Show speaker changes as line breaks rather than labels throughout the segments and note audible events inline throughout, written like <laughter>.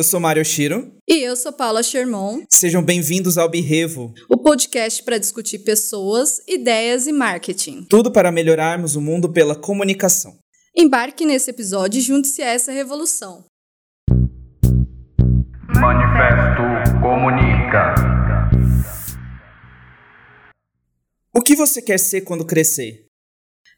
eu sou Mário Shiro.
E eu sou Paula Sherman.
Sejam bem-vindos ao Birrevo,
o podcast para discutir pessoas, ideias e marketing.
Tudo para melhorarmos o mundo pela comunicação.
Embarque nesse episódio e junte-se a essa revolução.
Manifesto Comunica.
O que você quer ser quando crescer?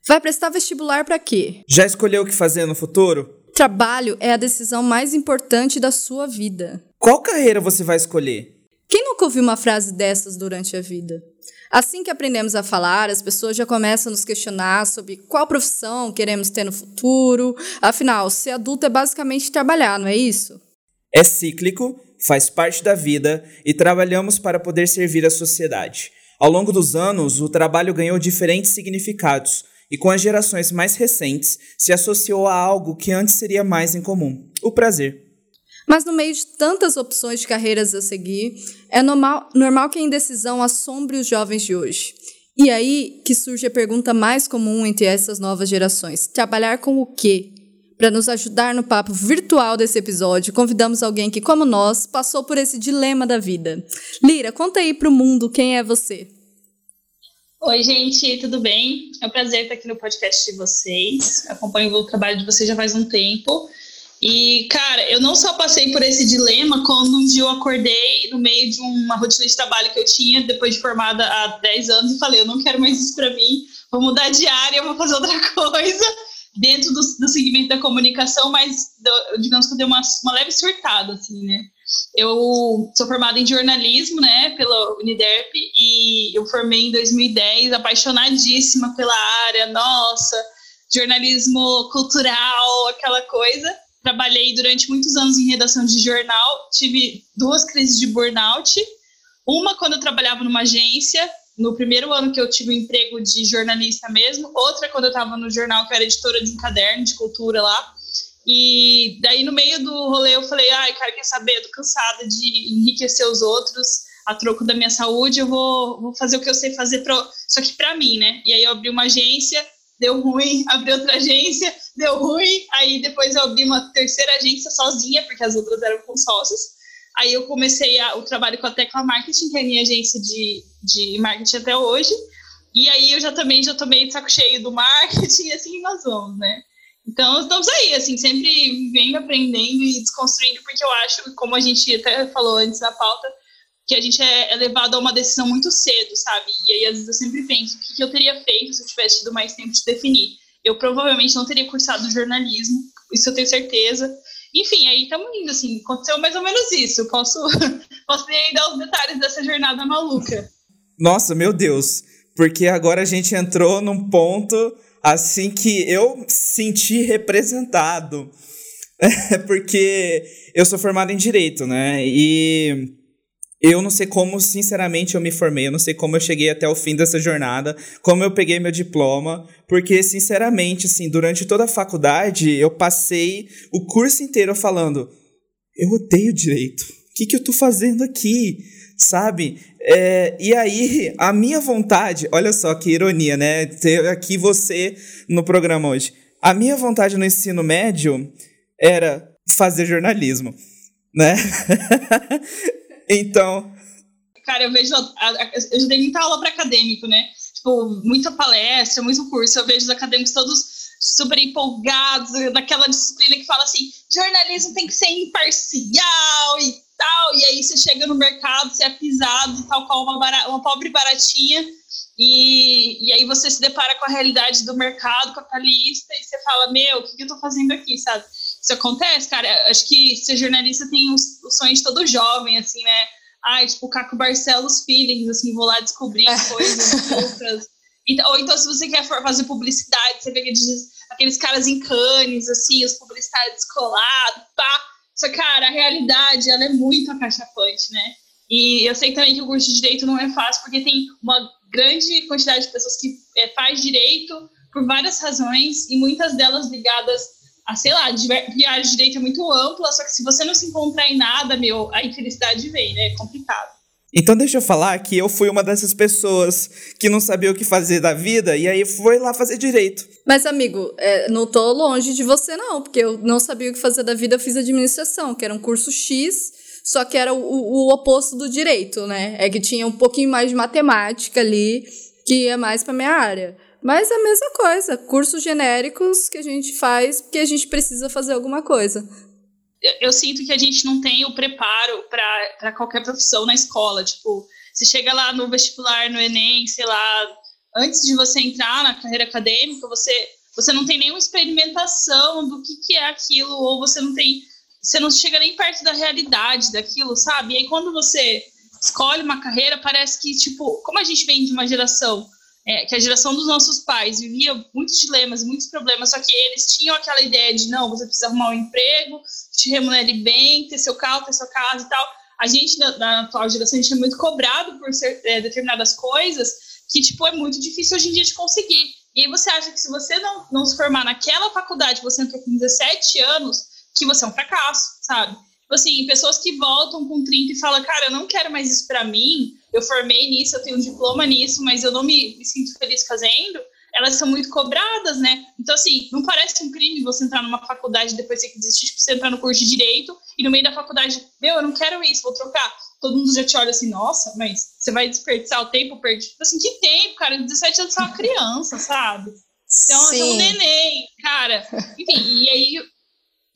Vai prestar vestibular para quê?
Já escolheu o que fazer no futuro?
Trabalho é a decisão mais importante da sua vida.
Qual carreira você vai escolher?
Quem nunca ouviu uma frase dessas durante a vida? Assim que aprendemos a falar, as pessoas já começam a nos questionar sobre qual profissão queremos ter no futuro. Afinal, ser adulto é basicamente trabalhar, não é isso?
É cíclico, faz parte da vida e trabalhamos para poder servir a sociedade. Ao longo dos anos, o trabalho ganhou diferentes significados, e com as gerações mais recentes se associou a algo que antes seria mais incomum: o prazer.
Mas no meio de tantas opções de carreiras a seguir, é normal, normal que a indecisão assombre os jovens de hoje. E aí que surge a pergunta mais comum entre essas novas gerações: trabalhar com o quê? Para nos ajudar no papo virtual desse episódio, convidamos alguém que, como nós, passou por esse dilema da vida. Lira, conta aí para o mundo quem é você.
Oi, gente, tudo bem? É um prazer estar aqui no podcast de vocês. Acompanho o trabalho de vocês já faz um tempo. E, cara, eu não só passei por esse dilema quando um dia eu acordei no meio de uma rotina de trabalho que eu tinha, depois de formada há 10 anos, e falei: eu não quero mais isso para mim, vou mudar de área, vou fazer outra <laughs> coisa dentro do, do segmento da comunicação, mas digamos que eu dei uma, uma leve surtada, assim, né? Eu sou formada em jornalismo, né, pela Uniderp, e eu formei em 2010, apaixonadíssima pela área, nossa, jornalismo cultural, aquela coisa. Trabalhei durante muitos anos em redação de jornal, tive duas crises de burnout. Uma quando eu trabalhava numa agência, no primeiro ano que eu tive o um emprego de jornalista mesmo, outra quando eu estava no jornal que eu era editora de um caderno de cultura lá. E daí, no meio do rolê, eu falei: ai, cara, quer saber? Eu tô cansada de enriquecer os outros a troco da minha saúde, eu vou, vou fazer o que eu sei fazer, pra, só que para mim, né? E aí eu abri uma agência, deu ruim, <laughs> abri outra agência, deu ruim, aí depois eu abri uma terceira agência sozinha, porque as outras eram com sócios. Aí eu comecei a, o trabalho com a Tecla Marketing, que é a minha agência de, de marketing até hoje. E aí eu já também já tomei de saco cheio do <laughs> marketing e assim nós vamos, né? Então, estamos aí, assim, sempre vivendo, aprendendo e desconstruindo, porque eu acho, como a gente até falou antes na pauta, que a gente é, é levado a uma decisão muito cedo, sabe? E aí, às vezes, eu sempre penso, o que, eu teria feito se eu tivesse tido mais tempo de definir? Eu provavelmente não teria cursado jornalismo, isso eu tenho certeza. Enfim, aí estamos indo, assim, aconteceu mais ou menos isso. Posso, <laughs> posso dar os detalhes dessa jornada maluca.
Nossa, meu Deus, porque agora a gente entrou num ponto assim que eu senti representado. <laughs> Porque eu sou formado em direito, né? E eu não sei como, sinceramente, eu me formei, eu não sei como eu cheguei até o fim dessa jornada, como eu peguei meu diploma, porque, sinceramente, assim, durante toda a faculdade, eu passei o curso inteiro falando: eu odeio direito. O que, que eu tô fazendo aqui? Sabe? É, e aí, a minha vontade, olha só que ironia, né? Ter aqui você no programa hoje. A minha vontade no ensino médio era fazer jornalismo, né? <laughs> então.
Cara, eu vejo. Eu já dei muita aula para acadêmico, né? Tipo, muita palestra, muito curso. Eu vejo os acadêmicos todos super empolgados naquela disciplina que fala assim: jornalismo tem que ser imparcial e tal, e aí você chega no mercado, você é pisado, tal qual uma, bara, uma pobre baratinha, e, e aí você se depara com a realidade do mercado capitalista e você fala, meu, o que, que eu tô fazendo aqui, sabe? Isso acontece, cara, acho que ser jornalista tem os, os sonhos de todo jovem, assim, né? Ai, tipo, Caco Barcelos feelings, assim, vou lá descobrir é. coisas outras. Então, ou então, se você quer fazer publicidade, você vê aqueles, aqueles caras em canes, assim, os publicitários descolados, pá. Só que, cara, a realidade, ela é muito acachapante, né? E eu sei também que o curso de Direito não é fácil, porque tem uma grande quantidade de pessoas que é, faz Direito por várias razões, e muitas delas ligadas a, sei lá, área de Direito é muito ampla, só que se você não se encontrar em nada, meu, a infelicidade vem, né? É complicado.
Então deixa eu falar que eu fui uma dessas pessoas que não sabia o que fazer da vida e aí foi lá fazer direito.
Mas, amigo, é, não tô longe de você, não, porque eu não sabia o que fazer da vida, eu fiz administração, que era um curso X, só que era o, o oposto do direito, né? É que tinha um pouquinho mais de matemática ali, que ia mais pra minha área. Mas é a mesma coisa, cursos genéricos que a gente faz porque a gente precisa fazer alguma coisa
eu sinto que a gente não tem o preparo para qualquer profissão na escola. Tipo, você chega lá no vestibular, no Enem, sei lá, antes de você entrar na carreira acadêmica, você, você não tem nenhuma experimentação do que, que é aquilo, ou você não tem. Você não chega nem perto da realidade daquilo, sabe? E aí quando você escolhe uma carreira, parece que, tipo, como a gente vem de uma geração é, que a geração dos nossos pais vivia muitos dilemas, muitos problemas, só que eles tinham aquela ideia de não, você precisa arrumar um emprego, te remunere bem, ter seu carro, ter sua casa e tal. A gente, na, na atual geração, a gente é muito cobrado por ser, é, determinadas coisas que, tipo, é muito difícil hoje em dia de conseguir. E aí você acha que se você não, não se formar naquela faculdade, você entrou com 17 anos, que você é um fracasso, sabe? Tipo assim, pessoas que voltam com 30 e falam, cara, eu não quero mais isso para mim, eu formei nisso, eu tenho um diploma nisso, mas eu não me, me sinto feliz fazendo, elas são muito cobradas, né? Então, assim, não parece um crime você entrar numa faculdade depois que desistir, tipo, você entrar no curso de direito e no meio da faculdade, meu, eu não quero isso, vou trocar. Todo mundo já te olha assim, nossa, mas você vai desperdiçar o tempo perdido. Tipo assim, que tempo, cara? 17 anos é uma criança, sabe? Então, é um neném, cara. Enfim, e aí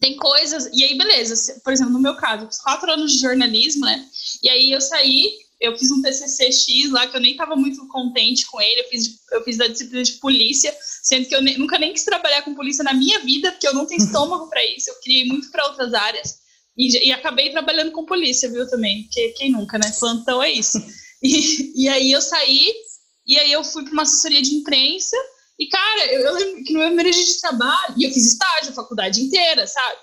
tem coisas. E aí, beleza. Por exemplo, no meu caso, fiz quatro anos de jornalismo, né? E aí eu saí, eu fiz um TCC-X lá que eu nem estava muito contente com ele. Eu fiz, eu fiz da disciplina de polícia, sendo que eu ne, nunca nem quis trabalhar com polícia na minha vida, porque eu não tenho <laughs> estômago para isso. Eu queria ir muito para outras áreas. E, e, acabei trabalhando com polícia, viu, também. Porque quem nunca, né? Plantão é isso. <laughs> E, e aí eu saí, e aí eu fui para uma assessoria de imprensa e, cara, eu, eu lembro que no meu primeiro dia de trabalho, e eu fiz estágio a faculdade inteira, sabe?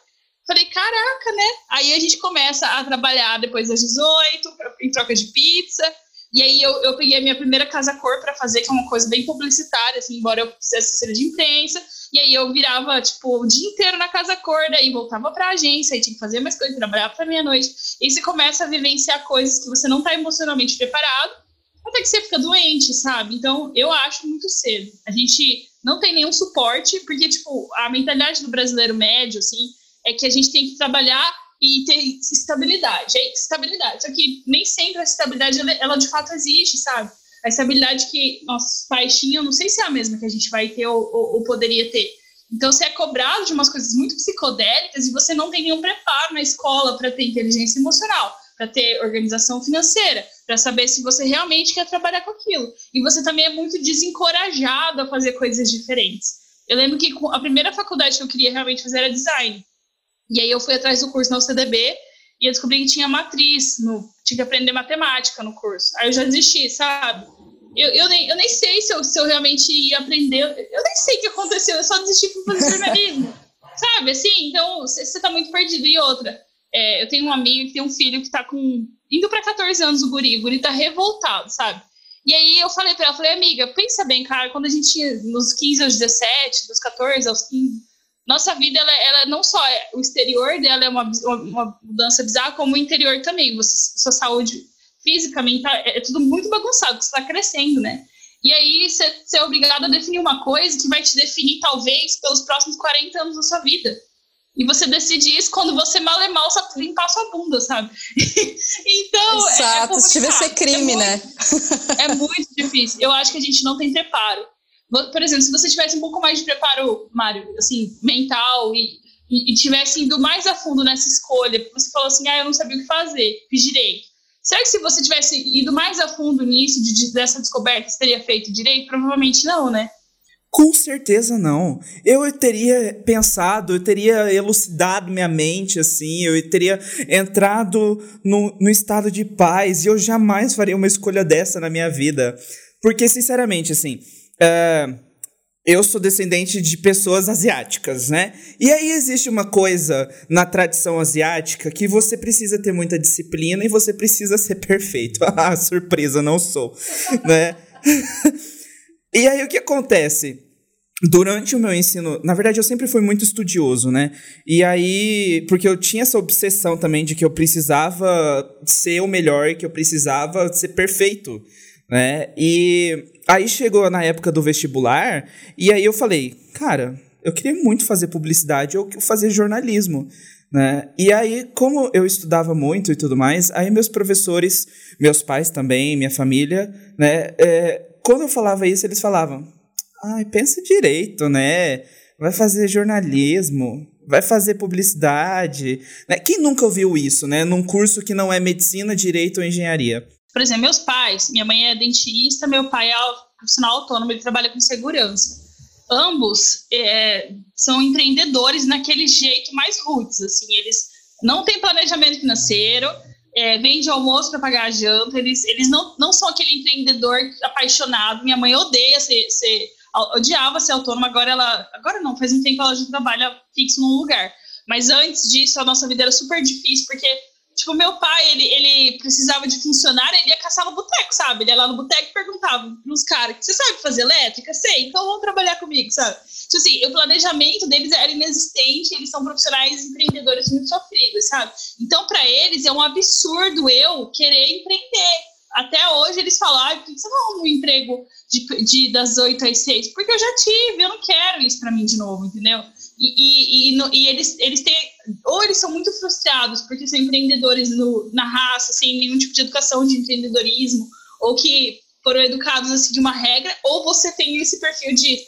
Falei, caraca, né? Aí a gente começa a trabalhar depois das 18, pra, em troca de pizza. E aí eu, eu peguei a minha primeira casa cor para fazer, que é uma coisa bem publicitária, assim, embora eu fizesse ser de imprensa. E aí eu virava, tipo, o dia inteiro na casa cor, daí voltava pra agência, aí tinha que fazer mais coisas, trabalhar pra meia-noite. E você começa a vivenciar coisas que você não tá emocionalmente preparado até que você fica doente, sabe? Então, eu acho muito cedo. A gente não tem nenhum suporte, porque, tipo, a mentalidade do brasileiro médio, assim, é que a gente tem que trabalhar e ter estabilidade. É estabilidade. Só que nem sempre a estabilidade, ela, ela de fato existe, sabe? A estabilidade que nossos pais tinham, não sei se é a mesma que a gente vai ter ou, ou, ou poderia ter. Então, você é cobrado de umas coisas muito psicodélicas e você não tem nenhum preparo na escola para ter inteligência emocional para ter organização financeira, para saber se você realmente quer trabalhar com aquilo. E você também é muito desencorajado a fazer coisas diferentes. Eu lembro que a primeira faculdade que eu queria realmente fazer era design. E aí eu fui atrás do curso na UCDB e eu descobri que tinha matriz, no, tinha que aprender matemática no curso. Aí eu já desisti, sabe? Eu, eu, nem, eu nem sei se eu, se eu realmente ia aprender, eu nem sei o que aconteceu, eu só desisti para fazer jornalismo. <laughs> sabe, assim? Então, você está muito perdido. E outra, é, eu tenho um amigo que tem um filho que tá com. Indo para 14 anos o guri, o guri tá revoltado, sabe? E aí eu falei para ela, falei, amiga, pensa bem, cara, quando a gente tinha nos 15 aos 17, dos 14 aos 15, nossa vida, ela, ela não só é, o exterior dela é uma, uma, mudança bizarra, como o interior também. Você, sua saúde física, mental, é, é tudo muito bagunçado, você está crescendo, né? E aí você é obrigado a definir uma coisa que vai te definir, talvez, pelos próximos 40 anos da sua vida. E você decide isso quando você mal e mal sabe limpar sua bunda, sabe? <laughs> então.
É Exato, é se tiver ser crime,
é
né?
muito, né? é muito difícil. Eu acho que a gente não tem preparo. Por exemplo, se você tivesse um pouco mais de preparo, Mário, assim, mental e, e, e tivesse indo mais a fundo nessa escolha, você falou assim, ah, eu não sabia o que fazer, fiz direito. Será que se você tivesse ido mais a fundo nisso, de, dessa descoberta, você teria feito direito? Provavelmente não, né?
Com certeza não. Eu teria pensado, eu teria elucidado minha mente, assim, eu teria entrado no, no estado de paz e eu jamais faria uma escolha dessa na minha vida. Porque, sinceramente, assim, uh, eu sou descendente de pessoas asiáticas, né? E aí existe uma coisa na tradição asiática que você precisa ter muita disciplina e você precisa ser perfeito. <laughs> ah, surpresa, não sou, né? <laughs> E aí o que acontece? Durante o meu ensino, na verdade eu sempre fui muito estudioso, né? E aí, porque eu tinha essa obsessão também de que eu precisava ser o melhor, que eu precisava ser perfeito, né? E aí chegou na época do vestibular, e aí eu falei, cara, eu queria muito fazer publicidade ou fazer jornalismo. Né? E aí, como eu estudava muito e tudo mais, aí meus professores, meus pais também, minha família, né? É, quando eu falava isso, eles falavam: ai, pensa direito, né? Vai fazer jornalismo, vai fazer publicidade. Né? Quem nunca ouviu isso, né? Num curso que não é medicina, direito ou engenharia?
Por exemplo, meus pais, minha mãe é dentista, meu pai é profissional autônomo, ele trabalha com segurança. Ambos é, são empreendedores naquele jeito mais roots, assim, eles não têm planejamento financeiro, é, vende almoço para pagar a janta, eles, eles não, não são aquele empreendedor apaixonado. Minha mãe odeia ser, ser odiava ser autônoma, agora ela. Agora não, faz um tempo ela já trabalha fixo num lugar. Mas antes disso, a nossa vida era super difícil, porque, tipo, meu pai, ele, ele precisava de funcionário, ele ia caçar no boteco, sabe? Ele ia lá no boteco e perguntava pros caras: você sabe fazer elétrica? Sei, então vão trabalhar comigo, sabe? Tipo assim, o planejamento deles era inexistente, eles são profissionais empreendedores muito sofridos, sabe? Então, para eles, é um absurdo eu querer empreender até hoje eles falaram, que você não um emprego de, de, das 8 às 6? Porque eu já tive, eu não quero isso para mim de novo, entendeu? E, e, e, no, e, eles, eles têm, ou eles são muito frustrados porque são empreendedores no, na raça, sem nenhum tipo de educação de empreendedorismo, ou que foram educados assim de uma regra, ou você tem esse perfil de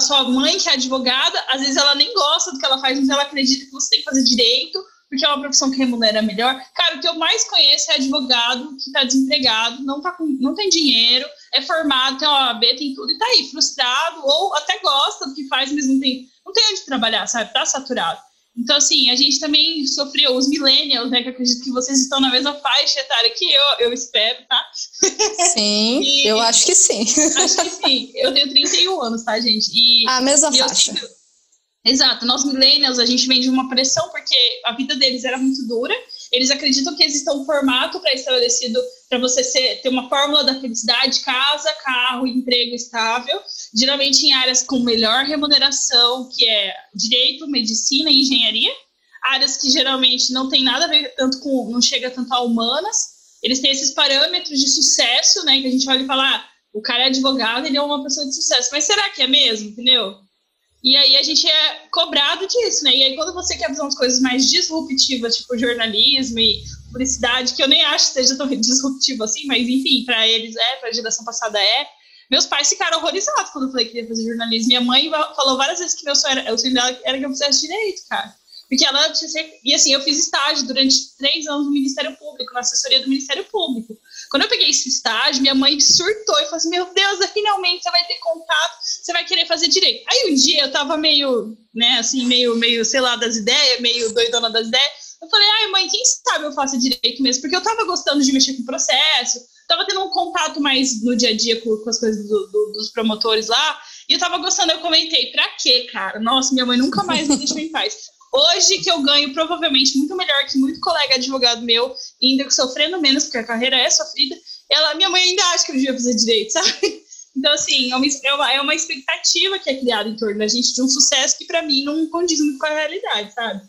sua mãe que é advogada, às vezes ela nem gosta do que ela faz, mas ela acredita que você tem que fazer direito, porque é uma profissão que remunera melhor. Cara, o que eu mais conheço é advogado que está desempregado, não, tá com, não tem dinheiro, é formado, tem OAB, tem tudo, e tá aí, frustrado, ou até gosta do que faz, mas não tem, não tem onde trabalhar, sabe? Tá saturado. Então, assim, a gente também sofreu, os millennials, né, que eu acredito que vocês estão na mesma faixa etária que eu, eu espero, tá?
Sim, <laughs> e, eu acho que sim.
Acho que sim. Eu tenho 31 anos, tá, gente? E,
a mesma faixa.
Eu, Exato, nós millennials, a gente vem de uma pressão porque a vida deles era muito dura. Eles acreditam que existe um formato pré-estabelecido para você ser, ter uma fórmula da felicidade, casa, carro, emprego estável, geralmente em áreas com melhor remuneração, que é direito, medicina e engenharia, áreas que geralmente não tem nada a ver tanto com, não chega tanto a humanas. Eles têm esses parâmetros de sucesso, né, que a gente olha e fala, ah, o cara é advogado, ele é uma pessoa de sucesso. Mas será que é mesmo, entendeu? E aí a gente é cobrado disso, né? E aí quando você quer fazer umas coisas mais disruptivas, tipo jornalismo e publicidade, que eu nem acho que seja tão <laughs> disruptivo assim, mas enfim, para eles é, para a geração passada é. Meus pais ficaram horrorizados quando eu falei que ia fazer jornalismo. Minha mãe falou várias vezes que meu sonho era, o sonho dela era que eu fizesse direito, cara. Porque ela tinha sempre... E assim, eu fiz estágio durante três anos no Ministério Público, na assessoria do Ministério Público. Quando eu peguei esse estágio, minha mãe surtou e falou assim: Meu Deus, finalmente você vai ter contato, você vai querer fazer direito. Aí um dia eu tava meio, né, assim, meio, meio, sei lá, das ideias, meio doidona das ideias. Eu falei: Ai, mãe, quem sabe eu faço direito mesmo? Porque eu tava gostando de mexer com o processo, tava tendo um contato mais no dia a dia com, com as coisas do, do, dos promotores lá. E eu tava gostando, eu comentei, pra quê, cara? Nossa, minha mãe nunca mais me deixou em paz. Hoje que eu ganho provavelmente muito melhor que muito colega advogado meu, ainda sofrendo menos, porque a carreira é sofrida, ela, minha mãe ainda acha que eu devia fazer direito, <laughs> sabe? Então, assim, é uma, é uma expectativa que é criada em torno da gente de um sucesso que, para mim, não condiz muito com a realidade, sabe?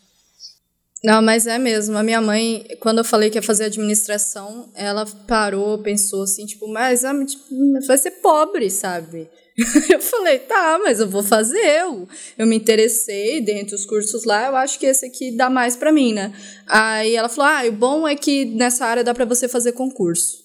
Não, mas é mesmo. A minha mãe, quando eu falei que ia fazer administração, ela parou, pensou assim, tipo, mas ah, tipo, vai ser pobre, sabe? <laughs> Eu falei, tá, mas eu vou fazer. Eu, eu me interessei dentro dos cursos lá, eu acho que esse aqui dá mais para mim, né? Aí ela falou, ah, o bom é que nessa área dá para você fazer concurso.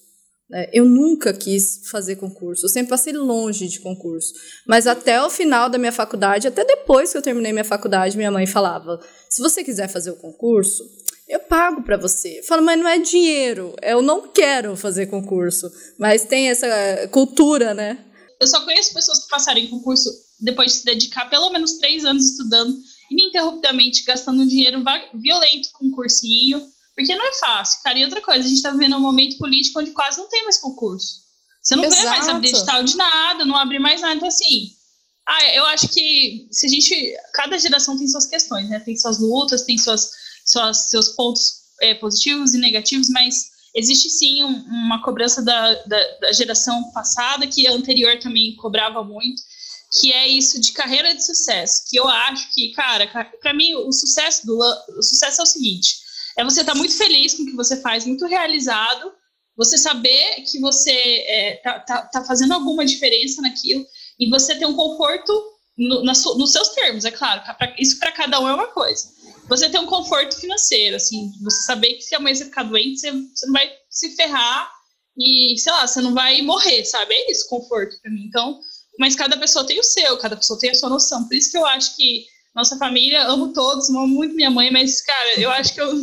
É, eu nunca quis fazer concurso, eu sempre passei longe de concurso. Mas até o final da minha faculdade, até depois que eu terminei minha faculdade, minha mãe falava: se você quiser fazer o concurso, eu pago para você. Eu falo, mas não é dinheiro, eu não quero fazer concurso. Mas tem essa cultura, né?
Eu só conheço pessoas que passaram em concurso depois de se dedicar pelo menos três anos estudando, ininterruptamente, gastando um dinheiro violento com cursinho, porque não é fácil, cara. E outra coisa, a gente está vivendo um momento político onde quase não tem mais concurso. Você não Exato. vê mais abrir edital de nada, não abre mais nada. Então, assim, ah, eu acho que se a gente. Cada geração tem suas questões, né? Tem suas lutas, tem suas, suas seus pontos é, positivos e negativos, mas existe sim um, uma cobrança da, da, da, geração passada, que a anterior também cobrava muito. que é isso de carreira de sucesso, que eu acho que, cara, para mim o sucesso do o sucesso é o seguinte, é você estar tá muito feliz com o que você faz, muito realizado, você saber que você é, tá, tá, tá, fazendo alguma diferença naquilo e você ter um conforto no, na, nos seus termos, é claro. Isso para cada um é uma coisa. Você ter um conforto financeiro, assim, você saber que se amanhã você ficar doente, você, você não vai se ferrar e, sei lá, você não vai morrer, sabe? É isso, conforto para mim. Então, mas cada pessoa tem o seu, cada pessoa tem a sua noção. Por isso que eu acho que nossa família, amo todos, amo muito minha mãe, mas, cara, eu acho que eu.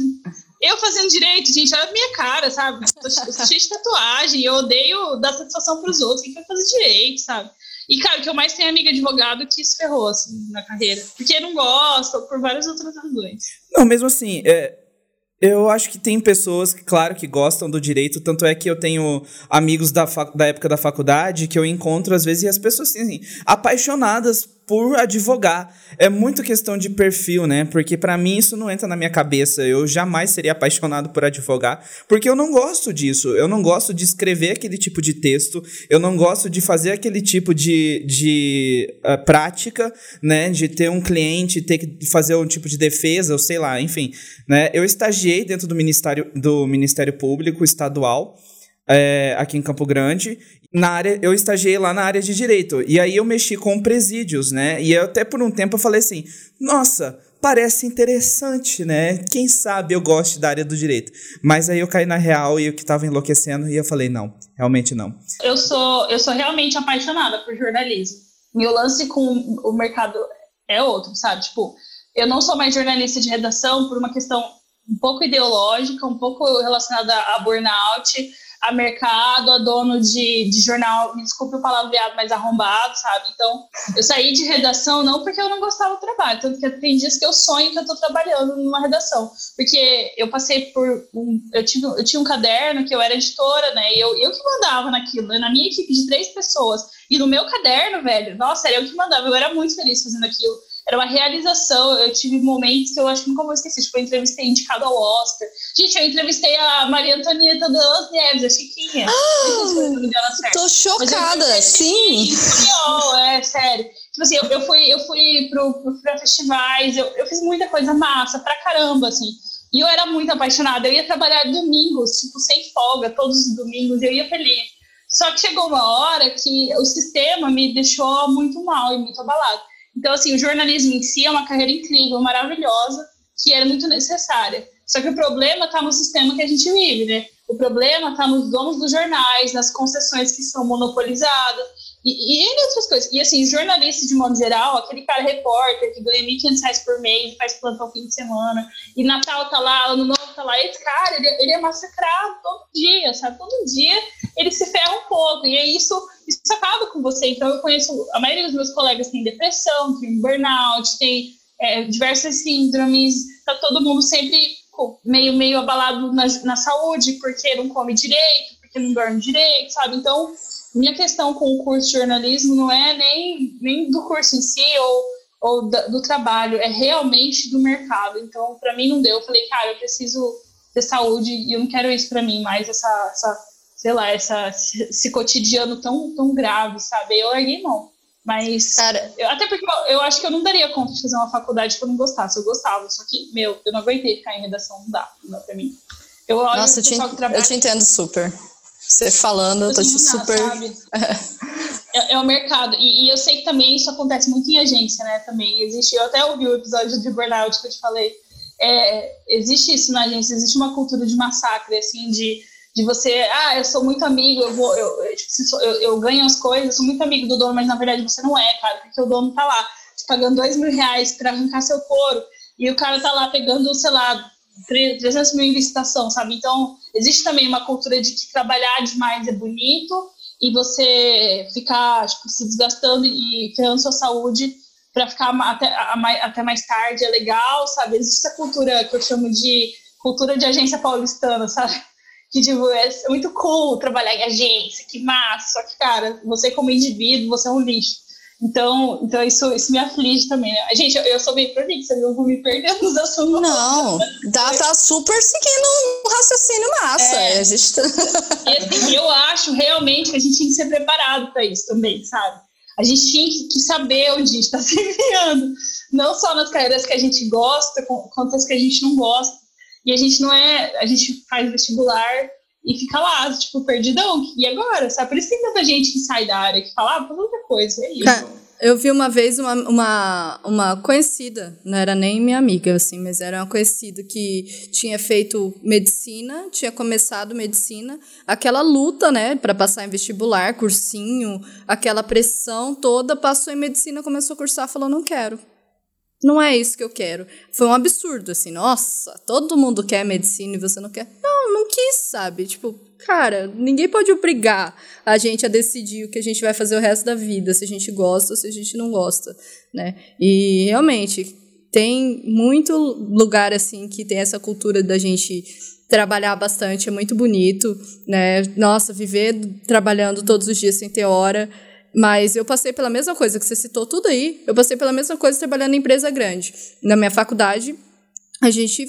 Eu fazendo direito, gente, olha a minha cara, sabe? Eu cheia de tatuagem, eu odeio dar satisfação para os outros, quem quer fazer direito, sabe? E, cara, o que eu mais tenho é amiga advogado que se ferrou, assim, na carreira. Porque não gosta, por várias outras razões.
Não, mesmo assim, é, eu acho que tem pessoas, claro, que gostam do direito, tanto é que eu tenho amigos da, da época da faculdade que eu encontro às vezes e as pessoas assim, apaixonadas por advogar. É muito questão de perfil, né? Porque para mim isso não entra na minha cabeça. Eu jamais seria apaixonado por advogar, porque eu não gosto disso. Eu não gosto de escrever aquele tipo de texto, eu não gosto de fazer aquele tipo de, de uh, prática, né? De ter um cliente, ter que fazer um tipo de defesa, ou sei lá, enfim. Né? Eu estagiei dentro do Ministério, do Ministério Público Estadual. É, aqui em Campo Grande na área, eu estagiei lá na área de direito. E aí eu mexi com presídios, né? E eu, até por um tempo eu falei assim: nossa, parece interessante, né? Quem sabe eu goste da área do direito. Mas aí eu caí na real e eu que tava enlouquecendo e eu falei: não, realmente não.
Eu sou, eu sou realmente apaixonada por jornalismo. Meu lance com o mercado é outro, sabe? Tipo, eu não sou mais jornalista de redação por uma questão um pouco ideológica, um pouco relacionada a burnout a mercado, a dono de, de jornal, me desculpe o palavreado, mas arrombado, sabe? Então, eu saí de redação não porque eu não gostava do trabalho, tanto que tem dias que eu sonho que eu estou trabalhando numa redação, porque eu passei por um, eu tive, eu tinha um caderno que eu era editora, né? E eu, eu que mandava naquilo, na minha equipe de três pessoas, e no meu caderno, velho, nossa, era eu que mandava, eu era muito feliz fazendo aquilo era uma realização. Eu tive momentos que eu acho que nunca vou esquecer. Tipo, eu entrevistei indicado ao Oscar. Gente, eu entrevistei a Maria Antonieta das Neves, a Chiquinha.
Ah, tô chocada, sim.
é, sério. Tipo assim, eu, eu fui, eu fui pro, pro, pra festivais, eu, eu fiz muita coisa massa, pra caramba, assim. E eu era muito apaixonada. Eu ia trabalhar domingos, tipo, sem folga, todos os domingos, eu ia feliz. Só que chegou uma hora que o sistema me deixou muito mal e muito abalado. Então, assim, o jornalismo em si é uma carreira incrível, maravilhosa, que era muito necessária. Só que o problema está no sistema que a gente vive, né? O problema está nos donos dos jornais, nas concessões que são monopolizadas e, e outras coisas. E assim, jornalista de modo geral, aquele cara repórter que ganha 1.500 reais por mês, faz plantão fim de semana, e Natal tá lá, Ano Novo tá lá, esse cara, ele, ele é massacrado todo dia, sabe? Todo dia ele se ferra um pouco, e é isso isso acaba com você. Então, eu conheço, a maioria dos meus colegas tem depressão, tem burnout, tem é, diversas síndromes, tá todo mundo sempre meio, meio abalado na, na saúde, porque não come direito, porque não dorme direito, sabe? Então, minha questão com o curso de jornalismo não é nem, nem do curso em si ou, ou da, do trabalho, é realmente do mercado. Então, para mim não deu. Eu falei, cara, eu preciso ter saúde e eu não quero isso para mim mais, essa, essa sei lá, essa, esse cotidiano tão, tão grave, sabe? Eu larguei mão. Mas, Cara, eu, até porque eu, eu, acho que eu não daria conta de fazer uma faculdade que eu não gostasse. Eu gostava, só que, meu, eu não aguentei ficar em redação, não dá, não dá pra mim.
Eu olho Nossa, eu te, eu te entendo super. Você falando, eu tô te super. <laughs>
é, é, o mercado. E, e, eu sei que também isso acontece muito em agência, né? Também existe. Eu até ouvi o episódio de burnout que eu te falei. É, existe isso na agência, existe uma cultura de massacre, assim, de de você, ah, eu sou muito amigo, eu vou, eu, eu, tipo, eu, eu ganho as coisas, sou muito amigo do dono, mas na verdade você não é, cara, porque o dono tá lá te pagando dois mil reais para arrancar seu couro, e o cara tá lá pegando, sei lá, 300 mil em licitação, sabe? Então, existe também uma cultura de que trabalhar demais é bonito e você ficar tipo, se desgastando e ferrando sua saúde para ficar até, até mais tarde é legal, sabe? Existe essa cultura que eu chamo de cultura de agência paulistana, sabe? <laughs> que tipo, é muito cool trabalhar em agência, que massa, só que, cara, você como indivíduo, você é um lixo. Então, então isso, isso me aflige também. Né? Gente, eu, eu sou bem prolixa, eu vou me perdendo nos assuntos.
Não, tá, tá <laughs> super seguindo um raciocínio massa. É. A gente tá...
e assim, eu acho realmente que a gente tem que ser preparado para isso também, sabe? A gente tinha que saber onde a gente <laughs> está se enfiando, não só nas carreiras que a gente gosta, quanto as que a gente não gosta. E a gente não é, a gente faz vestibular e fica lá, tipo, perdidão. E agora, sabe? Por isso tem tanta gente que sai da área, que fala, ah, faz outra coisa, é isso. É.
Eu vi uma vez uma, uma, uma conhecida, não era nem minha amiga, assim, mas era uma conhecida que tinha feito medicina, tinha começado medicina, aquela luta, né, para passar em vestibular, cursinho, aquela pressão toda, passou em medicina, começou a cursar, falou: não quero. Não é isso que eu quero. Foi um absurdo, assim, nossa, todo mundo quer medicina e você não quer. Não, não quis, sabe? Tipo, cara, ninguém pode obrigar a gente a decidir o que a gente vai fazer o resto da vida, se a gente gosta ou se a gente não gosta, né? E realmente tem muito lugar assim que tem essa cultura da gente trabalhar bastante, é muito bonito, né? Nossa, viver trabalhando todos os dias sem ter hora. Mas eu passei pela mesma coisa que você citou tudo aí. Eu passei pela mesma coisa trabalhando em empresa grande. Na minha faculdade, a gente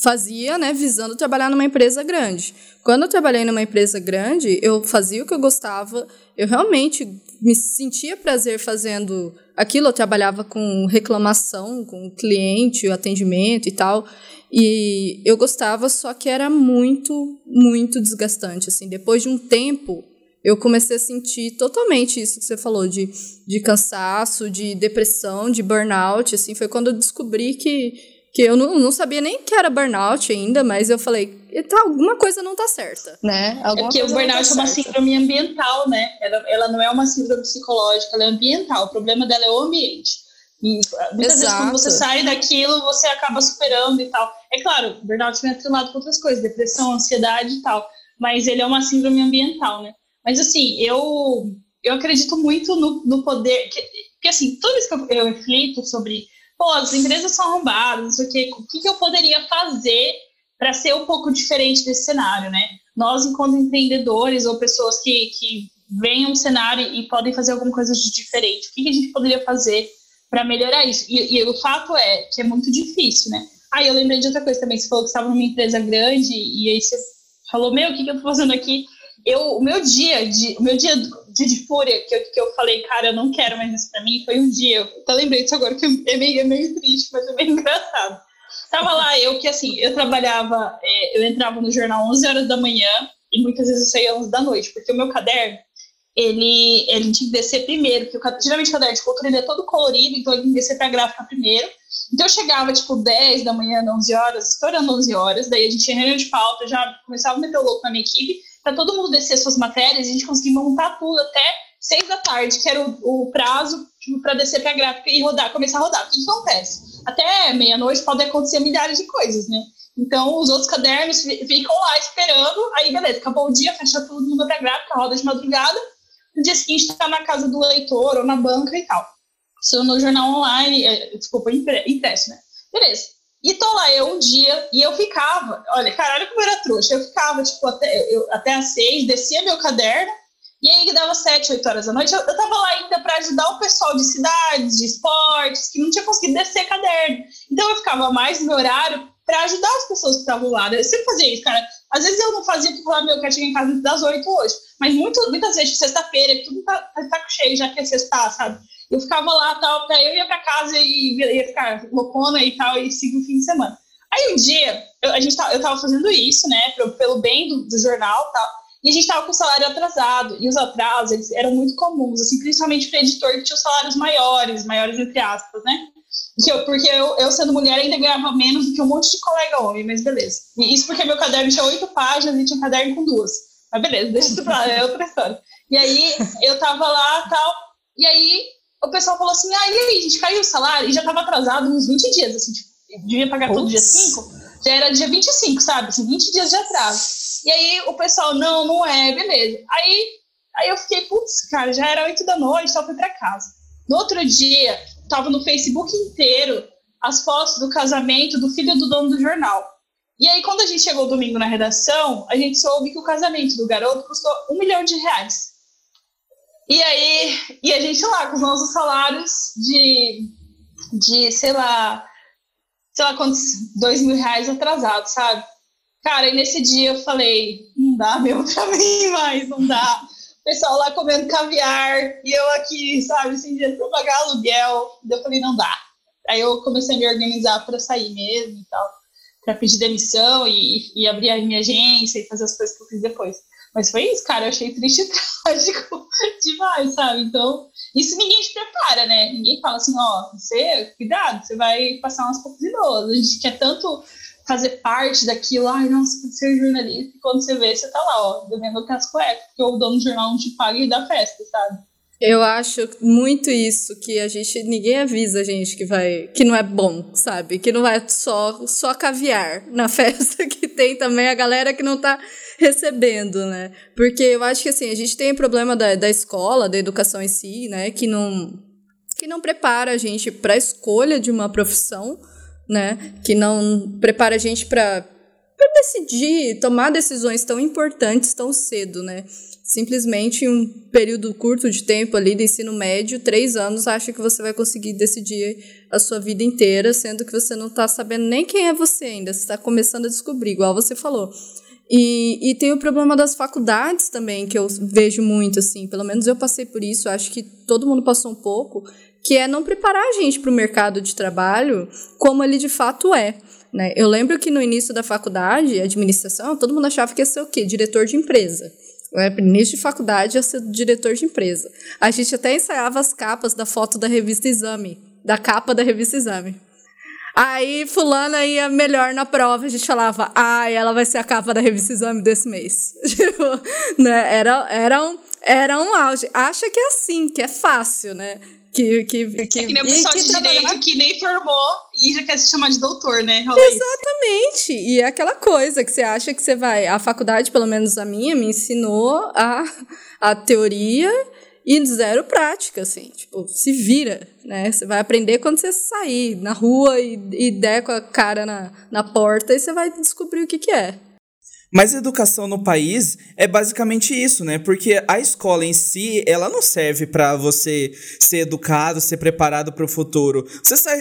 fazia, né, visando trabalhar numa empresa grande. Quando eu trabalhei numa empresa grande, eu fazia o que eu gostava, eu realmente me sentia prazer fazendo aquilo, eu trabalhava com reclamação, com cliente, atendimento e tal, e eu gostava, só que era muito, muito desgastante, assim, depois de um tempo, eu comecei a sentir totalmente isso que você falou, de, de cansaço, de depressão, de burnout, assim, foi quando eu descobri que que eu não, não sabia nem que era burnout ainda, mas eu falei, tá, alguma coisa não tá certa, né?
Alguma é porque o burnout tá é uma síndrome ambiental, né? Ela, ela não é uma síndrome psicológica, ela é ambiental. O problema dela é o ambiente. E muitas Exato. vezes quando você sai daquilo, você acaba superando e tal. É claro, burnout vem atrelado com outras coisas, depressão, ansiedade e tal. Mas ele é uma síndrome ambiental, né? Mas assim, eu, eu acredito muito no, no poder. Que, porque assim, toda vez que eu, eu reflito sobre pô, as empresas são arrombadas, não sei o quê, o que, que eu poderia fazer para ser um pouco diferente desse cenário, né? Nós, enquanto empreendedores ou pessoas que, que veem um cenário e podem fazer alguma coisa de diferente, o que, que a gente poderia fazer para melhorar isso? E, e, o fato é que é muito difícil, né? Ah, eu lembrei de outra coisa também, você falou que estava numa empresa grande e aí você falou, meu, o que, que eu tô fazendo aqui? Eu, o meu dia de, o meu dia de, de fúria, que eu, que eu falei, cara, eu não quero mais isso pra mim, foi um dia, eu até lembrei disso agora, que é meio, é meio triste, mas é meio <laughs> engraçado. Tava lá eu que, assim, eu trabalhava, é, eu entrava no jornal 11 horas da manhã e muitas vezes eu saía 11 da noite, porque o meu caderno, ele, ele tinha que descer primeiro, porque o, geralmente o caderno de cultura ele é todo colorido, então ele tinha que descer pra gráfica primeiro. Então eu chegava, tipo, 10 da manhã, 11 horas, estourando 11 horas, daí a gente tinha reunião de pauta, já começava a meter o louco na minha equipe, para todo mundo descer suas matérias a gente conseguir montar tudo até seis da tarde, que era o, o prazo tipo, para descer para a gráfica e rodar, começar a rodar. O que acontece? Até meia-noite pode acontecer milhares de coisas, né? Então, os outros cadernos ficam lá esperando, aí beleza, acabou o dia, fecha todo mundo para a gráfica, roda de madrugada, no dia seguinte está na casa do leitor ou na banca e tal. Isso no jornal online, é, desculpa, impresso, né? Beleza. E tô lá eu um dia, e eu ficava, olha, caralho como era trouxa, eu ficava, tipo, até, eu, até às seis, descia meu caderno, e aí dava sete, oito horas da noite, eu, eu tava lá ainda para ajudar o pessoal de cidades, de esportes, que não tinha conseguido descer caderno. Então eu ficava mais no meu horário para ajudar as pessoas que estavam lá. Eu sempre fazia isso, cara. Às vezes eu não fazia porque falava, meu, eu quero em casa das oito hoje. Mas muito, muitas vezes, tipo, sexta-feira, tudo tá, tá cheio, já que é sexta, sabe? Eu ficava lá, tal, até eu ia para casa e ia ficar loucona e tal, e seguir o fim de semana. Aí um dia, eu, a gente tava, eu tava fazendo isso, né, pelo, pelo bem do, do jornal tal, e a gente tava com o salário atrasado, e os atrasos, eles eram muito comuns, assim, principalmente para editor que tinha os salários maiores, maiores entre aspas, né? Eu, porque eu, eu, sendo mulher, ainda ganhava menos do que um monte de colega homem, mas beleza. E isso porque meu caderno tinha oito páginas e tinha um caderno com duas. Mas beleza, deixa isso pra lá, é outra história. E aí, eu tava lá, tal, e aí o pessoal falou assim: ah, e aí, a gente caiu o salário e já estava atrasado uns 20 dias, assim, tipo, devia pagar todo dia 5, já era dia 25, sabe? Assim, 20 dias de atraso. E aí o pessoal, não, não é, beleza. Aí, aí eu fiquei, putz, cara, já era 8 da noite, só fui para casa. No outro dia, tava no Facebook inteiro as fotos do casamento do filho do dono do jornal. E aí, quando a gente chegou domingo na redação, a gente soube que o casamento do garoto custou um milhão de reais. E aí, e a gente lá com os nossos salários de, de sei lá, sei lá quantos, dois mil reais atrasados, sabe? Cara, e nesse dia eu falei, não dá, meu, <laughs> pra mim mais, não dá. pessoal lá comendo caviar, e eu aqui, sabe, sem dinheiro pra pagar aluguel. Daí eu falei, não dá. Aí eu comecei a me organizar para sair mesmo e tal, para pedir demissão e, e, abrir a minha agência e fazer as coisas que eu fiz depois. Mas foi isso, cara, eu achei triste e <laughs> trágico demais, sabe? Então, isso ninguém te prepara, né? Ninguém fala assim, ó, você, cuidado, você vai passar umas poucas idosas. A gente quer tanto fazer parte daquilo, ai, nossa, ser jornalista, e quando você vê, você tá lá, ó, devendo as cuecas, porque o dono do jornal não te paga e dá festa, sabe?
Eu acho muito isso, que a gente, ninguém avisa a gente que vai, que não é bom, sabe? Que não é só, só caviar na <laughs> festa, que tem também a galera que não tá recebendo, né? Porque eu acho que assim, a gente tem o problema da, da escola, da educação em si, né? Que não, que não prepara a gente para a escolha de uma profissão, né? Que não prepara a gente para decidir, tomar decisões tão importantes tão cedo, né? simplesmente em um período curto de tempo ali do ensino médio, três anos, acha que você vai conseguir decidir a sua vida inteira, sendo que você não está sabendo nem quem é você ainda, você está começando a descobrir, igual você falou. E, e tem o problema das faculdades também, que eu vejo muito, assim, pelo menos eu passei por isso, acho que todo mundo passou um pouco, que é não preparar a gente para o mercado de trabalho como ele de fato é. Né? Eu lembro que no início da faculdade, administração, todo mundo achava que ia ser o quê? Diretor de empresa né, início de faculdade, a ser diretor de empresa. A gente até ensaiava as capas da foto da revista Exame, da capa da revista Exame. Aí fulana ia melhor na prova, a gente falava, ah, ela vai ser a capa da revista Exame desse mês. <laughs> tipo, né? Era, era, um, era um auge. Acha que é assim, que é fácil, né? Que, que,
que, é que nem o pessoal de direito que nem formou e já quer se chamar de doutor, né?
Rola Exatamente. Isso. E é aquela coisa que você acha que você vai. A faculdade, pelo menos a minha, me ensinou a, a teoria e zero prática, assim. Tipo, se vira, né? Você vai aprender quando você sair na rua e, e der com a cara na, na porta e você vai descobrir o que, que é.
Mas educação no país é basicamente isso, né? Porque a escola em si, ela não serve para você ser educado, ser preparado para o futuro. Você sai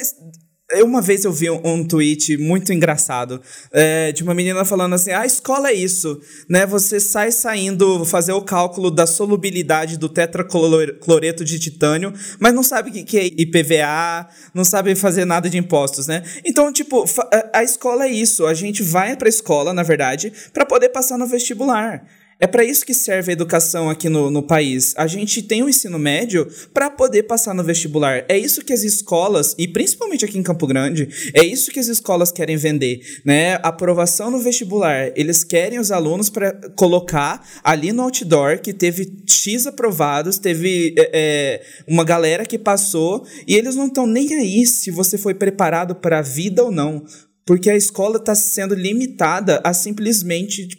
uma vez eu vi um, um tweet muito engraçado é, de uma menina falando assim: a escola é isso, né? Você sai saindo fazer o cálculo da solubilidade do tetracloreto de titânio, mas não sabe o que é IPVA, não sabe fazer nada de impostos, né? Então, tipo, a escola é isso. A gente vai pra escola, na verdade, para poder passar no vestibular. É para isso que serve a educação aqui no, no país. A gente tem o ensino médio para poder passar no vestibular. É isso que as escolas, e principalmente aqui em Campo Grande, é isso que as escolas querem vender, né? Aprovação no vestibular. Eles querem os alunos para colocar ali no outdoor que teve X aprovados, teve é, é uma galera que passou, e eles não estão nem aí se você foi preparado para a vida ou não porque a escola está sendo limitada a simplesmente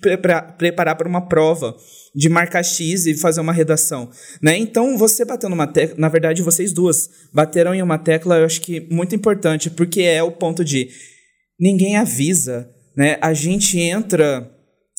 preparar para uma prova, de marcar X e fazer uma redação, né? Então, você bateu numa tecla, na verdade, vocês duas bateram em uma tecla, eu acho que muito importante, porque é o ponto de ninguém avisa, né? A gente entra,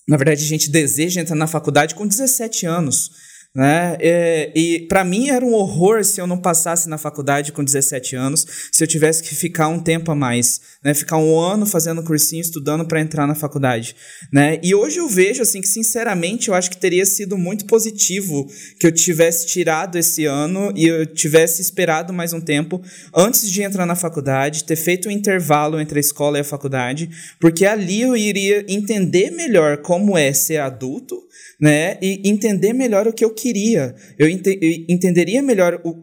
na verdade, a gente deseja entrar na faculdade com 17 anos. Né? É, e, para mim era um horror se eu não passasse na faculdade com 17 anos, se eu tivesse que ficar um tempo a mais, né? Ficar um ano fazendo cursinho, estudando para entrar na faculdade, né? E hoje eu vejo assim que sinceramente eu acho que teria sido muito positivo que eu tivesse tirado esse ano e eu tivesse esperado mais um tempo antes de entrar na faculdade, ter feito um intervalo entre a escola e a faculdade, porque ali eu iria entender melhor como é ser adulto né? E entender melhor o que eu queria. Eu, eu entenderia melhor o,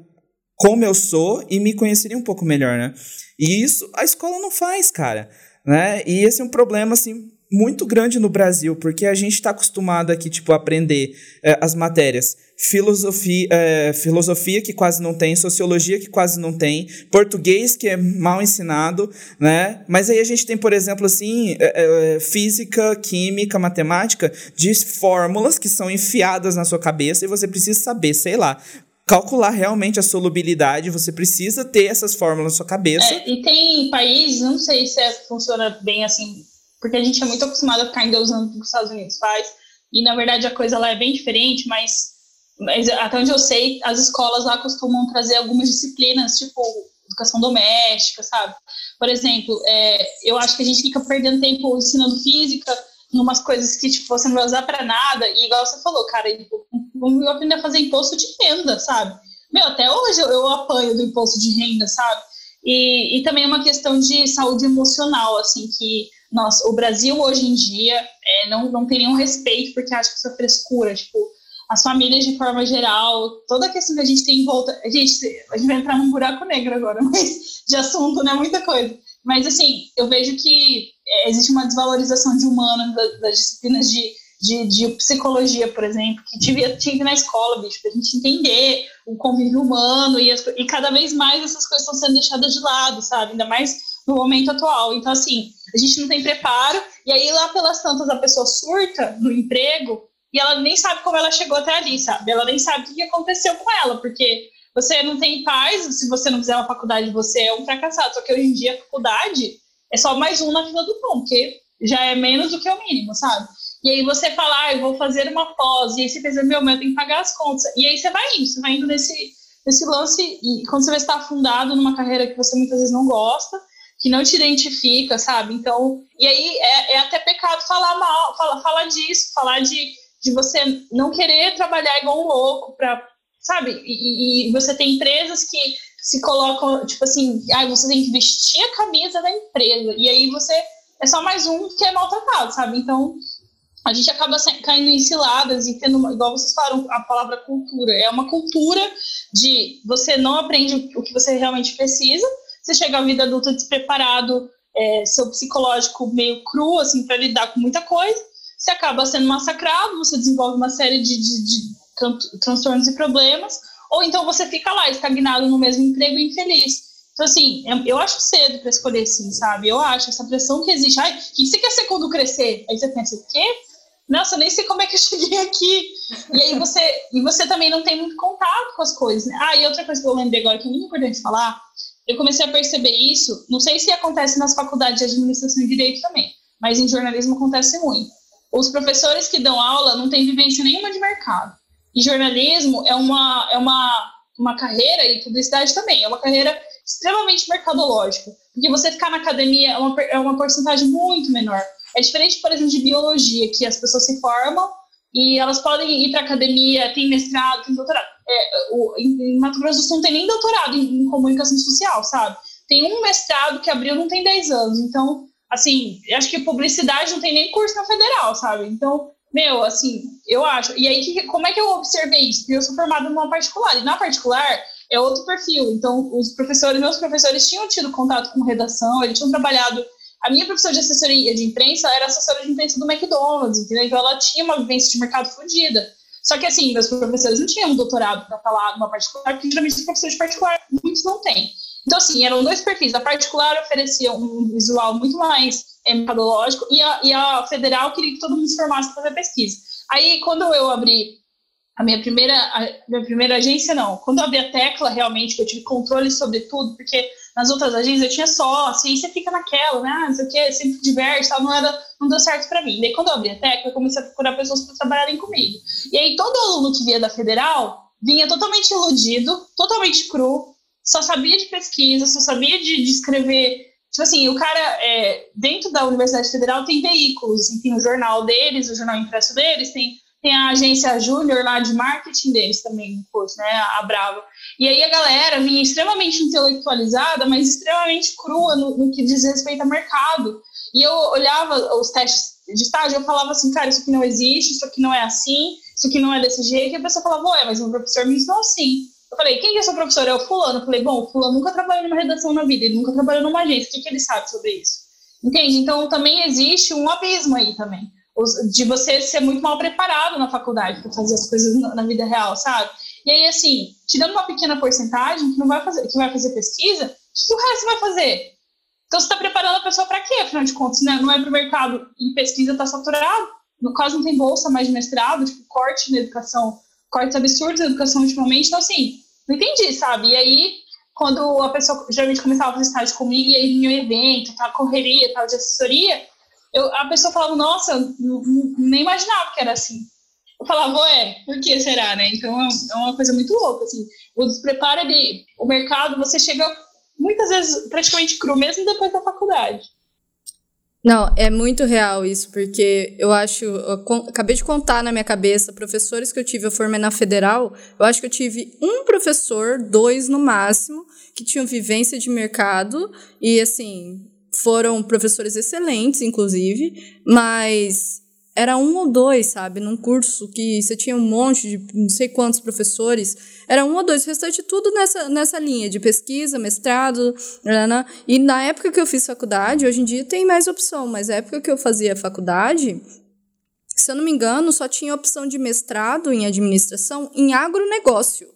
como eu sou e me conheceria um pouco melhor, né? E isso a escola não faz, cara, né? E esse é um problema, assim, muito grande no Brasil, porque a gente está acostumado aqui, tipo, a aprender é, as matérias filosofia, é, filosofia que quase não tem, sociologia que quase não tem, português que é mal ensinado, né? Mas aí a gente tem, por exemplo, assim, é, é, física, química, matemática, de fórmulas que são enfiadas na sua cabeça e você precisa saber, sei lá, calcular realmente a solubilidade, você precisa ter essas fórmulas na sua cabeça.
É, e tem países, não sei se é, funciona bem assim, porque a gente é muito acostumado a ficar endeusando o que os Estados Unidos faz, e na verdade a coisa lá é bem diferente, mas mas até onde eu sei, as escolas lá costumam trazer algumas disciplinas, tipo educação doméstica, sabe? Por exemplo, é, eu acho que a gente fica perdendo tempo ensinando física em umas coisas que tipo, você não vai usar para nada, e igual você falou, cara, vamos aprender a fazer imposto de renda, sabe? Meu, até hoje eu, eu apanho do imposto de renda, sabe? E, e também é uma questão de saúde emocional, assim, que nossa, o Brasil hoje em dia é, não, não tem nenhum respeito porque acha que isso é frescura, tipo, as famílias de forma geral, toda a questão que a gente tem em volta. Gente, a gente vai entrar num buraco negro agora, <laughs> mas de assunto, né? Muita coisa. Mas, assim, eu vejo que é, existe uma desvalorização de humano das, disciplinas de, de, de, psicologia, por exemplo, que que ir na escola, bicho, pra gente entender o convívio humano e, as, e cada vez mais essas coisas estão sendo deixadas de lado, sabe? Ainda mais no momento atual. Então, assim, a gente não tem preparo, e aí lá pelas tantas a pessoa surta no emprego e ela nem sabe como ela chegou até ali, sabe? Ela nem sabe o que aconteceu com ela, porque você não tem paz, se você não fizer uma faculdade, você é um fracassado. Só que hoje em dia a faculdade é só mais um na fila do pão, porque já é menos do que o mínimo, sabe? E aí você fala, ah, eu vou fazer uma pós, e aí você pensa, meu, mas eu tenho que pagar as contas. E aí você vai indo, você vai indo nesse, nesse lance, e quando você vai estar afundado numa carreira que você muitas vezes não gosta, que não te identifica, sabe? Então, e aí é, é até pecado falar mal, falar, falar disso, falar de, de você não querer trabalhar igual um louco para, sabe? E, e, você tem empresas que se colocam, tipo assim, ah, você tem que vestir a camisa da empresa, e aí você é só mais um que é maltratado, sabe? Então, a gente acaba caindo em ciladas e tendo, igual vocês falaram, a palavra cultura. É uma cultura de você não aprende o que você realmente precisa, você chega à vida adulta despreparado, é, seu psicológico meio cru, assim, para lidar com muita coisa, você acaba sendo massacrado, você desenvolve uma série de, de, de transtornos e problemas, ou então você fica lá, estagnado no mesmo emprego e infeliz. Então, assim, eu acho cedo para escolher sim, sabe? Eu acho essa pressão que existe. Ai, o que você quer ser quando crescer? Aí você pensa, o quê? Nossa, nem sei como é que eu <laughs> cheguei aqui. E aí você, e você também não tem muito contato com as coisas. Né? Ah, e outra coisa que eu lembrei agora que é muito importante falar eu comecei a perceber isso, não sei se acontece nas faculdades de administração e direito também, mas em jornalismo acontece muito. Os professores que dão aula não têm vivência nenhuma de mercado. E jornalismo é uma, é uma, uma carreira, e publicidade também, é uma carreira extremamente mercadológica. Porque você ficar na academia é uma, é uma porcentagem muito menor. É diferente, por exemplo, de biologia, que as pessoas se formam e elas podem ir para academia, tem mestrado, tem doutorado é, o, em Mato Grosso do Sul não tem nem doutorado em, em, comunicação social, sabe? Tem um mestrado que abriu não tem 10 anos. Então, assim, acho que publicidade não tem nem curso na federal, sabe? Então, meu, assim, eu acho. E aí, que, como é que eu observei isso? Porque eu sou formada numa particular. E na particular é outro perfil. Então, os professores, meus professores tinham tido contato com redação, eles tinham trabalhado. A minha professora de assessoria de imprensa era assessora de imprensa do McDonald's, entendeu? Então, ela tinha uma vivência de mercado fodida. Só que, assim, meus professores não tinham doutorado para falar numa particular, porque geralmente os professores de particular, muitos não têm. Então, assim, eram dois perfis. A particular oferecia um visual muito mais é, metodológico e a, e a federal queria que todo mundo se formasse para fazer pesquisa. Aí, quando eu abri a minha primeira, a minha primeira agência, não. Quando eu abri a tecla, realmente, que eu tive controle sobre tudo, porque nas outras agências eu tinha só, assim, você fica naquela, né? Ah, não sei o quê, sempre diverte, tal, não, era, não deu certo para mim. Daí, quando eu abri a Tecla, eu comecei a procurar pessoas para trabalharem comigo. E aí, todo aluno que vinha da Federal vinha totalmente iludido, totalmente cru, só sabia de pesquisa, só sabia de, de escrever. Tipo assim, o cara, é, dentro da Universidade Federal, tem veículos, tem o jornal deles, o jornal impresso deles, tem tem a agência júnior lá de marketing deles também curso, né? A Bravo. E aí a galera vinha extremamente intelectualizada, mas extremamente crua no, no que diz respeito ao mercado. E eu olhava os testes de estágio, eu falava assim, cara, isso aqui não existe, isso aqui não é assim, isso aqui não é desse jeito. E a pessoa falava, ué, mas o professor me ensinou assim. Eu falei, quem que é seu professor? É o fulano. Eu falei, bom, o fulano nunca trabalhou numa redação na vida, ele nunca trabalhou numa agência, o que, que ele sabe sobre isso? Entende? Então também existe um abismo aí também de você ser muito mal preparado na faculdade para fazer as coisas na vida real, sabe? E aí, assim, te dando uma pequena porcentagem que não vai fazer, que vai fazer pesquisa, o que, o resto vai fazer? Então, você está preparando a pessoa para quê, afinal de contas? Né? Não é para o mercado e pesquisa está saturado. No caso, não tem bolsa mais de mestrado, tipo, corte na educação, cortes absurdos na educação ultimamente. Então, assim, não entendi, sabe? E aí, quando a pessoa geralmente começava a fazer estágio comigo, e aí vinha um evento, tal, correria, tal, de assessoria, eu, a pessoa falava, nossa, eu nem imaginava que era assim. Eu falava, ué, por que será, né? Então é, é uma coisa muito louca, assim. O despreparo de o mercado, você chega muitas vezes praticamente cru, mesmo depois da faculdade.
Não, é muito real isso, porque eu acho. Eu acabei de contar na minha cabeça, professores que eu tive, eu formei na federal, eu acho que eu tive um professor, dois no máximo, que tinham vivência de mercado, e assim, foram professores excelentes, inclusive, mas era um ou dois, sabe? Num curso que você tinha um monte de não sei quantos professores, era um ou dois, o restante tudo nessa, nessa linha de pesquisa, mestrado, né? e na época que eu fiz faculdade, hoje em dia tem mais opção, mas na época que eu fazia faculdade, se eu não me engano, só tinha opção de mestrado em administração em agronegócio.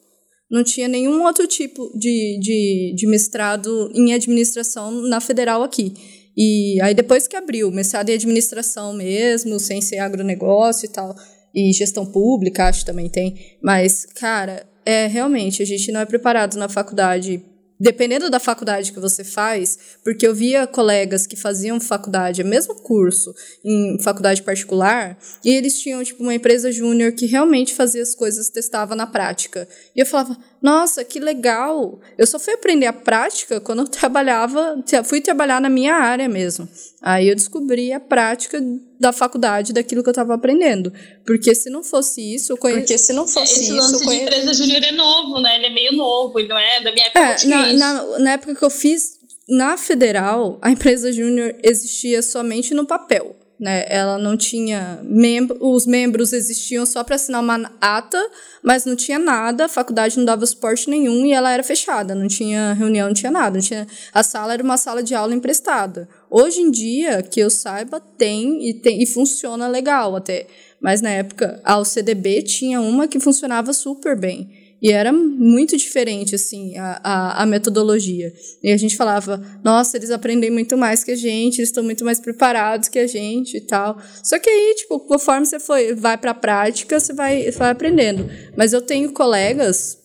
Não tinha nenhum outro tipo de, de, de mestrado em administração na federal aqui. E aí depois que abriu, mestrado em administração mesmo, sem ser agronegócio e tal, e gestão pública, acho que também tem. Mas, cara, é realmente, a gente não é preparado na faculdade dependendo da faculdade que você faz, porque eu via colegas que faziam faculdade, o mesmo curso, em faculdade particular, e eles tinham, tipo, uma empresa júnior que realmente fazia as coisas, testava na prática. E eu falava, nossa, que legal! Eu só fui aprender a prática quando eu <laughs> trabalhava, fui trabalhar na minha área mesmo. Aí eu descobri a prática da faculdade daquilo que eu estava aprendendo. Porque se não fosse isso, eu conhe...
Porque se não fosse Esse isso, lance conhe... de empresa júnior é novo, né? Ele é meio novo, ele não é da minha época. É,
na, na, na época que eu fiz na federal, a empresa júnior existia somente no papel né? Ela não tinha membro, os membros existiam só para assinar uma ata, mas não tinha nada, a faculdade não dava suporte nenhum e ela era fechada, não tinha reunião, não tinha nada, não tinha, a sala era uma sala de aula emprestada. Hoje em dia, que eu saiba, tem e tem e funciona legal até, mas na época a UCDB tinha uma que funcionava super bem. E era muito diferente, assim, a, a, a, metodologia. E a gente falava, nossa, eles aprendem muito mais que a gente, eles estão muito mais preparados que a gente e tal. Só que aí, tipo, conforme você foi, vai para a prática, você vai, vai aprendendo. Mas eu tenho colegas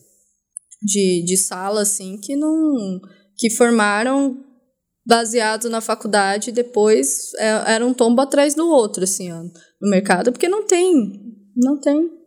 de, de sala, assim, que não... que formaram baseado na faculdade e depois é, era um tombo atrás do outro, assim, ó, no mercado, porque não tem, não tem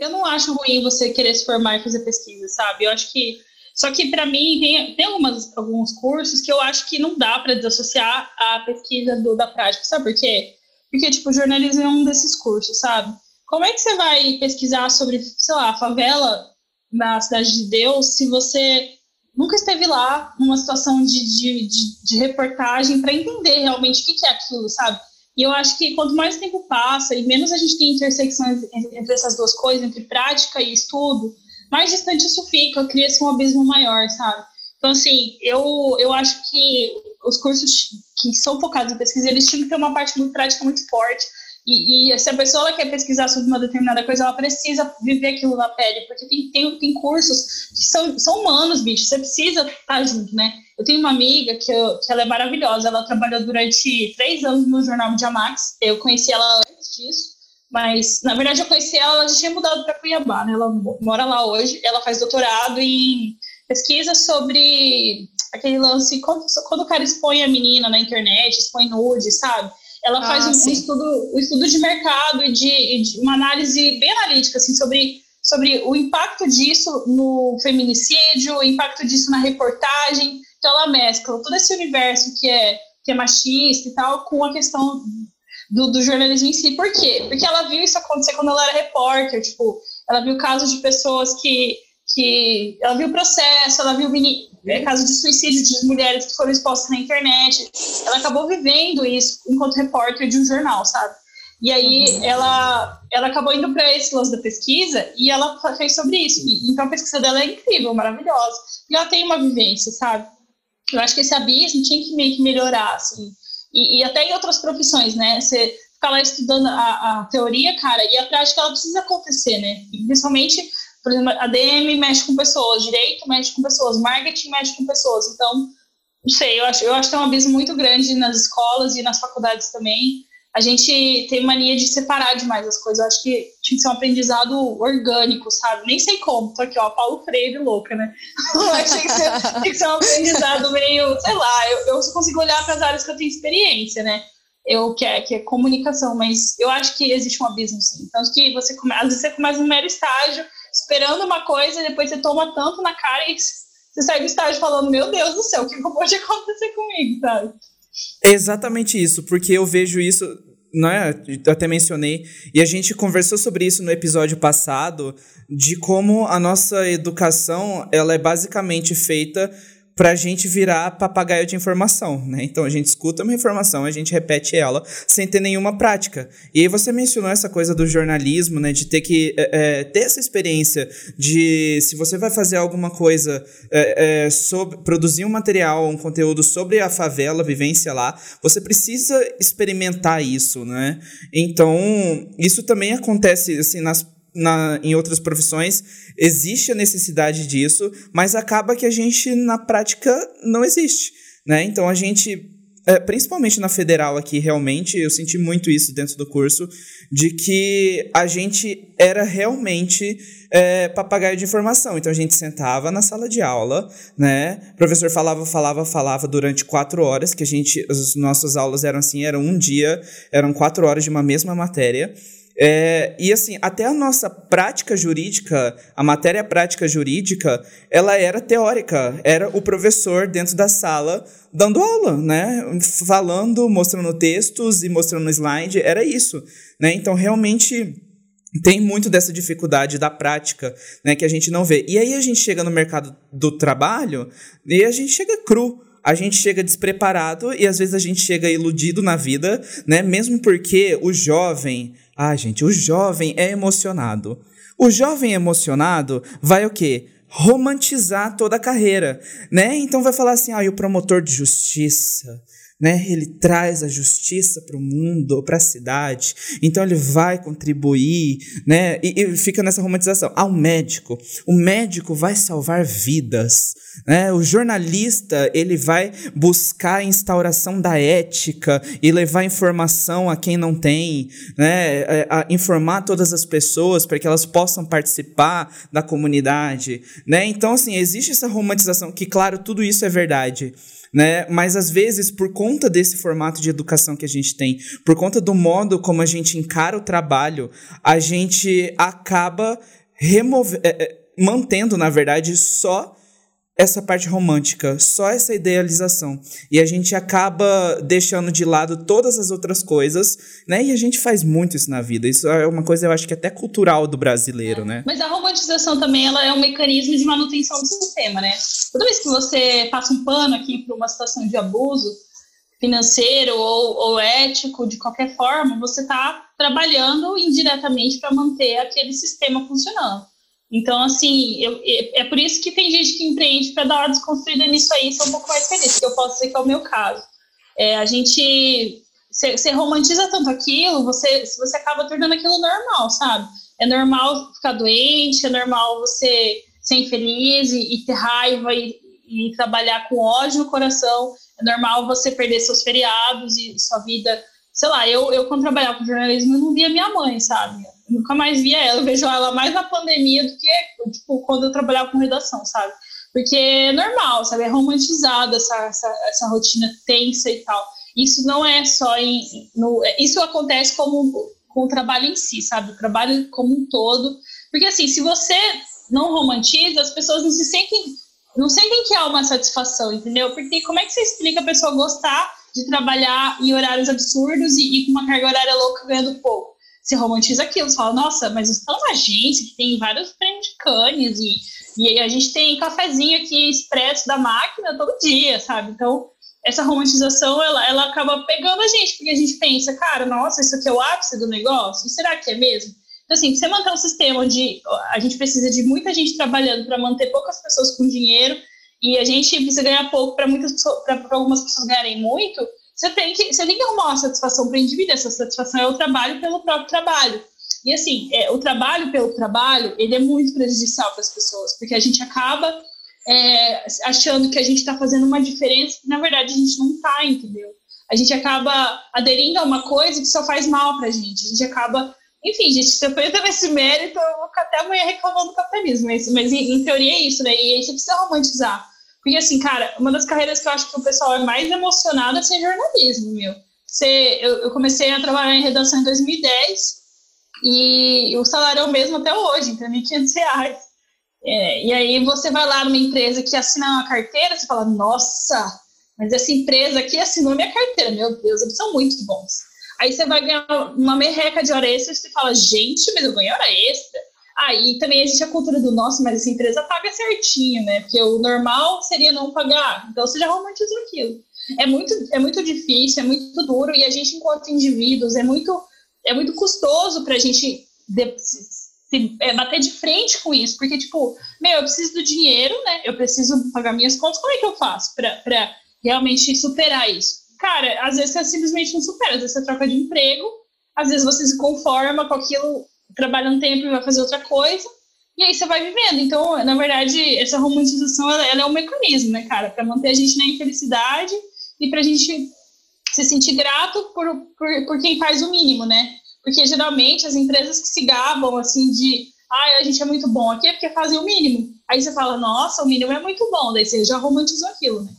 eu não acho ruim você querer se formar e fazer pesquisa, sabe? Eu acho que. Só que, para mim, tem, tem algumas, alguns cursos que eu acho que não dá para desassociar a pesquisa do, da prática, sabe por quê? Porque, tipo, jornalismo é um desses cursos, sabe? Como é que você vai pesquisar sobre, sei lá, a favela na Cidade de Deus se você nunca esteve lá numa situação de, de, de, de reportagem para entender realmente o que, que é aquilo, sabe? E eu acho que quanto mais tempo passa e menos a gente tem intersecções entre essas duas coisas, entre prática e estudo, mais distante isso fica, cria-se um abismo maior, sabe? Então, assim, eu, eu acho que os cursos que são focados em pesquisa, eles tinham que ter uma parte muito prática muito forte, e, e, se a pessoa quer pesquisar sobre uma determinada coisa, ela precisa viver aquilo na pele, porque tem, tem, tem cursos que são, são humanos, bicho, você precisa estar junto, né? Eu tenho uma amiga que, eu, que ela é maravilhosa, ela trabalhou durante três anos no Jornal de Amax, eu conheci ela antes disso, mas na verdade eu conheci ela, ela já tinha mudado para Cuiabá, né? Ela mora lá hoje, ela faz doutorado em pesquisa sobre aquele lance, quando, quando o cara expõe a menina na internet, expõe nude, sabe? Ela faz ah, um, um, estudo, um estudo de mercado e de, de, uma análise bem analítica assim, sobre, sobre o impacto disso no feminicídio, o impacto disso na reportagem. Então, ela mescla todo esse universo que é, que é machista e tal com a questão do, do jornalismo em si. Por quê? Porque ela viu isso acontecer quando ela era repórter. Tipo, ela viu casos de pessoas que. que ela viu processo, ela viu é, caso de suicídio de mulheres que foram expostas na internet. Ela acabou vivendo isso enquanto repórter de um jornal, sabe? E aí ela, ela acabou indo para esse lance da pesquisa e ela fez sobre isso. E, então a pesquisa dela é incrível, maravilhosa. E ela tem uma vivência, sabe? Eu acho que esse abismo tinha que meio que melhorar, assim. E, e até em outras profissões, né? Você ficar lá estudando a, a teoria, cara, e a prática ela precisa acontecer, né? Principalmente por exemplo, a DM mexe com pessoas, direito mexe com pessoas, marketing mexe com pessoas. Então, não sei, eu acho, eu acho que tem um abismo muito grande nas escolas e nas faculdades também. A gente tem mania de separar demais as coisas. Eu acho que tinha que ser um aprendizado orgânico, sabe? Nem sei como. Tô aqui, ó, Paulo Freire louca, né? <laughs> Tinha que, ser, tinha que ser um aprendizado meio, sei lá, eu, eu só consigo olhar para as áreas que eu tenho experiência, né? eu que é, que é comunicação, mas eu acho que existe um abismo sim. Tanto que você come, às vezes você começa no mero estágio, esperando uma coisa e depois você toma tanto na cara e você sai do estágio falando, meu Deus do céu, o que pode <laughs> acontecer comigo, sabe?
Exatamente isso, porque eu vejo isso, né, até mencionei, e a gente conversou sobre isso no episódio passado, de como a nossa educação, ela é basicamente feita para a gente virar papagaio de informação, né? Então a gente escuta uma informação, a gente repete ela sem ter nenhuma prática. E aí você mencionou essa coisa do jornalismo, né? De ter que é, ter essa experiência de se você vai fazer alguma coisa é, é, sobre produzir um material, um conteúdo sobre a favela, a vivência lá, você precisa experimentar isso, né? Então isso também acontece assim nas na, em outras profissões existe a necessidade disso, mas acaba que a gente, na prática, não existe. Né? Então a gente, é, principalmente na federal aqui, realmente, eu senti muito isso dentro do curso, de que a gente era realmente é, papagaio de informação. Então a gente sentava na sala de aula, né? O professor falava, falava, falava durante quatro horas, que a gente, as nossas aulas eram assim, eram um dia, eram quatro horas de uma mesma matéria. É, e assim, até a nossa prática jurídica, a matéria prática jurídica, ela era teórica. Era o professor dentro da sala dando aula, né? Falando, mostrando textos e mostrando slide, era isso. Né? Então, realmente tem muito dessa dificuldade da prática, né, que a gente não vê. E aí a gente chega no mercado do trabalho e a gente chega cru a gente chega despreparado e às vezes a gente chega iludido na vida, né? Mesmo porque o jovem, ah, gente, o jovem é emocionado. O jovem emocionado vai o quê? Romantizar toda a carreira, né? Então vai falar assim: ah, o promotor de justiça, né? Ele traz a justiça para o mundo, para a cidade. Então ele vai contribuir, né? E, e, fica nessa romantização. Ah, o médico, o médico vai salvar vidas, né? O jornalista ele vai buscar a instauração da ética e levar informação a quem não tem, né? A, é, a informar todas as pessoas para que elas possam participar da comunidade, né? Então assim existe essa romantização que claro tudo isso é verdade né? Mas às vezes, por conta desse formato de educação que a gente tem, por conta do modo como a gente encara o trabalho, a gente acaba remover, é, é, mantendo, na verdade, só essa parte romântica, só essa idealização. E a gente acaba deixando de lado todas as outras coisas, né? E a gente faz muito isso na vida. Isso é uma coisa, eu acho que até cultural do brasileiro,
é.
né?
Mas a romantização também, ela é um mecanismo de manutenção do sistema, né? Toda vez que você passa um pano aqui para uma situação de abuso financeiro ou, ou ético, de qualquer forma, você está trabalhando indiretamente para manter aquele sistema funcionando. Então, assim, eu, é por isso que tem gente que empreende para dar uma desconstruída nisso aí, ser um pouco mais feliz, que eu posso dizer que é o meu caso. É, a gente, você romantiza tanto aquilo, você, você acaba tornando aquilo normal, sabe? É normal ficar doente, é normal você ser infeliz e, e ter raiva e, e, trabalhar com ódio no coração, é normal você perder seus feriados e sua vida. Sei lá, eu, eu quando trabalhava com jornalismo, eu não via minha mãe, sabe? Nunca mais via ela. Eu vejo ela mais na pandemia do que tipo, quando eu trabalhava com redação, sabe? Porque é normal, sabe? É romantizada essa, essa, essa rotina tensa e tal. Isso não é só em. No, isso acontece como com o trabalho em si, sabe? O trabalho como um todo. Porque assim, se você não romantiza, as pessoas não se sentem. Não sentem que há uma satisfação, entendeu? Porque como é que você explica a pessoa gostar de trabalhar em horários absurdos e, e com uma carga horária louca ganhando pouco? Se romantiza aquilo. Você fala, nossa, mas você tá numa agência que tem vários prêmios de canes e, e a gente tem cafezinho aqui expresso da máquina todo dia, sabe? Então, essa romantização, ela, ela acaba pegando a gente, porque a gente pensa, cara, nossa, isso aqui é o ápice do negócio? E será que é mesmo? Então, assim, você manter um sistema onde a gente precisa de muita gente trabalhando para manter poucas pessoas com dinheiro e a gente precisa ganhar pouco para muitas para algumas pessoas ganharem muito, você tem que, você tem que arrumar uma satisfação para o indivíduo. Essa satisfação é o trabalho pelo próprio trabalho. E assim, é, o trabalho pelo trabalho, ele é muito prejudicial para as pessoas, porque a gente acaba é, achando que a gente está fazendo uma diferença que na verdade a gente não está, entendeu? A gente acaba aderindo a uma coisa que só faz mal para a gente. A gente acaba, enfim, gente, se eu entrar nesse mérito, eu vou ficar até amanhã reclamando do capitalismo, mas, mas em, em teoria é isso, né? E a gente precisa romantizar porque, assim, cara, uma das carreiras que eu acho que o pessoal é mais emocionado é ser jornalismo, meu. Você, eu, eu comecei a trabalhar em redação em 2010 e o salário é o mesmo até hoje, então R$ 1.500. É, e aí você vai lá numa empresa que assina uma carteira, você fala, nossa, mas essa empresa aqui assinou minha carteira, meu Deus, eles são muito bons. Aí você vai ganhar uma merreca de hora extra e você fala, gente, mas eu ganhei hora extra. Aí ah, também existe a cultura do nosso, mas essa empresa paga certinho, né? Porque o normal seria não pagar. Então você já romantizou aquilo. É muito, é muito difícil, é muito duro, e a gente, enquanto indivíduos, é muito, é muito custoso para a gente de, se, se, é, bater de frente com isso. Porque, tipo, meu, eu preciso do dinheiro, né? Eu preciso pagar minhas contas, como é que eu faço para realmente superar isso? Cara, às vezes você simplesmente não supera, às vezes você troca de emprego, às vezes você se conforma com aquilo, trabalha um tempo e vai fazer outra coisa, e aí você vai vivendo. Então, na verdade, essa romantização ela, ela é um mecanismo, né, cara, para manter a gente na infelicidade e para a gente se sentir grato por, por, por quem faz o mínimo, né? Porque geralmente as empresas que se gabam assim de ah, a gente é muito bom aqui é porque fazem o mínimo. Aí você fala, nossa, o mínimo é muito bom, daí você já romantizou aquilo, né?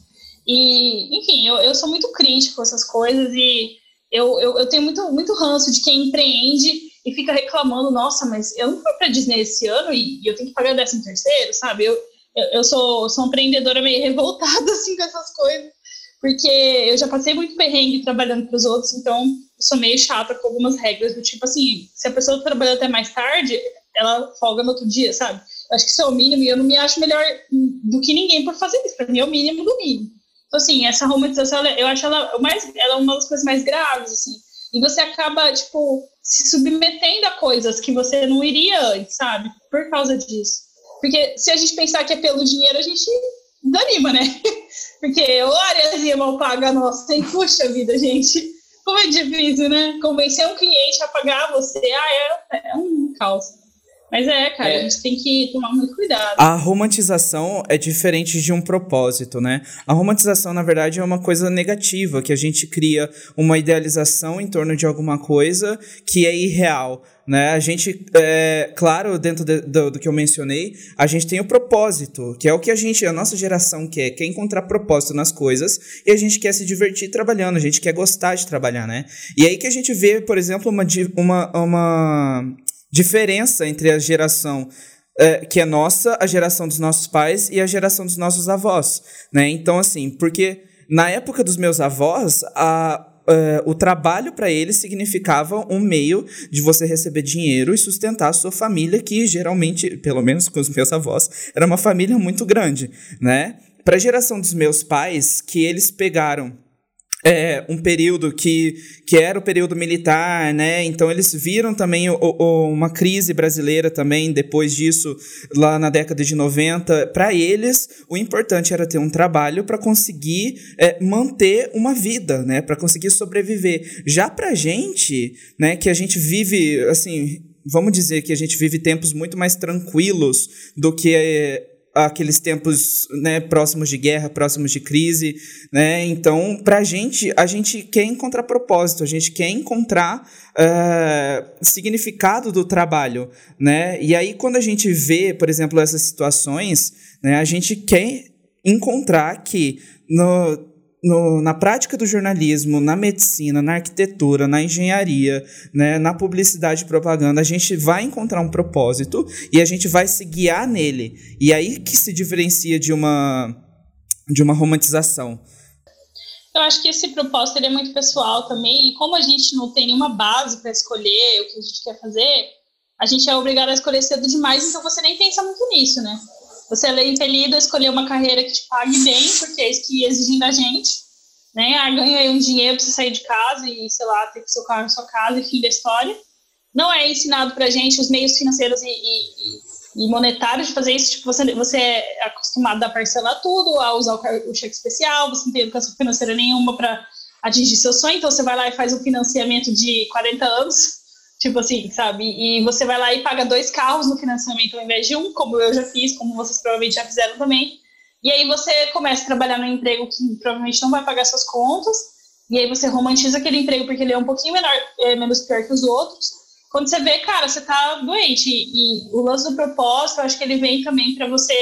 E, enfim, eu, eu sou muito crítico com essas coisas e eu, eu, eu tenho muito, muito ranço de quem empreende e fica reclamando, nossa, mas eu não fui para Disney esse ano e, e, eu tenho que pagar décimo terceiro, sabe? Eu, eu, eu, sou, sou uma empreendedora meio revoltada, <laughs> assim, com essas coisas, porque eu já passei muito perrengue trabalhando para os outros, então eu sou meio chata com algumas regras, do tipo assim, se a pessoa trabalha até mais tarde, ela folga no outro dia, sabe? Eu acho que isso é o mínimo e eu não me acho melhor do que ninguém por fazer isso, para mim é o mínimo do mínimo. Então, assim, essa romantização, eu acho ela, mais, ela é uma das coisas mais graves, assim, e você acaba, tipo, se submetendo a coisas que você não iria antes, sabe? Por causa disso. Porque se a gente pensar que é pelo dinheiro, a gente desanima, né? <laughs> Porque o areazinha mal paga, nossa, tem puxa vida, gente. Como é difícil, né? Convencer um cliente a pagar você, ah, é, é um caos. Mas é, cara, é. a gente tem que tomar muito cuidado.
A romantização é diferente de um propósito, né? A romantização, na verdade, é uma coisa negativa, que a gente cria uma idealização em torno de alguma coisa que é irreal. Né? A gente, é, claro, dentro de, do, do, que eu mencionei, a gente tem o propósito, que é o que a gente, a nossa geração quer, quer encontrar propósito nas coisas e a gente quer se divertir trabalhando, a gente quer gostar de trabalhar, né? E aí que a gente vê, por exemplo, uma, uma, uma diferença entre a geração é, que é nossa, a geração dos nossos pais e a geração dos nossos avós, né? Então, assim, porque na época dos meus avós, a, é, o trabalho para eles significava um meio de você receber dinheiro e sustentar a sua família, que geralmente, pelo menos com os meus avós, era uma família muito grande, né? Para a geração dos meus pais, que eles pegaram é, um período que, que era o período militar, né? Então eles viram também o, o, uma crise brasileira também depois disso, lá na década de 90. Para eles, o importante era ter um trabalho para conseguir é, manter uma vida, né? Para conseguir sobreviver. Já para gente, né? Que a gente vive, assim, vamos dizer que a gente vive tempos muito mais tranquilos do que é, aqueles tempos né, próximos de guerra, próximos de crise, né? Então, para a gente, a gente quer encontrar propósito, a gente quer encontrar uh, significado do trabalho, né? E aí, quando a gente vê, por exemplo, essas situações, né, a gente quer encontrar que no, no, na prática do jornalismo, na medicina, na arquitetura, na engenharia, né, na publicidade e propaganda, a gente vai encontrar um propósito e a gente vai se guiar nele. E aí que se diferencia de uma, de uma romantização.
Eu acho que esse propósito é muito pessoal também, e como a gente não tem nenhuma base para escolher o que a gente quer fazer, a gente é obrigado a escolher cedo demais, então você nem pensa muito nisso, né? Você é impelido a escolher uma carreira que te pague bem, porque é isso que exigem da gente. Né? Ah, ganha um dinheiro para você sair de casa e, sei lá, ter seu carro na sua casa e fim da história. Não é ensinado para gente os meios financeiros e, e, e, monetários de fazer isso. Tipo, você, você é acostumado a parcelar tudo, a usar o, o cheque especial, você não tem educação financeira nenhuma para atingir seu sonho, então você vai lá e faz um financiamento de 40 anos Tipo assim, sabe? E você vai lá e paga dois carros no financiamento ao invés de um, como eu já fiz, como vocês provavelmente já fizeram também. E aí você começa a trabalhar no emprego que provavelmente não vai pagar suas contas. E aí você romantiza aquele emprego porque ele é um pouquinho menor, é menos pior que os outros. Quando você vê, cara, você tá doente. E, e o lance do propósito, eu acho que ele vem também para você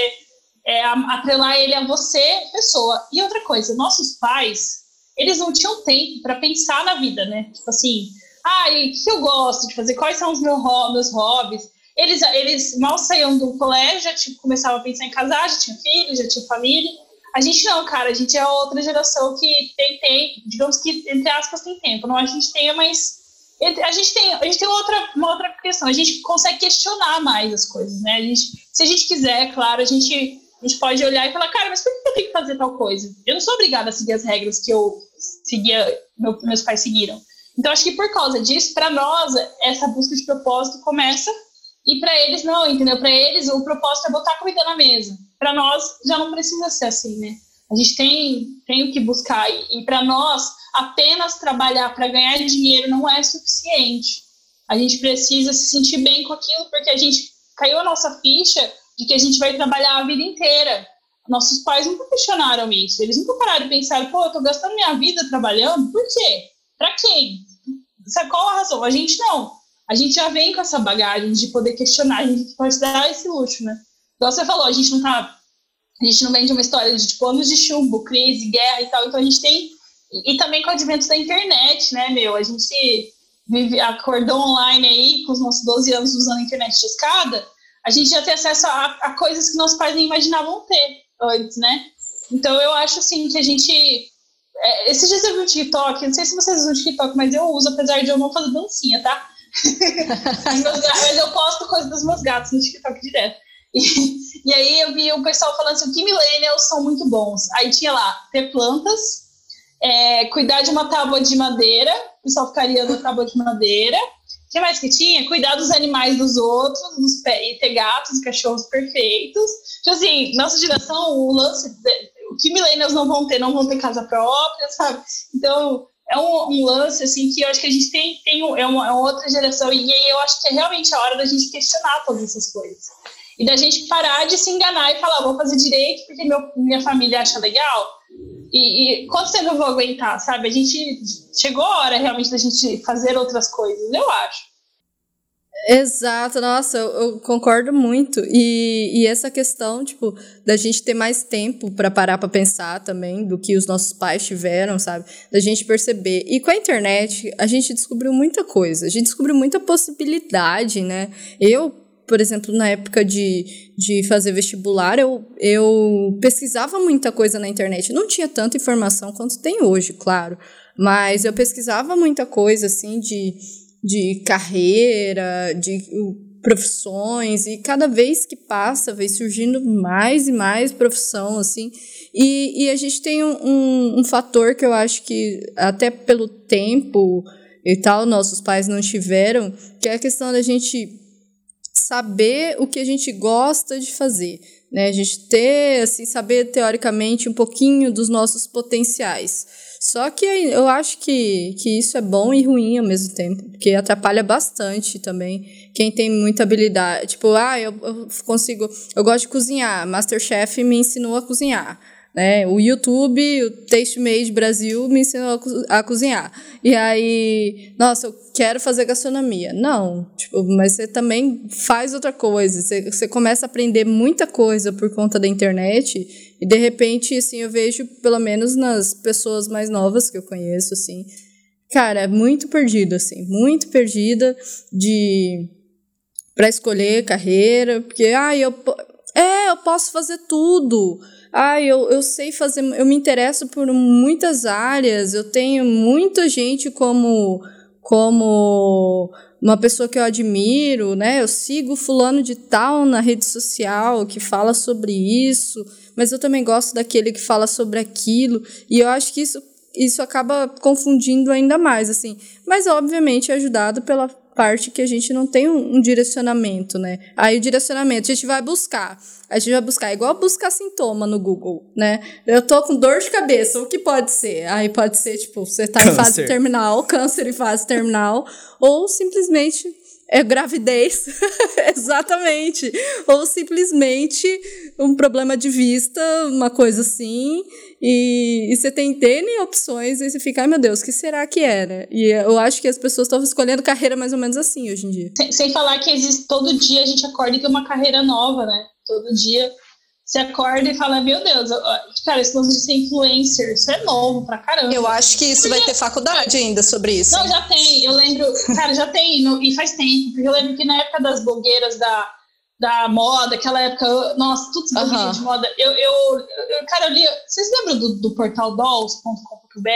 é, atrelar ele a você, pessoa. E outra coisa, nossos pais, eles não tinham tempo para pensar na vida, né? Tipo assim, ah, e o que eu gosto de fazer? Quais são os meus, hobbies? Eles, eles mal saíam do colégio, já tipo, começavam a pensar em casar, já tinha filhos, já tinha família. A gente não, cara, a gente é outra geração que tem, tem digamos que, entre aspas, tem tempo. Não a gente tenha, mas a gente tem, a gente tem outra, uma outra questão, a gente consegue questionar mais as coisas, né? A gente, se a gente quiser, claro, a gente, a gente pode olhar e falar, cara, mas por que eu tenho que fazer tal coisa? Eu não sou obrigada a seguir as regras que eu seguia, meu, meus pais seguiram. Então, acho que por causa disso, para nós, essa busca de propósito começa, e para eles não, entendeu? Para eles, o propósito é botar comida na mesa. Para nós, já não precisa ser assim, né? A gente tem, tem o que buscar, e, para nós, apenas trabalhar para ganhar dinheiro não é suficiente. A gente precisa se sentir bem com aquilo, porque a gente caiu a nossa ficha de que a gente vai trabalhar a vida inteira. Nossos pais nunca questionaram isso. Eles nunca pararam de pensar, pô, eu tô gastando minha vida trabalhando, por quê? Para quem? Sabe qual a razão? A gente não. A gente já vem com essa bagagem de poder questionar, a gente pode dar esse luxo, né? Então você falou, a gente não tá. A gente não vem de uma história de tipo anos de chumbo, crise, guerra e tal, então a gente tem e, também com o advento da internet, né, meu? A gente vive, acordou online aí, com os nossos 12 anos usando a internet de escada, a gente já tem acesso a, a coisas que nossos pais nem imaginavam ter antes, né? Então eu acho assim que a gente. É, esses dias eu vi o TikTok, não sei se vocês usam o TikTok, mas eu uso, apesar de eu não fazer dancinha, tá? <laughs> mas eu posto coisas dos meus gatos no TikTok direto. E, e aí eu vi o pessoal falando assim, que millennials são muito bons. Aí tinha lá, ter plantas, é, cuidar de uma tábua de madeira, o pessoal ficaria na tábua de madeira. O que mais que tinha? Cuidar dos animais dos outros, dos e ter gatos e cachorros perfeitos. Então, assim, nossa geração, o lance, o que millennials não vão ter, não vão ter casa própria, sabe? Então, é um, um, lance, assim, que eu acho que a gente tem, tem é, uma, é uma outra geração, e aí eu acho que é realmente a hora da gente questionar todas essas coisas. E da gente parar de se enganar e falar, vou fazer direito porque meu, minha família acha legal. E, e quanto tempo eu vou aguentar, sabe? A gente chegou a hora realmente da gente fazer outras coisas, eu acho.
Exato, nossa, eu, eu concordo muito. E, e essa questão, tipo, da gente ter mais tempo para parar para pensar também do que os nossos pais tiveram, sabe? Da gente perceber. E com a internet, a gente descobriu muita coisa, a gente descobriu muita possibilidade, né? Eu, por exemplo, na época de, de fazer vestibular, eu, eu pesquisava muita coisa na internet. Não tinha tanta informação quanto tem hoje, claro. Mas eu pesquisava muita coisa, assim, de, de carreira, de profissões. E cada vez que passa, vem surgindo mais e mais profissão, assim. E, e a gente tem um, um, um fator que eu acho que, até pelo tempo e tal, nossos pais não tiveram, que é a questão da gente saber o que a gente gosta de fazer, né? A gente ter, assim, saber teoricamente um pouquinho dos nossos potenciais. Só que eu acho que, que isso é bom e ruim ao mesmo tempo, porque atrapalha bastante também quem tem muita habilidade. Tipo, ah, eu, eu consigo, eu gosto de cozinhar, Masterchef me ensinou a cozinhar. Né? O YouTube, o Taste Made Brasil me ensinou a, co a, cozinhar. E aí, nossa, eu quero fazer gastronomia. Não, tipo, mas você também faz outra coisa. Você, você começa a aprender muita coisa por conta da internet. E de repente, assim, eu vejo, pelo menos nas pessoas mais novas que eu conheço, assim, cara, é muito perdido, assim, muito perdida de para escolher carreira, porque ah, eu é, eu posso fazer tudo ah, eu, eu sei fazer, eu me interesso por muitas áreas, eu tenho muita gente como, como uma pessoa que eu admiro, né? Eu sigo fulano de tal na rede social que fala sobre isso, mas eu também gosto daquele que fala sobre aquilo, e eu acho que isso isso acaba confundindo ainda mais, assim. Mas, obviamente, é ajudado pela parte que a gente não tem um, um, direcionamento, né? Aí o direcionamento a gente vai buscar. A gente vai buscar, igual buscar sintoma no Google, né? Eu tô com dor de cabeça, o que pode ser? Aí pode ser, tipo, você tá câncer. em fase terminal, câncer em fase terminal, ou simplesmente é gravidez, <laughs> exatamente. Ou simplesmente um problema de vista, uma coisa assim. E, e você tem N opções e você fica, ai meu Deus, que será que? É, né? E eu acho que as pessoas estão escolhendo carreira mais ou menos assim hoje em dia.
Sem, sem falar que existe todo dia a gente acorda e tem uma carreira nova, né? Todo dia você acorda e fala, meu Deus, cara, esse lance de ser influencer, isso é novo pra caramba.
Eu acho que isso vai ter faculdade ainda sobre isso.
Não, já tem, eu lembro, cara, já tem, e faz tempo, porque eu lembro que na época das blogueiras da, da moda, aquela época, nossa, tudo se
Aham.
de moda. Eu, eu, eu- cara, eu li. Vocês lembram do, do portal dolls.com.br?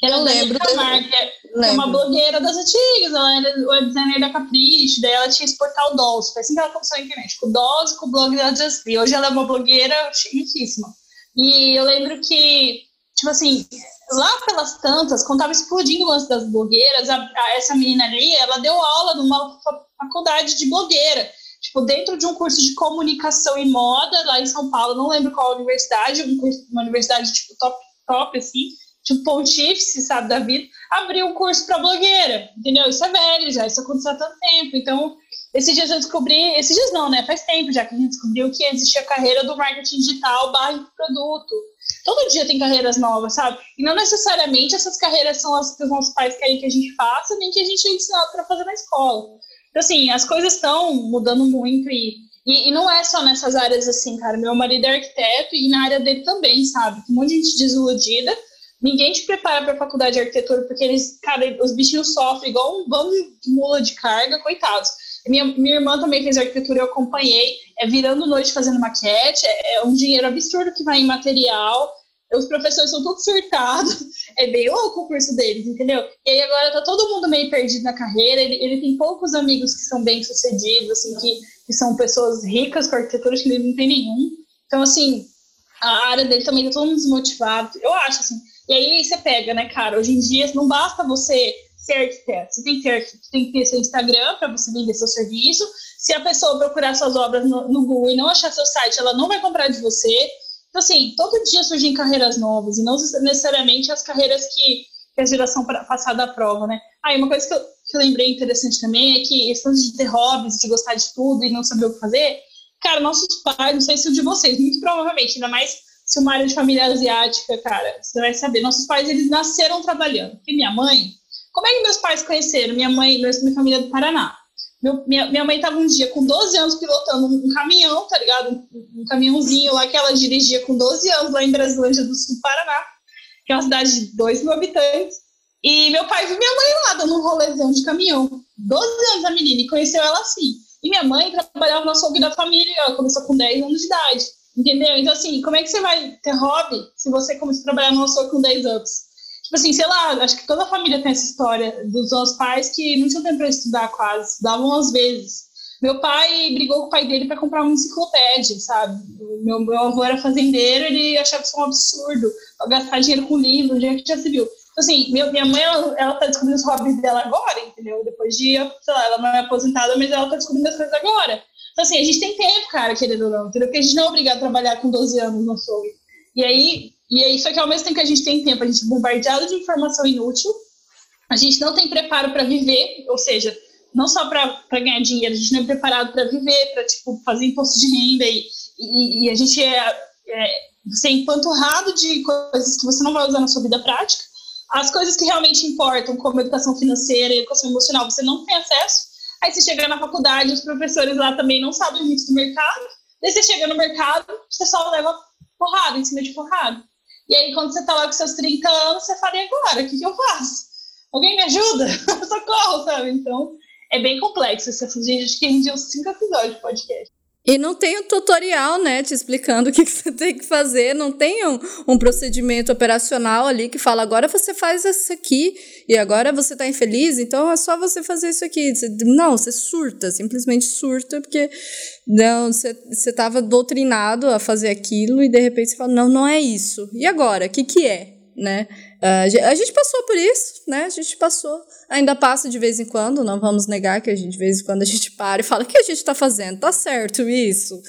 Que era
Eu lembro,
Mar, que é uma blogueira das antigas, ela era web designer da Capricho, daí ela tinha esse portal Dolls, foi assim que ela começou na internet, com o Dolls e com o blog da Just Be. Hoje ela é uma blogueira riquíssima. E eu lembro que, tipo assim, lá pelas tantas, quando tava explodindo o lance das blogueiras, a- a- essa menina ali, ela deu aula numa fa- faculdade de blogueira. Tipo, dentro de um curso de comunicação e moda, lá em São Paulo, não lembro qual universidade, um curso- uma universidade, tipo, top, top, assim, tipo, pontífice, sabe, da vida, abriu um curso para blogueira, entendeu? Isso é velho já, isso aconteceu há tanto tempo. Então, esses dias eu descobri, esses dias não, né? Faz tempo já que a gente descobriu que existia a carreira do marketing digital barra produto. Todo dia tem carreiras novas, sabe? E não necessariamente essas carreiras são as que os nossos pais querem que a gente faça, nem que a gente é ensinado para fazer na escola. Então, assim, as coisas estão mudando muito e, e, e não é só nessas áreas assim, cara. Meu marido é arquiteto e na área dele também, sabe? Tem um monte de gente desiludida. Ninguém te prepara para a faculdade de arquitetura porque eles, cara, os bichinhos sofrem igual um bando de mula de carga, coitados. Minha, minha irmã também fez arquitetura, eu acompanhei. É virando noite fazendo maquete, é, é um dinheiro absurdo que vai em material. Os professores são todos surtados. <laughs> É bem louco o curso deles, entendeu? E aí agora tá todo mundo meio perdido na carreira. Ele, ele tem poucos amigos que são bem sucedidos, assim, que, que são pessoas ricas com arquitetura, que ele não tem nenhum. Então, assim, a área dele também tá todo mundo desmotivado. Eu acho, assim. E aí você pega, né, cara? Hoje em dia não basta você ser arquiteto. Você tem que ter, tem que ter seu Instagram para você vender seu serviço. Se a pessoa procurar suas obras no, no Google e não achar seu site, ela não vai comprar de você. Então, assim, todo dia surgem carreiras novas, e não necessariamente as carreiras que, que a geração passada aprova, né? Ah, e uma coisa que eu, que eu lembrei interessante também é que lance de ter hobbies, de gostar de tudo e não saber o que fazer, cara, nossos pais, não sei se o de vocês, muito provavelmente, ainda mais se uma área de família asiática, cara, você vai saber, nossos pais, eles nasceram trabalhando. E minha mãe, como é que meus pais conheceram? Minha mãe, minha família é do Paraná. Meu- minha, minha mãe estava um dia com 12 anos pilotando um, caminhão, tá ligado? Um, um caminhãozinho lá que ela dirigia com 12 anos lá em Brasilândia do Sul, Paraná, que é uma cidade de 2 mil habitantes. E meu pai viu minha mãe lá dando um rolezão de caminhão. 12 anos a menina, e conheceu ela assim. E minha mãe trabalhava no açougue da família, ela começou com 10 anos de idade. Entendeu? Então, assim, como é que você vai ter hobby se você começou a trabalhar no açougue com 10 anos? Tipo assim, sei lá, acho que toda a família tem essa história dos nossos pais que não tinham tempo para estudar quase, estudavam às vezes. Meu pai brigou com o pai dele para comprar uma enciclopédia, sabe? Meu, meu avô era fazendeiro, ele achava isso um absurdo, gastar dinheiro com livro, é que já se viu. Então, assim, meu, minha mãe, ela, ela tá descobrindo os hobbies dela agora, entendeu? Depois de, sei lá, ela não é aposentada, mas ela tá descobrindo as coisas agora. Então, assim, a gente tem tempo, cara, querendo ou não, entendeu? Porque a gente não é obrigado a trabalhar com 12 anos no açougue. E aí, e aí, só que ao mesmo tempo que a gente tem tempo, a gente é bombardeado de informação inútil, a gente não tem preparo para viver, ou seja, não só para ganhar dinheiro, a gente não é preparado para viver, para tipo, fazer imposto de renda e, e, e a gente é, é você é empanturrado de coisas que você não vai usar na sua vida prática. As coisas que realmente importam, como educação financeira e educação emocional, você não tem acesso. Aí você chega na faculdade, os professores lá também não sabem muito do mercado. Daí você chega no mercado, você só leva porrada em cima de porrada. E aí, quando você tá lá com seus 30 anos, você fala, e agora? O que, que eu faço? Alguém me ajuda? <laughs> Socorro, sabe? Então, é bem complexo assunto. Gente, acho que uns 5 episódios de podcast.
E não tem um tutorial, né, te explicando o que, você tem que fazer, não tem um, um procedimento operacional ali que fala, agora você faz isso aqui e agora você tá infeliz, então é só você fazer isso aqui. Não, você surta, simplesmente surta, porque não, você, você tava doutrinado a fazer aquilo e de repente você fala, não, não é isso. E agora? O que que é, né? A ge- a gente passou por isso, né? A gente passou. Ainda passa de vez em quando, não vamos negar que a gente, de vez em quando a gente para e fala: o que a gente tá fazendo? Tá certo isso?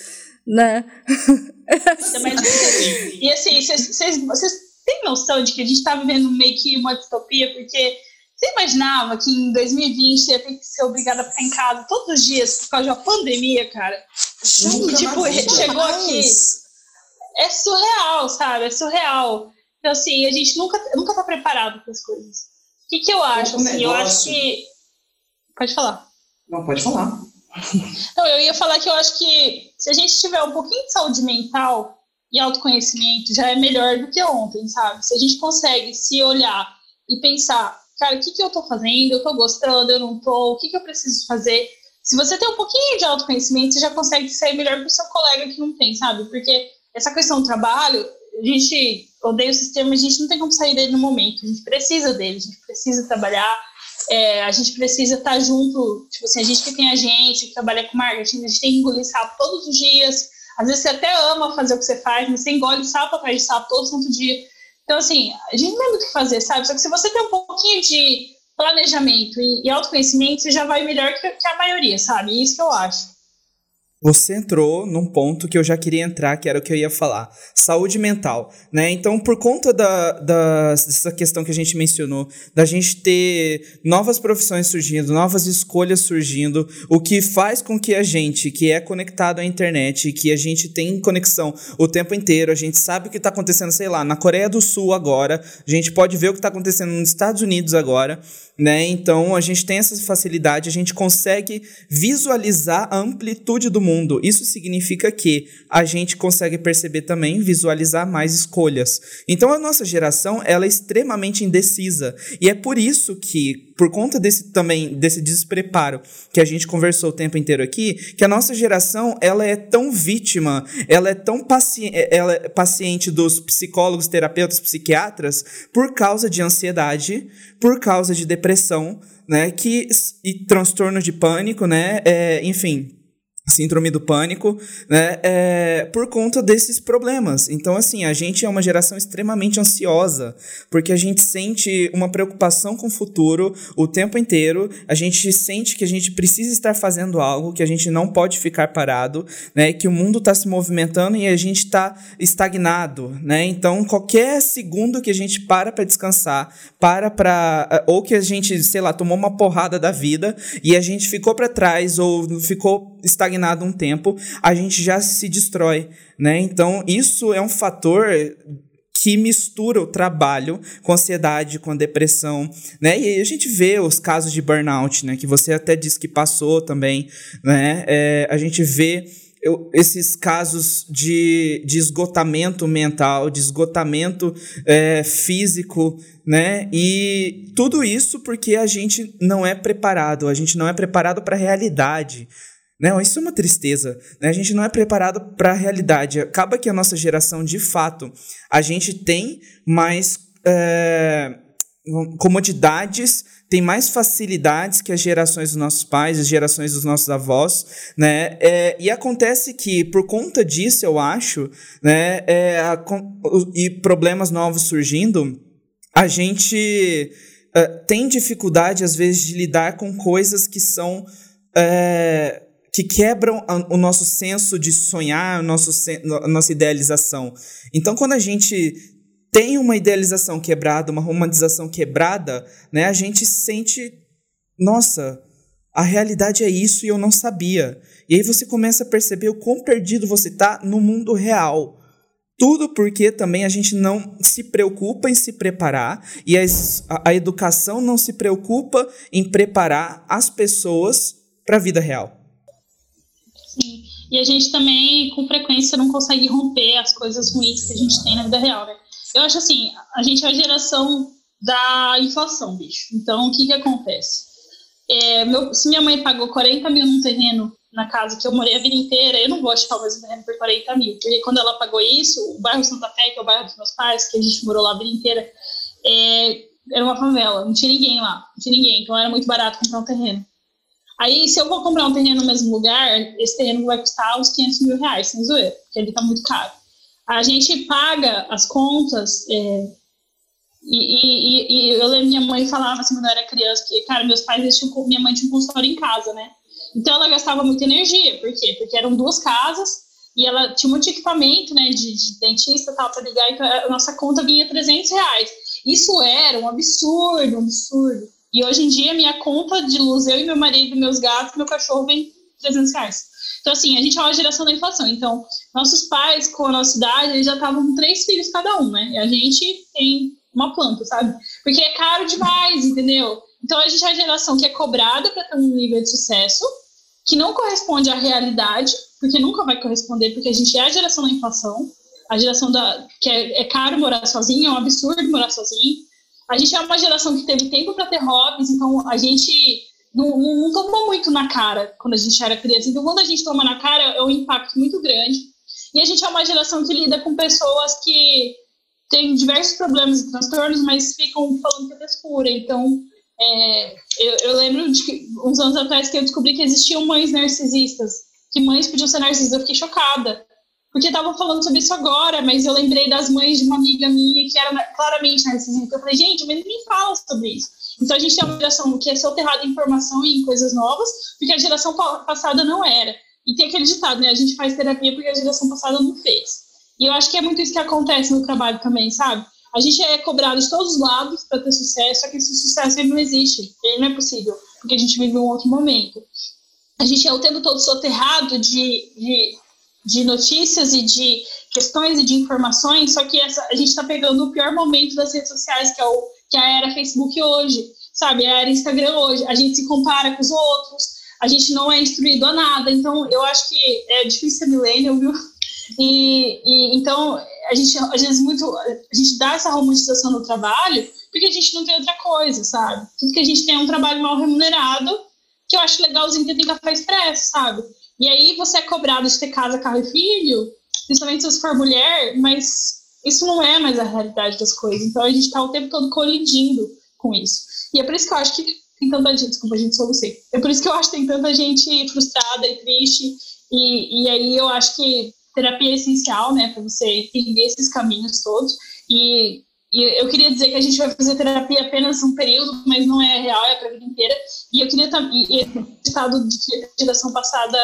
Né? <laughs>
Mais que- E assim, vocês- têm noção de que a gente tá vivendo meio que uma distopia, porque você imaginava que em 2020 você ia ter que ser obrigada a ficar em casa todos os dias por causa de uma pandemia, cara?
Nunca
E, tipo, chegou aqui.
Mas-
É surreal, sabe? É surreal. Então, assim, a gente nunca, nunca tá preparado para as coisas. O que, que eu acho?
um
Assim, eu acho
negócio.
que. Pode falar.
Não, pode falar.
Não, eu ia falar que eu acho que se a gente tiver um pouquinho de saúde mental e autoconhecimento, já é melhor do que ontem, sabe? Se a gente consegue se olhar e pensar, cara, o que, que eu tô fazendo? Eu tô gostando, eu não tô, o que, que eu preciso fazer? se você tem um pouquinho de autoconhecimento, você já consegue sair melhor que o seu colega que não tem, sabe? Porque essa questão do trabalho, a gente odeia o sistema, a gente não tem como sair dele no momento, a gente precisa dele, a gente precisa trabalhar, é, a gente precisa estar junto, tipo assim, a gente que tem a gente, que trabalha com marketing, a gente tem que engolir sapo todos os dias, às vezes você até ama fazer o que você faz, mas você engole sapo atrás de sapo todo santo dia. Então, assim, a gente não tem muito o que fazer, sabe? Só que se você tem um pouquinho de planejamento e, e autoconhecimento, você já vai melhor que, que a maioria, sabe? Isso que eu acho.
Você entrou num ponto que eu já queria entrar, que era o que eu ia falar. Saúde mental, né? Então, por conta da, da, dessa questão que a gente mencionou, da gente ter novas profissões surgindo, novas escolhas surgindo, o que faz com que a gente, que é conectado à internet, que a gente tem conexão o tempo inteiro, a gente sabe o que está acontecendo, sei lá, na Coreia do Sul agora, a gente pode ver o que está acontecendo nos Estados Unidos agora, né? Então, a gente tem essa facilidade, a gente consegue visualizar a amplitude do mundo. Isso significa que a gente consegue perceber também, visualizar mais escolhas. Então a nossa geração, ela é extremamente indecisa. E é por isso que por conta desse também desse despreparo que a gente conversou o tempo inteiro aqui, que a nossa geração ela é tão vítima, ela é tão paci ela é paciente dos psicólogos, terapeutas, psiquiatras por causa de ansiedade, por causa de depressão, né, que e transtorno de pânico, né, é, enfim, síndrome do pânico, né, é, por conta desses problemas. Então, assim, a gente é uma geração extremamente ansiosa, porque a gente sente uma preocupação com o futuro o tempo inteiro, a gente sente que a gente precisa estar fazendo algo, que a gente não pode ficar parado, né, que o mundo está se movimentando e a gente está estagnado, né, então qualquer segundo que a gente para para descansar, para para, ou que a gente, sei lá, tomou uma porrada da vida e a gente ficou para trás ou ficou estagnado um tempo, a gente já se destrói, né? Então, isso é um fator que mistura o trabalho com ansiedade, com depressão, né? E a gente vê os casos de burnout, né? Que você até disse que passou também, né? É, a gente vê eu, esses casos de, de esgotamento mental, de esgotamento é, físico, né? E tudo isso porque a gente não é preparado, a gente não é preparado para a realidade. Não, isso é uma tristeza. Né? A gente não é preparado para a realidade. Acaba que a nossa geração, de fato, a gente tem mais é, comodidades, tem mais facilidades que as gerações dos nossos pais, as gerações dos nossos avós, né? É, e acontece que, por conta disso, eu acho, né? É, a, e problemas novos surgindo, a gente é, tem dificuldade, às vezes, de lidar com coisas que são. É, que quebram o nosso senso de sonhar, o nosso, a nossa idealização. Então, quando a gente tem uma idealização quebrada, uma romantização quebrada, né, a gente sente, nossa, a realidade é isso e eu não sabia. E aí você começa a perceber o quão perdido você está no mundo real. Tudo porque também a gente não se preocupa em se preparar e a, a educação não se preocupa em preparar as pessoas para a vida real.
E a gente também, com frequência, não consegue romper as coisas ruins que a gente tem na vida real, né? Eu acho assim, a gente é a geração da inflação, bicho. Então, o que que acontece? É, meu, se minha mãe pagou 40 mil num terreno na casa que eu morei a vida inteira, eu não vou achar o terreno por 40 mil. Porque quando ela pagou isso, o bairro Santa Fé, que é o bairro dos meus pais, que a gente morou lá a vida inteira, é, era uma favela, não tinha ninguém lá, não tinha ninguém. Então, era muito barato comprar um terreno. Aí, se eu vou comprar um terreno no mesmo lugar, esse terreno vai custar uns 500 mil reais, sem zoeira, porque ele tá muito caro. A gente paga as contas, é, e, e, e, eu lembro minha mãe falava assim, quando eu era criança, que, cara, meus pais, tinham, minha mãe tinha um consultório em casa, né? Então, ela gastava muita energia, por quê? Porque eram duas casas, e ela tinha muito equipamento, né, de, de dentista e tal, para ligar, então a nossa conta vinha 300 reais. Isso era um absurdo, um absurdo. E hoje em dia, minha conta de luz, eu e meu marido, meus gatos, meu cachorro, vem 300 reais. Então, assim, a gente é uma geração da inflação. Então, nossos pais, com a nossa idade, eles já estavam três filhos cada um, né? E a gente tem uma planta, sabe? Porque é caro demais, entendeu? Então, a gente é a geração que é cobrada para ter um nível de sucesso, que não corresponde à realidade, porque nunca vai corresponder, porque a gente é a geração da inflação, a geração da que é, é caro morar sozinho, é um absurdo morar sozinho. A gente é uma geração que teve tempo para ter hobbies, então a gente não, não, tomou muito na cara quando a gente era criança. Então, quando a gente toma na cara, é um impacto muito grande. E a gente é uma geração que lida com pessoas que têm diversos problemas e transtornos, mas ficam falando que é frescura. Então, é, eu, eu, lembro de que, uns anos atrás que eu descobri que existiam mães narcisistas, que mães podiam ser narcisistas. Eu fiquei chocada. Porque estavam falando sobre isso agora, mas eu lembrei das mães de uma amiga minha que era claramente narcisista. Eu falei, gente, mas ninguém fala sobre isso. Então a gente tem uma geração que é soterrada em informação e em coisas novas, porque a geração passada não era. E tem aquele ditado, né? A gente faz terapia porque a geração passada não fez. E eu acho que é muito isso que acontece no trabalho também, sabe? A gente é cobrado de todos os lados para ter sucesso, só que esse sucesso ele não existe, ele não é possível, porque a gente vive um outro momento. A gente é o tempo todo soterrado de, de, de notícias e de questões e de informações, só que essa, a gente está pegando o pior momento das redes sociais, que é, o, que é a era Facebook hoje, sabe? A era Instagram hoje. A gente se compara com os outros, a gente não é instruído a nada, então eu acho que é difícil ser millennial, viu? E, e, então a gente às vezes muito a gente dá essa romantização no trabalho porque a gente não tem outra coisa, sabe? Tudo que a gente tem um trabalho mal remunerado que eu acho legalzinho que tem café expresso, sabe? E aí você é cobrado de ter casa, carro e filho, principalmente se você for mulher, mas isso não é mais a realidade das coisas. Então a gente está o tempo todo colidindo com isso. E é por isso que eu acho que tem tanta gente, desculpa, gente, sou você. É por isso que eu acho que tem tanta gente frustrada e triste. E, e aí eu acho que terapia é essencial, né, para você entender esses caminhos todos. E, e, eu queria dizer que a gente vai fazer terapia apenas um período, mas não é real, é para a vida inteira. E eu queria também, o estado de que a geração passada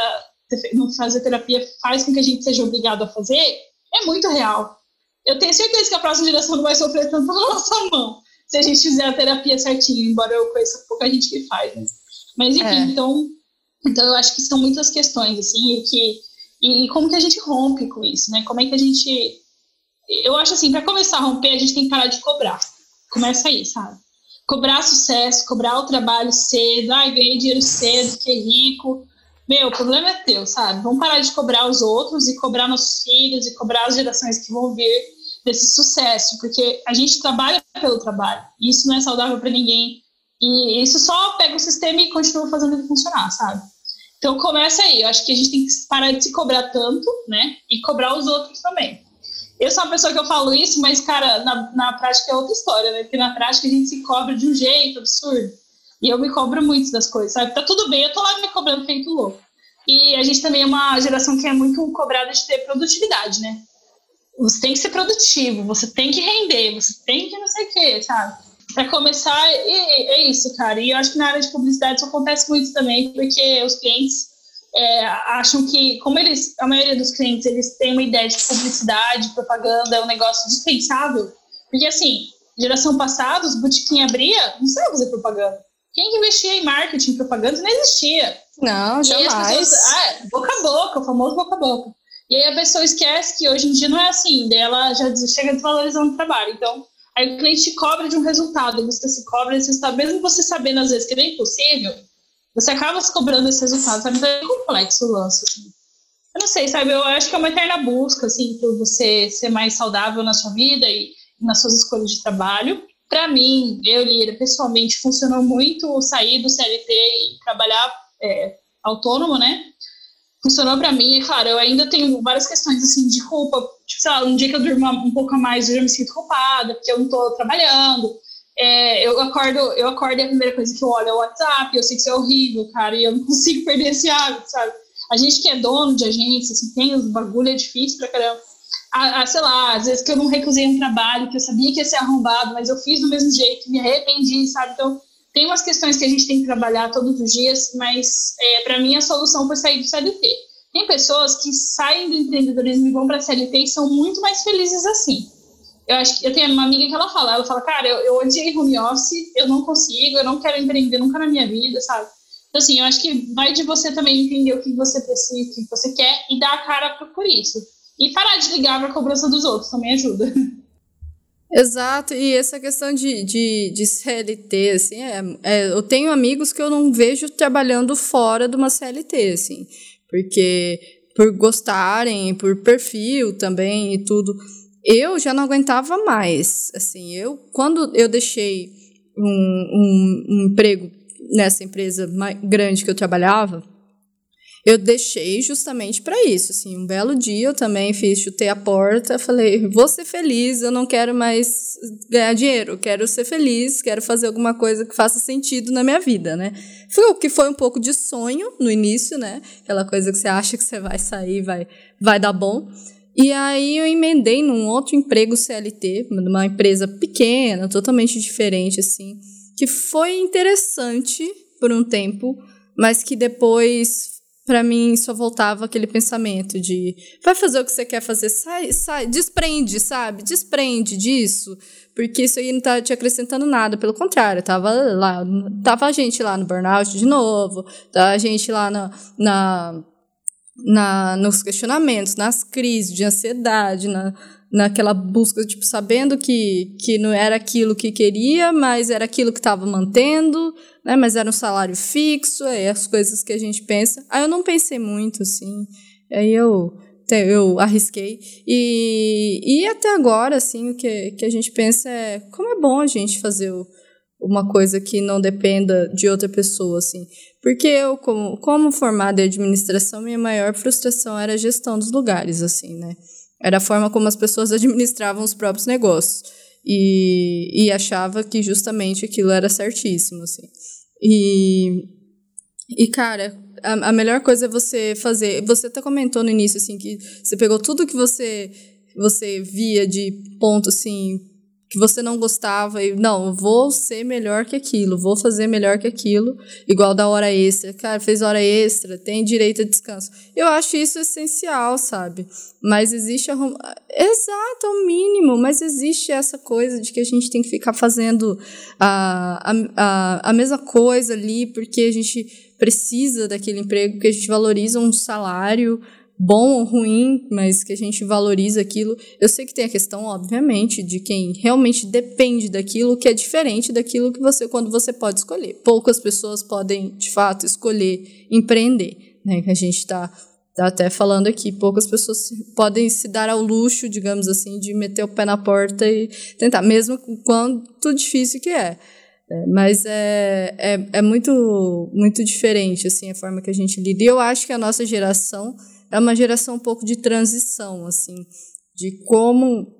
não fazer terapia faz com que a gente seja obrigado a fazer, é muito real. Eu tenho certeza que a próxima geração não vai sofrer tanto na <laughs> nossa mão se a gente fizer a terapia certinho, embora eu conheça pouca gente que faz. Né? Mas enfim, é. então, então eu acho que são muitas questões, assim, e que e, e, como que a gente rompe com isso, né? Como é que a gente. Eu acho assim, para começar a romper, a gente tem que parar de cobrar. Começa aí, sabe? Cobrar sucesso, cobrar o trabalho cedo, ai, ganhei dinheiro cedo, fiquei rico. Meu, o problema é teu, sabe? Vamos parar de cobrar os outros e cobrar nossos filhos e cobrar as gerações que vão vir desse sucesso, porque a gente trabalha pelo trabalho. E isso não é saudável para ninguém. E isso só pega o sistema e continua fazendo ele funcionar, sabe? Então começa aí, eu acho que a gente tem que parar de se cobrar tanto, né? E cobrar os outros também. Eu sou uma pessoa que eu falo isso, mas, cara, na, na prática é outra história, né? Porque na prática a gente se cobra de um jeito absurdo. E eu me cobro muito das coisas, sabe? Tá tudo bem, eu tô lá me cobrando feito louco. E a gente também é uma geração que é muito cobrada de ter produtividade, né? Você tem que ser produtivo, você tem que render, você tem que não sei o quê, sabe? para começar, é, é, isso, cara. E eu acho que na área de publicidade isso acontece muito também, porque os clientes é, acham que, como eles, a maioria dos clientes, eles têm uma ideia de publicidade, propaganda, é um negócio dispensável. Porque, assim, geração passada, os botiquinhos abria, não sabia fazer propaganda. Quem investia em marketing, propaganda, não existia.
Não, jamais.
Pessoas, ah, é, boca a boca, o famoso boca a boca. E aí a pessoa esquece que hoje em dia não é assim, daí ela já chega desvalorizando o trabalho. Então, Aí o cliente te cobra de um resultado, você se cobra esse resultado, mesmo você sabendo às vezes que é impossível, você acaba se cobrando esse resultado, sabe? Então é complexo o lance. Assim. Eu não sei, sabe? Eu acho que é uma eterna busca, assim, por você ser mais saudável na sua vida e nas suas escolhas de trabalho. Para mim, eu, Lira, pessoalmente, funcionou muito sair do CLT e trabalhar é, autônomo, né? funcionou para mim. E, claro, eu ainda tenho várias questões, assim, de culpa. Tipo, sei lá, um dia que eu durmo um pouco a mais, eu já me sinto culpada, porque eu não tô trabalhando. É, eu acordo, eu acordo e a primeira coisa que eu olho é o WhatsApp, eu sei que isso é horrível, cara, e eu não <laughs> consigo perder esse hábito, sabe? A gente que é dono de agência, assim, tem os bagulho, é difícil pra caramba. Ah, sei lá, às vezes que eu não recusei um trabalho, que eu sabia que ia ser arrombado, mas eu fiz do mesmo jeito, me arrependi, sabe? Então, tem umas questões que a gente tem que trabalhar todos os dias, mas é, para mim a solução foi sair do CLT. Tem pessoas que saem do empreendedorismo e vão para CLT e são muito mais felizes assim. Eu acho que eu tenho uma amiga que ela fala, ela fala, cara, eu, eu odiei home office, eu não consigo, eu não quero empreender nunca na minha vida, sabe? Então, assim, eu acho que vai de você também entender o que você precisa, o que você quer e dar a cara por isso. E parar de ligar para a cobrança dos outros também ajuda.
Exato, e essa questão de, de, de CLT, assim, é, é, eu tenho amigos que eu não vejo trabalhando fora de uma CLT, assim, porque por gostarem, por perfil também e tudo, eu já não aguentava mais, assim, eu, quando eu deixei um, um, um emprego nessa empresa grande que eu trabalhava, eu deixei justamente para isso, assim, um belo dia eu também fiz, chutei a porta, falei, vou ser feliz, eu não quero mais ganhar dinheiro, quero ser feliz, quero fazer alguma coisa que faça sentido na minha vida, né? Foi o que foi um pouco de sonho no início, né? Aquela coisa que você acha que você vai sair, vai, vai dar bom. E aí eu emendei num outro emprego CLT, numa empresa pequena, totalmente diferente, assim, que foi interessante por um tempo, mas que depois para mim só voltava aquele pensamento de vai fazer o que você quer fazer, sai, sai, desprende, sabe? Desprende disso, porque isso aí não tá te acrescentando nada, pelo contrário, tava lá, tava a gente lá no burnout de novo, tava a gente lá na, na, na nos questionamentos, nas crises de ansiedade, na, naquela busca, tipo, sabendo que, que não era aquilo que queria, mas era aquilo que estava mantendo, né? Mas era um salário fixo, aí as coisas que a gente pensa. Aí eu não pensei muito, assim. Aí eu, eu arrisquei. E, e até agora, assim, o que, que a gente pensa é como é bom a gente fazer o, uma coisa que não dependa de outra pessoa, assim. Porque eu, como, como formada em administração, minha maior frustração era a gestão dos lugares, assim, né? Era a forma como as pessoas <laughs> administravam os próprios negócios. E, e achava que justamente aquilo era certíssimo, assim. E, e cara, a, a melhor coisa é você fazer. Você até comentou no início, assim, que você pegou tudo que você, você via de ponto, assim, que você não gostava e não, vou ser melhor que aquilo, vou fazer melhor que aquilo, igual da hora extra. Cara, fez hora extra, tem direito a descanso. Eu acho isso essencial, sabe? Mas existe exato, é o mínimo, mas existe essa coisa de que a gente tem que ficar fazendo a, a, a mesma coisa ali porque a gente precisa daquele emprego, porque a gente valoriza um salário bom ou ruim, mas que a gente valoriza aquilo. Eu sei que tem a questão, obviamente, de quem realmente depende daquilo, que é diferente daquilo que você, quando você pode escolher. Poucas pessoas podem, de fato, escolher empreender, né? Que a gente está tá até falando aqui, poucas pessoas podem se dar ao luxo, digamos assim, de meter o pé na porta e tentar, mesmo quanto difícil que é. É, mas é, é, é muito, muito diferente assim, a forma que a gente lida. E eu acho que a nossa geração é uma geração um pouco de transição, assim, de como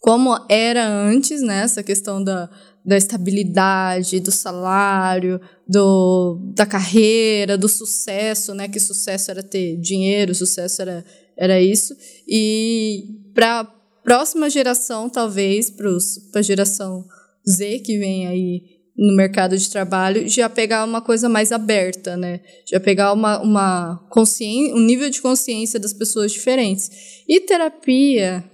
como era antes, né, essa questão da, da estabilidade, do salário, do, da carreira, do sucesso, né, que sucesso era ter dinheiro, sucesso era, era isso, e para a próxima geração, talvez, para a geração Z que vem aí no mercado de trabalho, já pegar uma coisa mais aberta, né? Já pegar uma, uma consciência, um nível de consciência das pessoas diferentes. E terapia.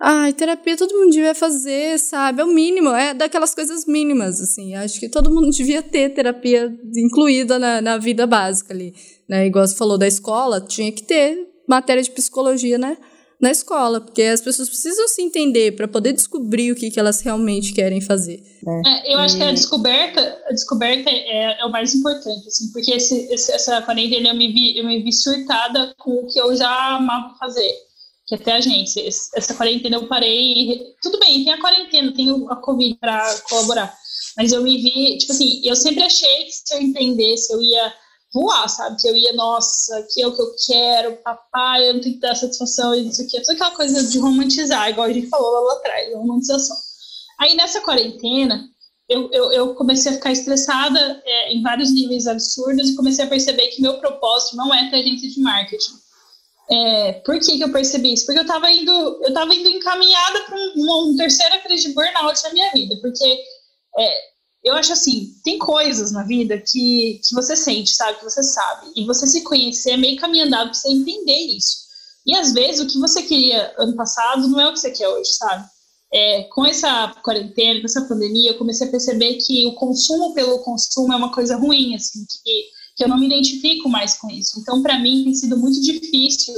Ai, terapia todo mundo devia fazer, sabe? É o mínimo, é daquelas coisas mínimas, assim. Acho que todo mundo <laughs> devia ter terapia incluída na, na vida básica ali. Né? Igual você falou da escola, tinha que ter matéria de psicologia, né? Na escola, porque as pessoas precisam se entender para poder descobrir o que, que elas realmente querem fazer.
Né? É, eu acho que a descoberta, a descoberta é, é o mais importante, assim, porque esse, esse, essa quarentena eu me, vi, eu me vi surtada com o que eu já amava fazer, que até a gente. Essa quarentena eu parei. Tudo bem, tem a quarentena, tem a Covid para colaborar, mas eu me vi, tipo assim, eu sempre achei que se eu entendesse, eu ia voar, sabe? Que eu ia, nossa, que é o que eu quero, papai, eu não tenho que dar satisfação, e isso aqui. Toda aquela coisa de romantizar, igual a gente falou lá atrás, romantização. Aí nessa quarentena, eu, eu, eu comecei a ficar estressada é, em vários níveis absurdos e comecei a perceber que meu propósito não é ter agência de marketing. É, por que, que eu percebi isso? Porque eu estava indo, eu tava indo encaminhada para um, uma terceira crise de burnout na minha vida, porque é, eu acho assim, tem coisas na vida que, que você sente, sabe? Que você sabe. E você se conhecer é meio caminho andado pra você entender isso. E às vezes o que você queria ano passado não é o que você quer hoje, sabe? É, com essa quarentena, com essa pandemia, eu comecei a perceber que o consumo pelo consumo é uma coisa ruim, assim, que, que eu não me identifico mais com isso. Então, para mim, tem sido muito difícil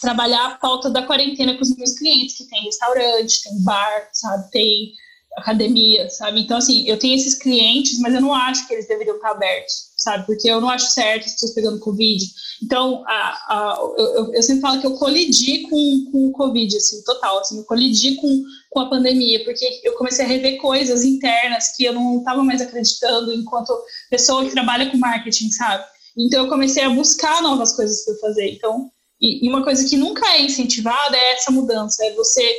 trabalhar a pauta da quarentena com os meus clientes, que tem restaurante, tem bar, sabe? Tem academia, sabe? Então, assim, eu tenho esses clientes, mas eu não acho que eles deveriam estar abertos, sabe? Porque eu não acho certo as pessoas pegando Covid. Então, a, a, eu, eu, sempre falo que eu colidi com, com o Covid, assim, total, assim, eu colidi com, com a pandemia, porque eu comecei a rever coisas internas que eu não estava mais acreditando enquanto pessoa que trabalha com marketing, sabe? Então, eu comecei a buscar novas coisas para fazer. Então, e, e uma coisa que nunca é incentivada é essa mudança, é você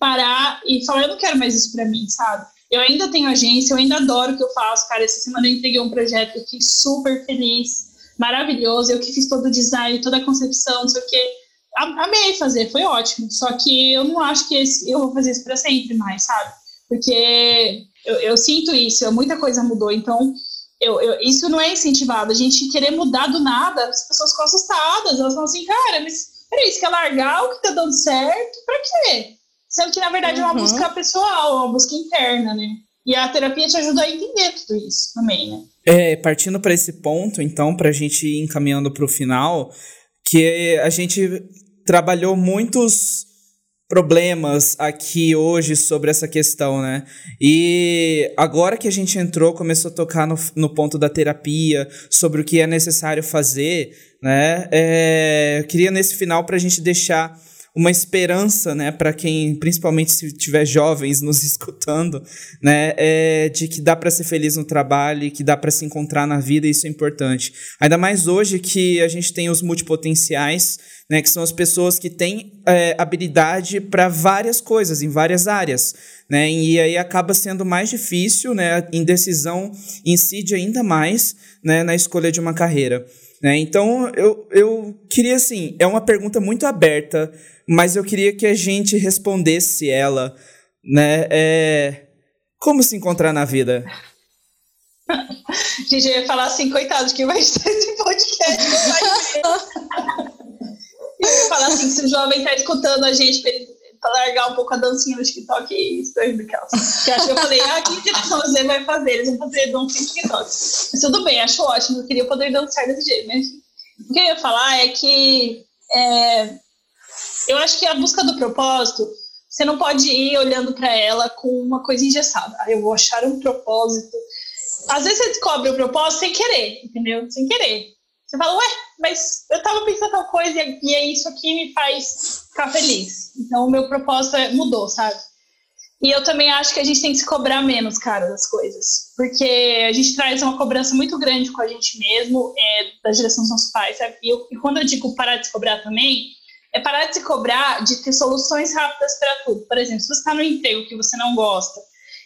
parar e falar, eu não quero mais isso para mim, sabe? Eu ainda tenho agência, eu ainda adoro o que eu faço, cara. Essa semana eu entreguei um projeto, eu fiquei super feliz, maravilhoso. Eu que fiz todo o design, toda a concepção, não sei o quê. Amei fazer, foi ótimo. Só que eu não acho que esse, eu vou fazer isso para sempre mais, sabe? Porque eu, eu, sinto isso, muita coisa mudou. Então, eu, eu, isso não é incentivado. A gente querer mudar do nada, as pessoas ficam assustadas. Elas falam assim, cara, mas peraí, você quer largar o que tá dando certo? Pra quê? Sendo que, na verdade, uhum. é uma uhum. busca pessoal, uma busca interna, né? E a terapia te ajuda a entender tudo isso também, né?
É, partindo para esse ponto, então, para a gente ir encaminhando para o final, que a gente trabalhou muitos problemas aqui hoje sobre essa questão, né? E agora que a gente entrou, começou a tocar no, no ponto da terapia, sobre o que é necessário fazer, né? É, eu queria nesse final para a gente deixar uma esperança, né, para quem, principalmente se tiver jovens nos <laughs> escutando, né, é de que dá para ser feliz no trabalho, que dá para se encontrar na vida, e isso é importante. Ainda mais hoje que a gente tem os multipotenciais, né, que são as pessoas que têm é, habilidade para várias coisas, em várias áreas, né, e aí acaba sendo mais difícil, né, a indecisão incide ainda mais, né, na escolha de uma carreira. Né? Então, eu, eu queria, assim, é uma pergunta muito aberta, mas eu queria que a gente respondesse ela, né? É, como se encontrar na vida? <laughs>
gente, eu ia falar assim, coitado quem vai estar esse podcast. <laughs> eu ia falar assim, se o jovem está escutando a gente largar um pouco a dancinha no TikTok e daí do Que acho que eu falei, ah, que direção você vai fazer? Eles vão fazer dança no TikTok. Mas tudo bem, acho ótimo, eu queria poder dançar desse jeito, mas o que eu ia falar é que é, eu acho que a busca do propósito, você não pode ir olhando para ela com uma coisa engessada. Ah, eu vou achar um propósito. Às vezes você descobre o propósito sem querer, entendeu? Sem querer. Você fala, ué, mas eu tava pensando tal coisa e é isso aqui me faz ficar feliz. Então o meu propósito é, mudou, sabe? E eu também acho que a gente tem que se cobrar menos, cara, das coisas. Porque a gente traz uma cobrança muito grande com a gente mesmo, é, da direção dos nossos pais, sabe? E, eu, e quando eu digo parar de se cobrar também, é parar de se cobrar de ter soluções rápidas para tudo. Por exemplo, se você está no emprego que você não gosta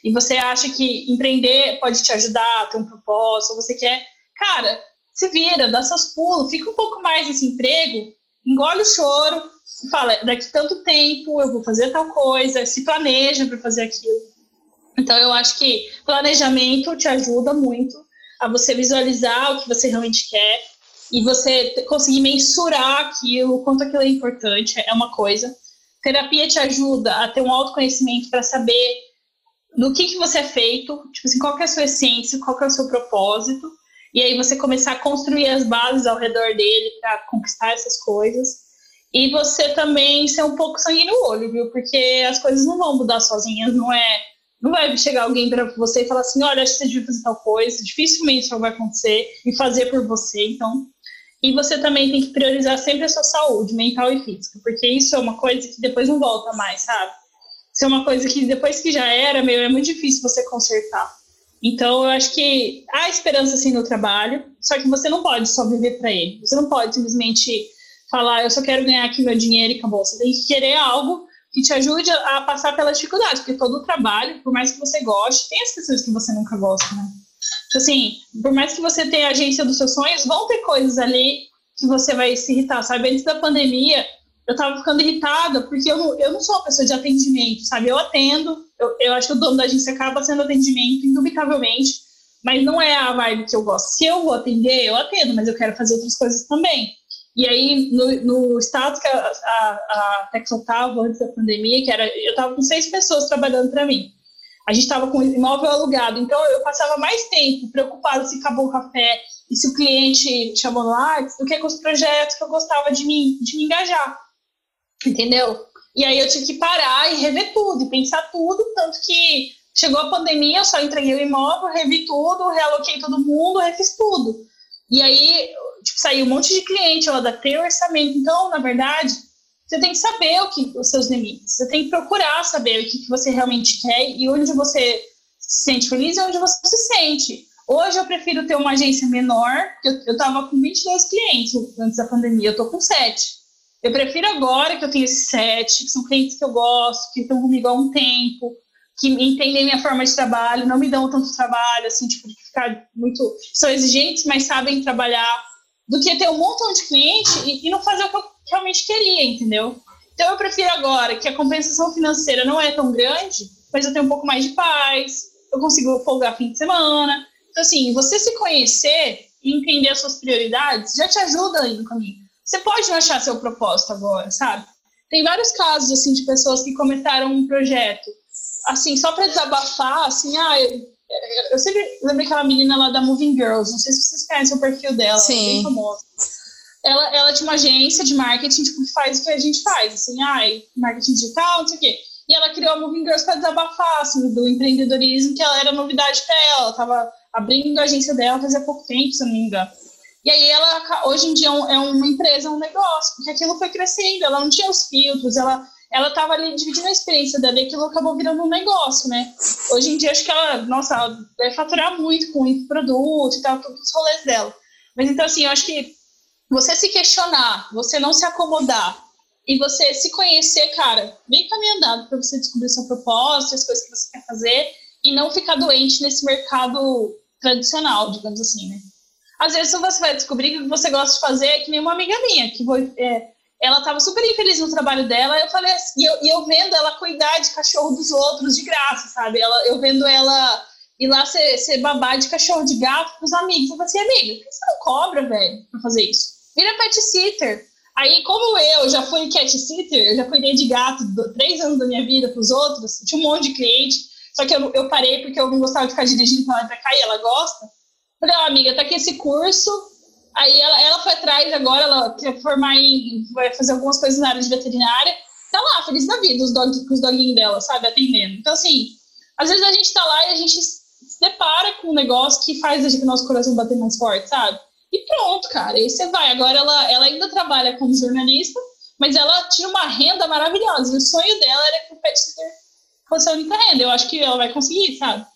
e você acha que empreender pode te ajudar ter um propósito, você quer, cara, se vira, dá seus pulos, fica um pouco mais nesse emprego, engole o choro, fala, daqui tanto tempo eu vou fazer tal coisa, se planeja para fazer aquilo. Então eu acho que planejamento te ajuda muito a você visualizar o que você realmente quer e você conseguir mensurar aquilo, quanto aquilo é importante, é uma coisa. Terapia te ajuda a ter um autoconhecimento para saber do que, que você é feito, tipo assim, qual é a sua essência, qual é o seu propósito, e aí você começar a construir as bases ao redor dele para conquistar essas coisas. E você também ser um pouco sangue no olho, viu? Porque as coisas não vão mudar sozinhas, não é. Não vai chegar alguém para você e falar assim: olha, acho que você devia fazer tal coisa. Dificilmente isso vai acontecer e fazer por você. Então, e você também tem que priorizar sempre a sua saúde mental e física, porque isso é uma coisa que depois não volta mais, sabe? Isso é uma coisa que depois que já era, meu, é muito difícil você consertar. Então, eu acho que há esperança sim no trabalho, só que você não pode só viver para ele. Você não pode simplesmente falar, eu só quero ganhar aqui meu dinheiro e acabou. Você tem que querer algo que te ajude a passar pela dificuldade, porque todo o trabalho, por mais que você goste, tem as pessoas que você nunca gosta, né? Tipo assim, por mais que você tenha a agência dos seus sonhos, vão ter coisas ali que você vai se irritar, sabe? Antes da pandemia, eu tava ficando irritada, porque eu eu não sou uma pessoa de atendimento, sabe? Eu atendo, eu, eu acho que o dono da agência acaba sendo atendimento, indubitavelmente, mas não é a vibe que eu gosto. Se eu vou atender, eu atendo, mas eu quero fazer outras coisas também. E aí, no, no status que a, a, a Texel estava antes da pandemia, que era, eu estava com seis pessoas trabalhando para mim a gente estava com o imóvel alugado, então eu passava mais tempo preocupada se acabou o café e se o cliente chamou lá do que com os projetos que eu gostava de me, de me engajar, entendeu? E aí eu tive que parar e rever tudo, e pensar tudo, tanto que chegou a pandemia, eu só entreguei o imóvel, revi tudo, realoquei todo mundo, refiz tudo. E aí, tipo, saiu um monte de cliente, eu adaptei o orçamento. Então, na verdade, você tem que saber o que os seus limites. Você tem que procurar saber o que, que você realmente quer e onde você se sente feliz e onde você se sente. Hoje eu prefiro ter uma agência menor, eu, eu tava com 22 clientes antes da pandemia, eu tô com 7. Eu prefiro agora que eu tenho esses 7, que são clientes que eu gosto, que estão comigo há um tempo, que entendem minha forma de trabalho, não me dão tanto trabalho, assim, tipo, de ficar muito. são exigentes, mas sabem trabalhar, do que ter um montão de cliente e, e não fazer o que eu realmente queria, entendeu? Então eu prefiro agora que a compensação financeira não é tão grande, mas eu tenho um pouco mais de paz, eu consigo folgar fim de semana. Então, assim, você se conhecer e entender as suas prioridades já te ajuda aí no caminho. Você pode não achar seu propósito agora, sabe? Tem vários casos, assim, de pessoas que começaram um projeto, assim, só para desabafar, assim, ah, eu, eu sempre lembro aquela menina lá da Moving Girls, não sei se vocês conhecem o perfil dela, Sim. é bem famosa. Ela, ela tinha uma agência de marketing, tipo, que faz o que a gente faz, assim, ai, marketing digital, não sei o quê. E ela criou a Moving Girls para desabafar, assim, do empreendedorismo, que ela era novidade para ela. Ela tava abrindo a agência dela fazia pouco tempo, se eu não me engano. E aí ela, hoje em dia, é, é uma empresa, um negócio, porque aquilo foi crescendo, ela não tinha os filtros, ela ela estava ali dividindo a experiência dela e aquilo acabou virando um negócio, né? Hoje em dia, acho que ela, nossa, ela deve faturar muito com muito produto e tal, todos os rolês dela. Mas então, assim, eu acho que você se questionar, você não se acomodar e você se conhecer, cara, bem caminhando para você descobrir seu propósito, as coisas que você quer fazer e não ficar doente nesse mercado tradicional, digamos assim, né? Às vezes você vai descobrir que o que você gosta de fazer é que nem uma amiga minha, que foi, é, ela estava super infeliz no trabalho dela, eu falei assim, e eu, e eu vendo ela cuidar de cachorro dos outros de graça, sabe? Ela, eu vendo ela ir lá ser, ser babá de cachorro de gato com os amigos. Eu falei assim, amiga, por que você não cobra, velho, pra fazer isso? Vira pet sitter. Aí, como eu já fui cat sitter, eu já cuidei de gato do, três anos da minha vida pros outros, tinha um monte de cliente, só que eu, eu parei porque eu não gostava de ficar dirigindo pra lá e cá e ela gosta. Falei, ó, oh, amiga, tá aqui esse curso. Aí ela, ela foi atrás agora, ela quer formar em. vai fazer algumas coisas na área de veterinária. Tá lá, feliz da vida, os dog, com os doguinhos dela, sabe, atendendo. Então, assim, às vezes a gente tá lá e a gente se depara com um negócio que faz o nosso coração bater mais forte, sabe? E pronto, cara. Aí você vai. Agora ela, ela ainda trabalha como jornalista, mas ela tinha uma renda maravilhosa. E o sonho dela era que o pet sitter fosse a única renda. Eu acho que ela vai conseguir, sabe?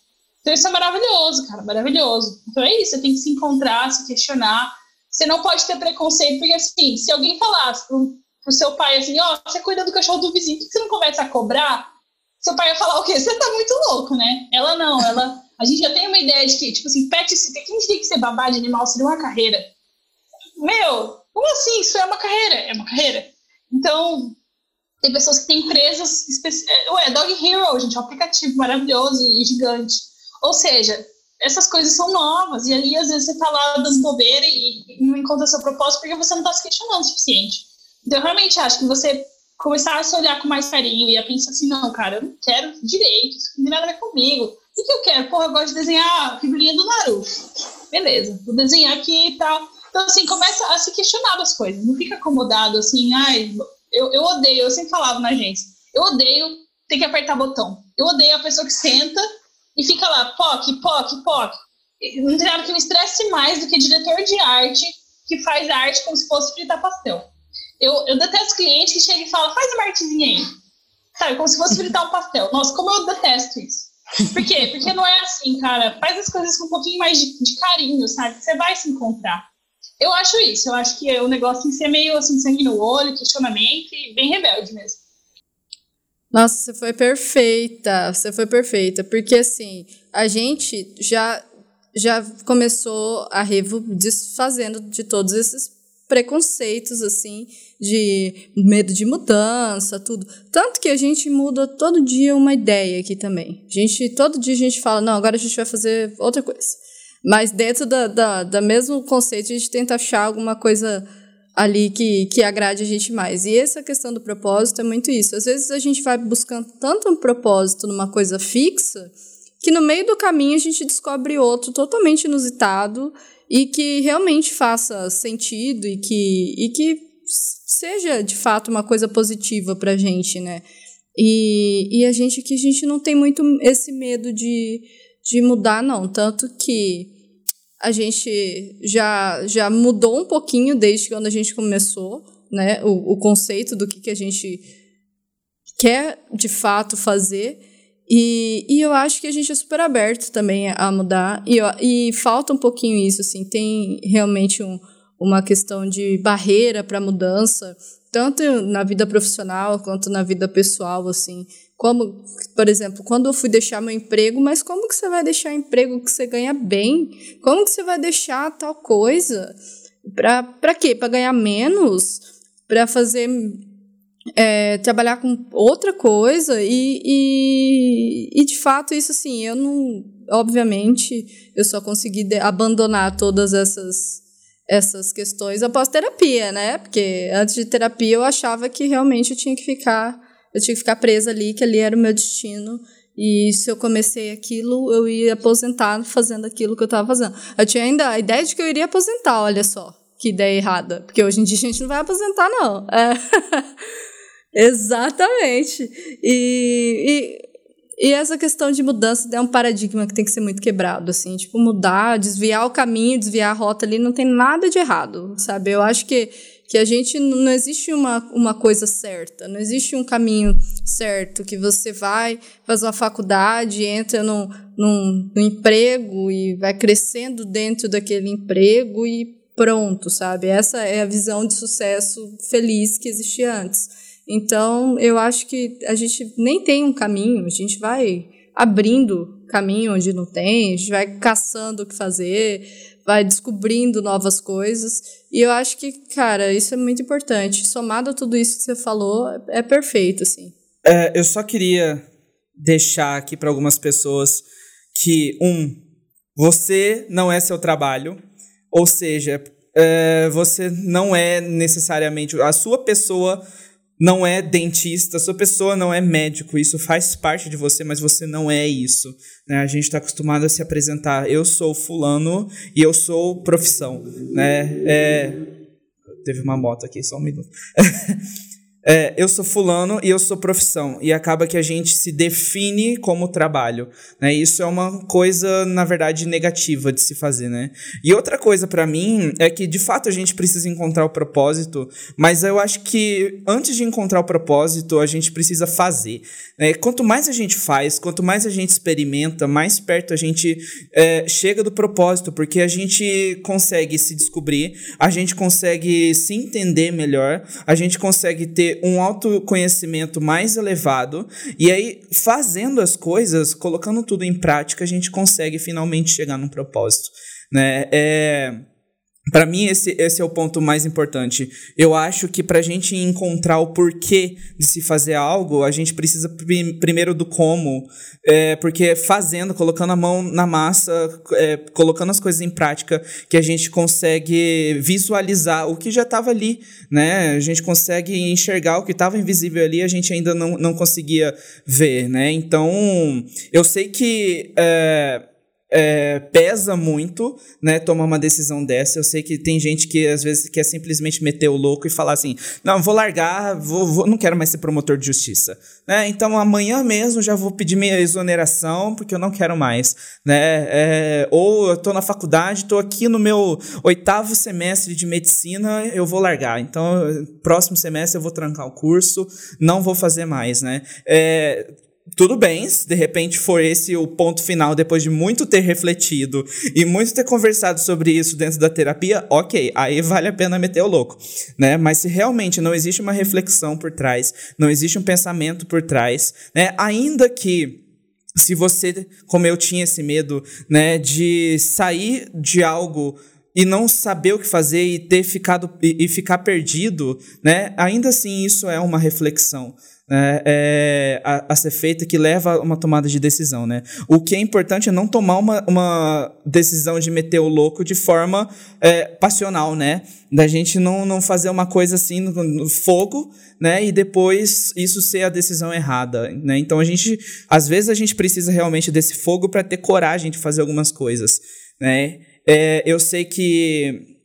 Então isso é maravilhoso, cara, maravilhoso. Então é isso, você tem que se encontrar, se questionar. Você não pode ter preconceito, porque assim, se alguém falasse pro, pro seu pai assim, ó, oh, você cuida do cachorro do vizinho, por que você não começa a cobrar? Seu pai ia falar o quê? Você tá muito louco, né? Ela não, ela. A gente já tem uma ideia de que, tipo assim, pet sitter, quem diria que ser babá de animal seria uma carreira? Meu, como assim? Isso é uma carreira? É uma carreira. Então, tem pessoas que têm empresas especiais. É, ué, Dog Hero, gente, é um aplicativo maravilhoso e gigante. Ou seja, essas coisas são novas, e ali às vezes você tá lá dando bobeira e, não encontra seu propósito porque você não está se questionando o suficiente. Então, eu realmente acho que você começar a se olhar com mais carinho e a pensar assim, não, cara, eu não quero direito, isso não tem nada a ver comigo. O que eu quero? Porra, eu gosto de desenhar figurinha do Naruto. Beleza, vou desenhar aqui e tal. Então, assim, começa a se questionar das coisas. Não fica acomodado assim, ai, eu, eu odeio, eu sempre falava na agência, eu odeio ter que apertar botão. Eu odeio a pessoa que senta e fica lá, POC, POC, POC. Não tem nada que me estresse mais do que diretor de arte que faz arte como se fosse fritar pastel. Eu, eu detesto cliente que chega e fala, faz uma artezinha aí. Sabe, como se fosse fritar um pastel. Nossa, como eu detesto isso. Por quê? Porque não é assim, cara. Faz as coisas com um pouquinho mais de, de carinho, sabe? Você vai se encontrar. Eu acho isso. Eu acho que o negócio tem que ser meio assim, sangue no olho, questionamento e bem rebelde mesmo.
Nossa, você foi perfeita. Você foi perfeita. Porque, assim, a gente já, já começou a Revo desfazendo de todos esses preconceitos, assim, de medo de mudança, tudo. Tanto que a gente muda todo dia uma ideia aqui também. A gente, todo dia a gente fala, não, agora a gente vai fazer outra coisa. Mas dentro da, da, da mesmo conceito, a gente tenta achar alguma coisa ali que, que agrade a gente mais. E essa questão do propósito é muito isso. Às vezes a gente vai buscando tanto um propósito numa coisa fixa que no meio do caminho a gente descobre outro totalmente inusitado e que realmente faça sentido e que, e que seja de fato uma coisa positiva para a gente, né? E, e a gente que a gente não tem muito esse medo de, de mudar, não. Tanto que a gente já, já mudou um pouquinho desde quando a gente começou, né? O, o conceito do que, que a gente quer de fato fazer. E, e eu acho que a gente é super aberto também a mudar. E, e falta um pouquinho isso, assim. Tem realmente um, uma questão de barreira para mudança, tanto na vida profissional quanto na vida pessoal, assim. Como, por exemplo, quando eu fui deixar meu emprego, mas como que você vai deixar emprego que você ganha bem? Como que você vai deixar tal coisa? Para quê? Para ganhar menos? Para fazer é, trabalhar com outra coisa e, e, e, de fato isso assim eu não obviamente eu só consegui abandonar todas essas essas questões após terapia né porque antes de terapia eu achava que realmente eu tinha que ficar eu tinha que ficar presa ali que ali era o meu destino e se eu comecei aquilo eu ia aposentar fazendo aquilo que eu estava fazendo eu tinha ainda a ideia de que eu iria aposentar olha só que ideia errada porque hoje em dia a gente não vai aposentar não é. <laughs> Exatamente. E, e, e, essa questão de mudança é um paradigma que tem que ser muito quebrado, assim, tipo, mudar, desviar o caminho, desviar a rota ali, não tem nada de errado, sabe? Eu acho que, que a gente não existe uma, uma coisa certa, não existe um caminho certo, que você vai, faz uma faculdade, entra num, num, num emprego e vai crescendo dentro daquele emprego e pronto, sabe? Essa é a visão de sucesso feliz que existia antes. Então, eu acho que a gente nem tem um caminho, a gente vai abrindo caminho onde não tem, a gente vai caçando o que fazer, vai descobrindo novas coisas. E eu acho que, cara, isso é muito importante. Somado a tudo isso que você falou, é perfeito, assim.
É, eu só queria deixar aqui para algumas pessoas que, um, você não é seu trabalho, ou seja, é, você não é necessariamente a sua pessoa não é dentista, sua pessoa não é médico, isso faz parte de você, mas você não é isso. Né? A gente está acostumado a se apresentar, eu sou fulano e eu sou profissão. Né? É... Teve uma moto aqui, só um minuto. <laughs> É, eu sou fulano e eu sou profissão. E acaba que a gente se define como trabalho. Né? Isso é uma coisa, na verdade, negativa de se fazer. Né? E outra coisa para mim é que, de fato, a gente precisa encontrar o propósito, mas eu acho que antes de encontrar o propósito, a gente precisa fazer. Né? Quanto mais a gente faz, quanto mais a gente experimenta, mais perto a gente é, chega do propósito, porque a gente consegue se descobrir, a gente consegue se entender melhor, a gente consegue ter um autoconhecimento mais elevado, e aí, fazendo as coisas, colocando tudo em prática, a gente consegue finalmente chegar num propósito. Né? É para mim, esse, esse é o ponto mais importante. Eu acho que para a gente encontrar o porquê de se fazer algo, a gente precisa primeiro do como. É, porque fazendo, colocando a mão na massa, é, colocando as coisas em prática, que a gente consegue visualizar o que já estava ali. Né? A gente consegue enxergar o que estava invisível ali, a gente ainda não, não conseguia ver. Né? Então, eu sei que. É, é, pesa muito, né, tomar uma decisão dessa. Eu sei que tem gente que às vezes quer simplesmente meter o louco e falar assim: não, vou largar, vou, vou não quero mais ser promotor de justiça, né? Então amanhã mesmo já vou pedir minha exoneração porque eu não quero mais, né? É, ou eu tô na faculdade, tô aqui no meu oitavo semestre de medicina, eu vou largar. Então próximo semestre eu vou trancar o curso, não vou fazer mais, né? É, tudo bem, se de repente for esse o ponto final, depois de muito ter refletido e muito ter conversado sobre isso dentro da terapia, ok, aí vale a pena meter o louco, né? Mas se realmente não existe uma reflexão por trás, não existe um pensamento por trás, né? Ainda que se você, como eu tinha esse medo, né, de sair de algo e não saber o que fazer e ter ficado e, e ficar perdido, né? Ainda assim isso é uma reflexão, é, é, a, a, ser feita que leva a uma tomada de decisão, né? O que é importante é não tomar uma, uma decisão de meter o louco de forma é, passional, né? Da gente não, não fazer uma coisa assim no, no, fogo, né? E depois isso ser a decisão errada, né? Então a gente, às vezes a gente precisa realmente desse fogo para ter coragem de fazer algumas coisas, né? É, eu sei que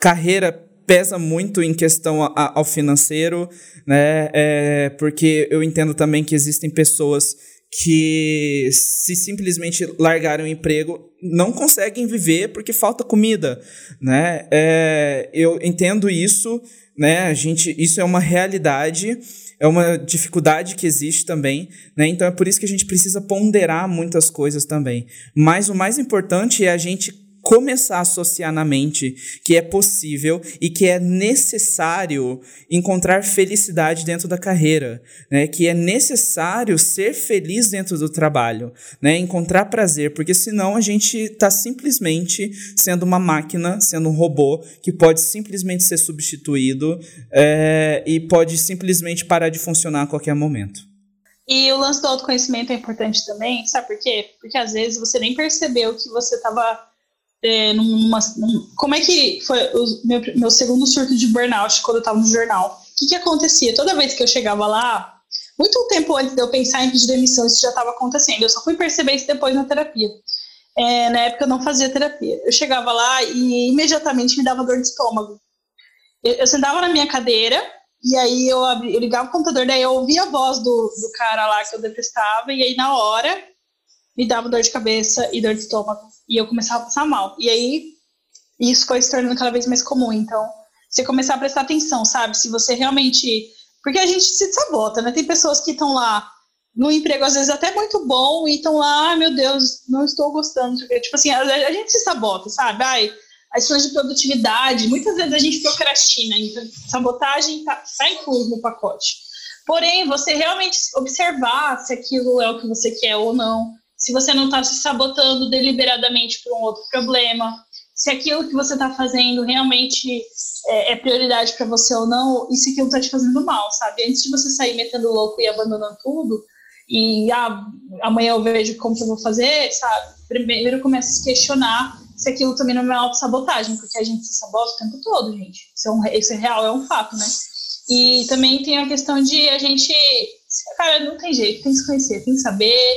carreira pesa muito em questão a, ao financeiro, né? É, porque eu entendo também que existem pessoas que se simplesmente largarem o emprego não conseguem viver porque falta comida, né? É, eu entendo isso, né? A gente, isso é uma realidade, é uma dificuldade que existe também, né? Então é por isso que a gente precisa ponderar muitas coisas também. Mas o mais importante é a gente começar a associar na mente que é possível e que é necessário encontrar felicidade dentro da carreira, né? Que é necessário ser feliz dentro do trabalho, né? Encontrar prazer, porque senão a gente está simplesmente sendo uma máquina, sendo um robô que pode simplesmente ser substituído é, e pode simplesmente parar de funcionar a qualquer momento.
E o lance do autoconhecimento é importante também, sabe por quê? Porque às vezes você nem percebeu que você estava é, numa, num, como é que foi o meu, meu segundo surto de burnout quando eu estava no jornal? O que, que acontecia? Toda vez que eu chegava lá, muito tempo antes de eu pensar em pedir demissão, isso já estava acontecendo. Eu só fui perceber isso depois na terapia. É, na época eu não fazia terapia. Eu chegava lá e imediatamente me dava dor de estômago. Eu, eu sentava na minha cadeira e aí eu, abri, eu ligava o computador, daí eu ouvia a voz do, do cara lá que eu detestava, e aí na hora me dava dor de cabeça e dor de estômago. E eu começava a passar mal. E aí, isso foi se tornando cada vez mais comum. Então, você começar a prestar atenção, sabe? Se você realmente. Porque a gente se sabota, né? Tem pessoas que estão lá no emprego, às vezes até muito bom, e estão lá, ah, meu Deus, não estou gostando. Tipo assim, a, gente se sabota, sabe? Ai, as questões de produtividade, muitas vezes a gente procrastina, então sabotagem está tá incluso no pacote. Porém, você realmente observar se aquilo é o que você quer ou não, se você não está se sabotando deliberadamente por um outro problema, se aquilo que você está fazendo realmente é, é prioridade para você ou não, e se aquilo está te fazendo mal, sabe? Antes de você sair metendo louco e abandonando tudo, e ah, amanhã eu vejo como que eu vou fazer, sabe? Primeiro começa a se questionar se aquilo também não é uma autossabotagem, porque a gente se sabota o tempo todo, gente. Isso é, um, isso é real, é um fato, né? E também tem a questão de a gente. Cara, não tem jeito, tem que se conhecer, tem que saber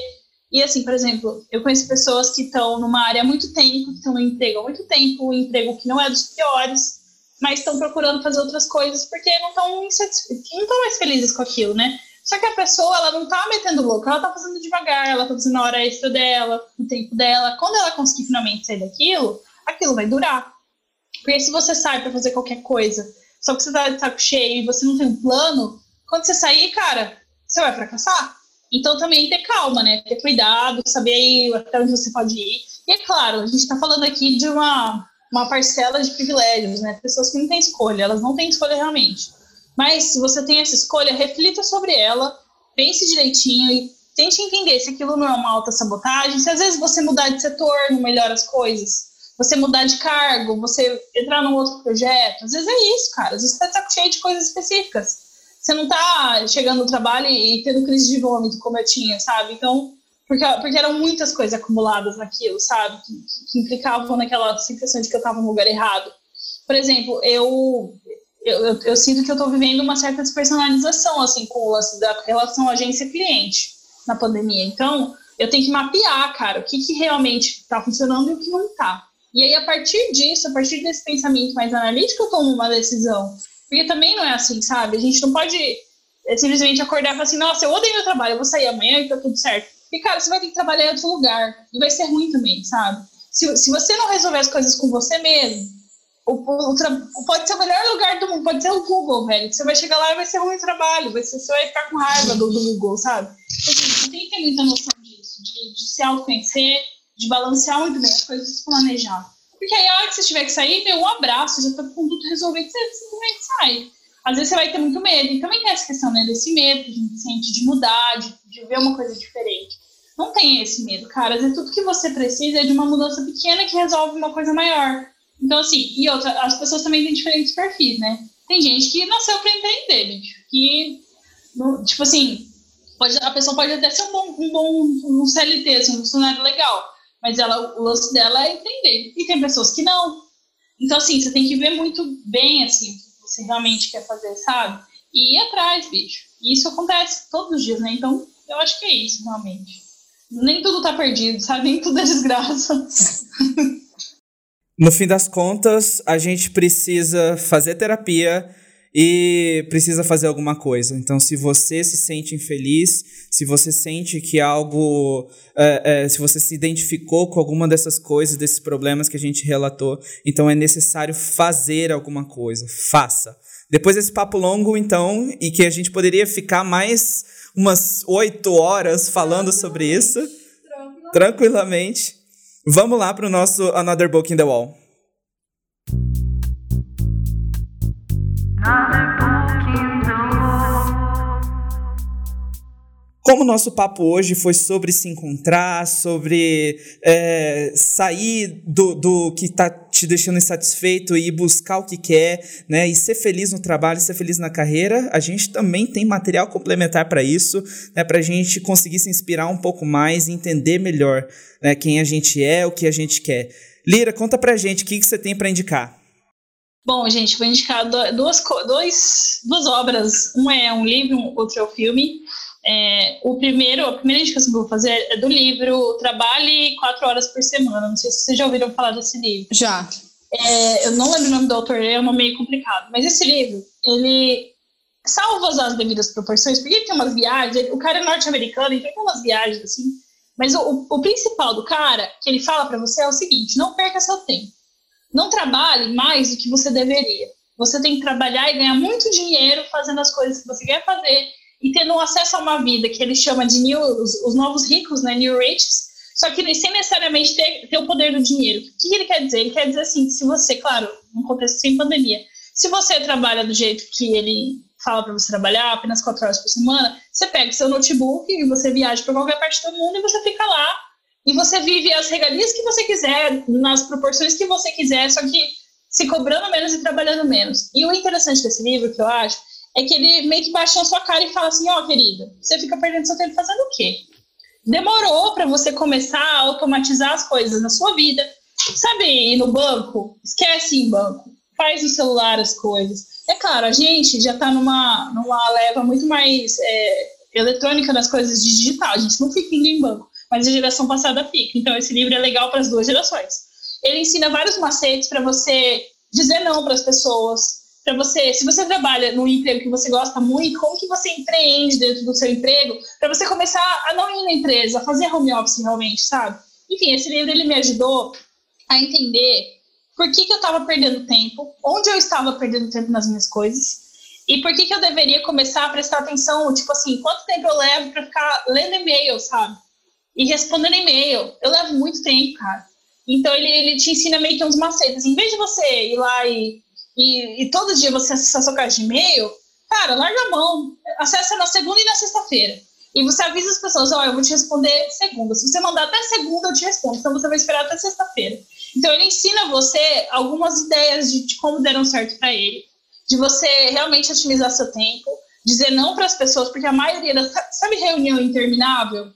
e assim, por exemplo, eu conheço pessoas que estão numa área há muito tempo, que estão no emprego há muito tempo, um emprego que não é dos piores, mas estão procurando fazer outras coisas porque não estão não mais felizes com aquilo, né? Só que a pessoa, ela não tá metendo louco, ela tá fazendo devagar, ela tá fazendo a hora extra dela, o tempo dela. Quando ela conseguir finalmente sair daquilo, aquilo vai durar. Porque se você sai para fazer qualquer coisa, só que você tá de saco cheio e você não tem um plano, quando você sair, cara, você vai fracassar. Então também ter calma, né? Ter cuidado, saber até onde você pode ir. E é claro, a gente está falando aqui de uma, uma parcela de privilégios, né? Pessoas que não têm escolha, elas não têm escolha realmente. Mas se você tem essa escolha, reflita sobre ela, pense direitinho e tente entender se aquilo não é uma alta sabotagem, se às vezes você mudar de setor não melhora as coisas, você mudar de cargo, você entrar num outro projeto, às vezes é isso, cara. Às vezes você tá cheio de coisas específicas você não tá chegando no trabalho e tendo crise de vômito como eu tinha, sabe? Então, porque, porque eram muitas coisas acumuladas naquilo, sabe? Que, que implicavam naquela sensação de que eu estava no lugar errado. Por exemplo, eu, eu, eu, eu sinto que eu estou vivendo uma certa despersonalização, assim, com o lance da relação agência-cliente na pandemia. Então, eu tenho que mapear, cara, o que, que realmente está funcionando e o que não está. E aí, a partir disso, a partir desse pensamento mais analítico, eu tomo uma decisão. Porque também não é assim, sabe? A gente não pode é, simplesmente acordar e falar assim, nossa, eu odeio meu trabalho, eu vou sair amanhã e tá tudo certo. Porque, cara, você vai ter que trabalhar em outro lugar. E vai ser ruim também, sabe? Se, se você não resolver as coisas com você mesmo, o, o, o, pode ser o melhor lugar do mundo, pode ser o Google, velho. Você vai chegar lá e vai ser ruim o trabalho, vai ser, você vai ficar com raiva do, do Google, sabe? Então, assim, você tem que ter muita noção disso, de, de se autoconhecer, de balancear muito bem as coisas e planejar. Porque aí a hora que você tiver que sair, deu um abraço, já tá com tudo resolvido, você simplesmente sai. Às vezes você vai ter muito medo. E também tem essa questão né, desse medo que a gente sente de mudar, de, de ver uma coisa diferente. Não tenha esse medo, cara. Às vezes tudo que você precisa é de uma mudança pequena que resolve uma coisa maior. Então, assim, e outra, as pessoas também têm diferentes perfis, né? Tem gente que nasceu pra entender, bicho. Que, tipo assim, pode, a pessoa pode até ser um bom, um bom um CLT, assim, um funcionário legal mas ela, o lance dela é entender. E tem pessoas que não. Então, assim, você tem que ver muito bem, assim, o que você realmente quer fazer, sabe? E ir atrás, bicho. E isso acontece todos os dias, né? Então, eu acho que é isso, realmente. Nem tudo tá perdido, sabe? Nem tudo é desgraça. <laughs>
no fim das contas, a gente precisa fazer terapia e precisa fazer alguma coisa. Então, se você se sente infeliz, se você sente que algo. É, é, se você se identificou com alguma dessas coisas, desses problemas que a gente relatou, então é necessário fazer alguma coisa. Faça. Depois desse papo longo, então, e que a gente poderia ficar mais umas oito horas falando sobre isso, tranquilamente. Vamos lá para o nosso Another Book in the Wall. Como o nosso papo hoje foi sobre se encontrar, sobre é, sair do, do que está te deixando insatisfeito e buscar o que quer, né? E ser feliz no trabalho, ser feliz na carreira, a gente também tem material complementar para isso, né? Para a gente conseguir se inspirar um pouco mais e entender melhor né? quem a gente é, o que a gente quer. Lira, conta pra gente o que, que você tem para indicar.
Bom, gente, vou indicar duas, dois, duas obras. Um é um livro, outro é um filme. É, o primeiro, a primeira indicação que eu vou fazer é do livro Trabalhe Quatro Horas por Semana. Não sei se vocês já ouviram falar desse livro.
Já.
É, eu não lembro o nome do autor, é um nome meio complicado. Mas esse livro, ele salva as devidas proporções, porque ele tem umas viagens, o cara é norte-americano, então tem umas viagens assim. Mas o, o principal do cara, que ele fala para você, é o seguinte: não perca seu tempo. Não trabalhe mais do que você deveria. Você tem que trabalhar e ganhar muito dinheiro fazendo as coisas que você quer fazer e tendo acesso a uma vida que ele chama de new, os, os novos ricos, né, new riches, só que sem necessariamente ter, ter o poder do dinheiro. O que ele quer dizer? Ele quer dizer assim, se você, claro, num contexto sem pandemia, se você trabalha do jeito que ele fala para você trabalhar, apenas quatro horas por semana, você pega seu notebook e você viaja para qualquer parte do mundo e você fica lá e você vive as regalias que você quiser, nas proporções que você quiser, só que se cobrando menos e trabalhando menos. E o interessante desse livro, que eu acho, é que ele meio que baixa a sua cara e fala assim: ó, oh, querida, você fica perdendo seu tempo fazendo o quê? Demorou para você começar a automatizar as coisas na sua vida. Sabe, ir no banco? Esquece em banco. Faz no celular as coisas. É claro, a gente já está numa, numa leva muito mais é, eletrônica das coisas de digital. A gente não fica indo em banco, mas a geração passada fica. Então, esse livro é legal para as duas gerações. Ele ensina vários macetes para você dizer não para as pessoas, para você, se você trabalha num emprego que você gosta muito, como que você empreende dentro do seu emprego, para você começar a não ir na empresa, a fazer home office realmente, sabe? Enfim, esse livro ele me ajudou a entender por que, que eu estava perdendo tempo, onde eu estava perdendo tempo nas minhas coisas, e por que, que eu deveria começar a prestar atenção, tipo assim, quanto tempo eu levo para ficar lendo e-mail, sabe? E respondendo e-mail. Eu levo muito tempo, cara. Então ele, ele te ensina meio que uns macetes. Em vez de você ir lá e e, e todo dia você acessar sua caixa de e-mail, cara, larga a mão. Acessa na segunda e na sexta-feira. E você avisa as pessoas, ó, oh, eu vou te responder segunda. Se você mandar até segunda, eu te respondo. Então você vai esperar até sexta-feira. Então ele ensina você algumas ideias de, de como deram certo para ele, de você realmente otimizar seu tempo, dizer não para as pessoas, porque a maioria das sabe reunião interminável.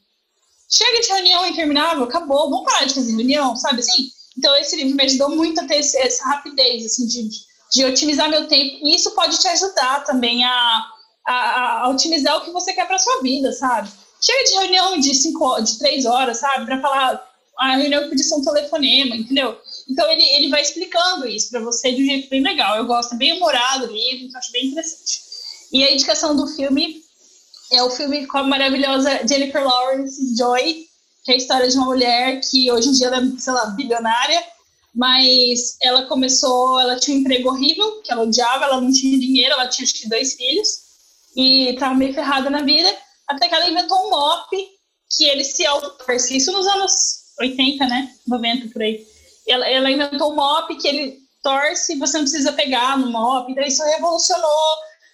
Chega de reunião interminável, acabou, vamos parar de fazer reunião, sabe assim? Então esse livro me ajudou muito a ter esse, essa rapidez assim de, de otimizar meu tempo. E isso pode te ajudar também a, a, a otimizar o que você quer para sua vida, sabe? Chega de reunião de cinco, de três horas, sabe? Para falar a reunião podia ser um telefonema, entendeu? Então ele, ele vai explicando isso para você de um jeito bem legal. Eu gosto, é bem humorado o livro, então acho bem interessante. E a indicação do filme é o filme com a maravilhosa Jennifer Lawrence Joy, que é a história de uma mulher que hoje em dia ela é, sei lá, bilionária, mas ela começou, ela tinha um emprego horrível, que ela odiava, ela não tinha dinheiro, ela tinha acho que dois filhos, e estava meio ferrada na vida, até que ela inventou um mop que ele se auto-torce. Isso nos anos 80, né? 90 por aí. Ela, ela inventou um mop que ele torce você não precisa pegar no mop, então isso revolucionou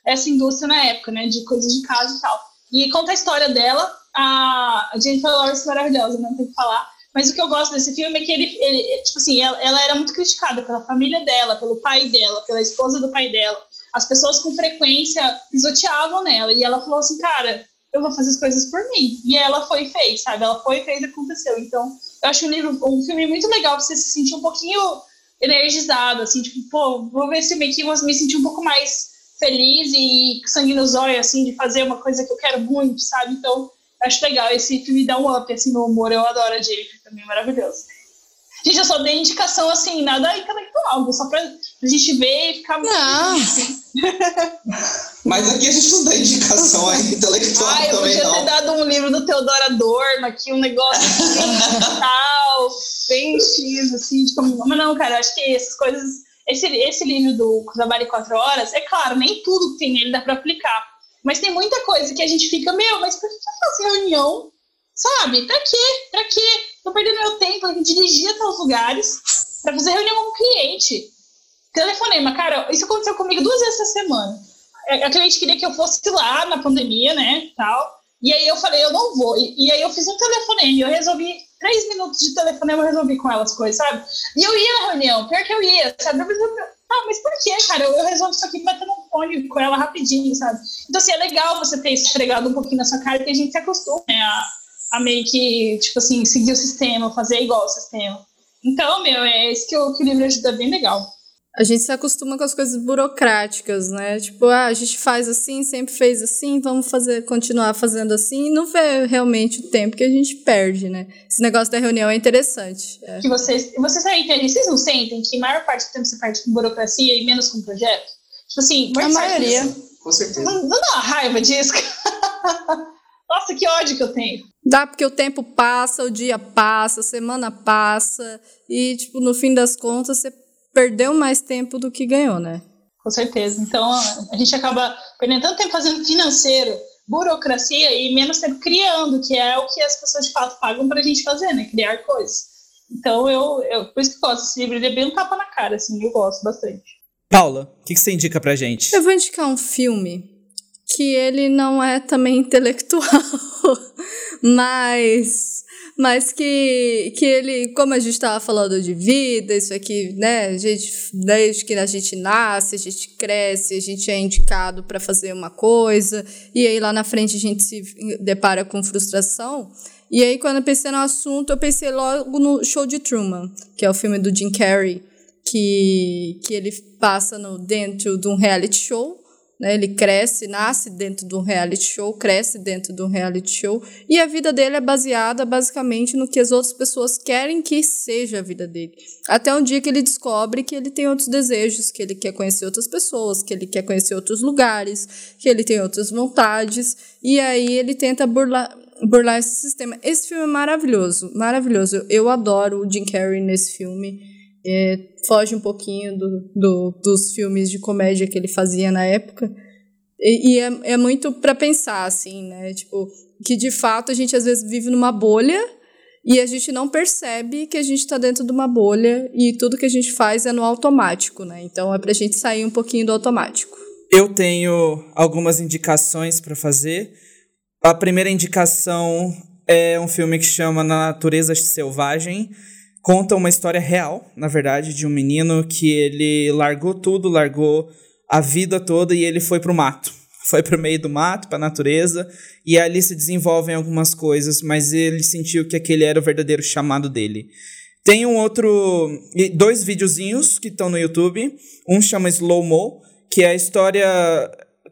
essa indústria na época, né? De coisas de casa e tal. E conta a história dela, a Jennifer Lawrence maravilhosa, não tem que falar mas o que eu gosto desse filme é que ele, ele tipo assim, ela, ela, era muito criticada pela família dela, pelo pai dela, pela esposa do pai dela. As pessoas com frequência pisoteavam nela. E ela falou assim, cara, eu vou fazer as coisas por mim. E ela foi e fez, sabe? Ela foi e fez e aconteceu. Então, eu acho um, livro, um filme muito legal pra você se sentir um pouquinho energizado, assim, tipo, pô, vou ver esse filme aqui, vou me sentir um pouco mais feliz e sangue nos olhos, assim, de fazer uma coisa que eu quero muito, sabe? Então, acho legal. Esse filme dá um up, assim, no humor. Eu adoro a Jennifer também, maravilhoso. Gente, eu só dei indicação, assim, nada intelectual, só pra, pra gente ver e ficar...
Não, <laughs>
Mas aqui a gente não dá indicação aí intelectual
Ai, eu
também,
podia
não.
ter dado um livro do Teodoro Adorno aqui, um negócio bem <laughs> tal, bem X, assim, de como... Mas não, cara, acho que essas coisas... Esse, esse livro do Trabalho em Quatro Horas, é claro, nem tudo que tem nele dá pra aplicar. Mas tem muita coisa que a gente fica, meu, mas por que faço reunião? Sabe? Pra quê? Pra quê? Tô perdendo meu tempo, eu dirigir até os lugares pra fazer reunião com o cliente. Telefonema, cara, isso aconteceu comigo duas vezes essa semana. A a cliente queria que eu fosse lá na pandemia, né, tal. E aí eu falei, eu não vou. E, e aí eu fiz um telefonema, e eu resolvi, três minutos de telefonema eu resolvi com ela as coisas, sabe? E eu ia na reunião, pior que eu ia, sabe? Eu ah, mas por que, cara? Eu, eu resolvo isso aqui batendo um fone com ela rapidinho, sabe? Então, assim, é legal você ter esfregado um pouquinho na sua cara, que a gente se acostuma, né, a, a meio que, tipo assim, seguir o sistema, fazer igual o sistema. Então, meu, é isso que que o livro ajuda bem legal.
A gente se acostuma com as coisas burocráticas, né? Tipo, ah, a gente faz assim, sempre fez assim, vamos fazer, continuar fazendo assim, e não vê realmente o tempo que a gente perde, né? Esse negócio da reunião é interessante. É.
que vocês, vocês também entendem, vocês não sentem que a maior parte do tempo você perde com burocracia e menos com projeto? Tipo assim,
A
parte
maioria.
disso-
Com certeza.
Não, não dá uma raiva disso? <laughs> Nossa, que ódio que eu tenho.
Dá porque o tempo passa, o dia passa, a semana passa, e, tipo, no fim das contas, você perdeu mais tempo do que ganhou, né?
Com certeza. Então, a gente acaba perdendo tanto tempo fazendo financeiro, burocracia e menos tempo criando, que é o que as pessoas de fato pagam pra gente fazer, né? Criar coisas. Então, eu, eu por isso que eu gosto desse livro. Ele é bem um tapa na cara, assim, eu gosto bastante.
Paula, o que, que você indica pra gente?
Eu vou indicar um filme que ele não é também <laughs> intelectual, mas mas que, que ele, como a gente estava falando de vida, isso aqui, né, a gente, desde que a gente nasce, a gente cresce, a gente é indicado para fazer uma coisa, e aí lá na frente a gente se depara com frustração. E aí, quando eu pensei no assunto, eu pensei logo no Show de Truman, que é o filme do Jim Carrey, que, que ele passa no, dentro de um reality show, né? Ele cresce, nasce dentro de um reality show, cresce dentro de um reality show, e a vida dele é baseada basicamente no que as outras pessoas querem que seja a vida dele. Até um dia que ele descobre que ele tem outros desejos, que ele quer conhecer outras pessoas, que ele quer conhecer outros lugares, que ele tem outras vontades, e aí ele tenta burlar, burlar esse sistema. Esse filme é maravilhoso, maravilhoso. Eu, eu adoro o Jim Carrey nesse filme. É, foge um pouquinho do, do, dos filmes de comédia que ele fazia na época. E, e é, é muito para pensar, assim, né? Tipo, que de fato a gente às vezes vive numa bolha e a gente não percebe que a gente está dentro de uma bolha e tudo que a gente faz é no automático, né? Então é pra gente sair um pouquinho do automático.
Eu tenho algumas indicações para fazer. A primeira indicação é um filme que chama Na Natureza Selvagem. Conta uma história real, na verdade, de um menino que ele largou tudo, largou a vida toda e ele foi pro mato. <laughs> Foi pro meio do mato, pra natureza, e ali se desenvolvem algumas coisas, mas ele sentiu que aquele era o verdadeiro chamado dele. Tem um outro. Dois videozinhos que estão no YouTube. Um chama Slow Mo, que é a história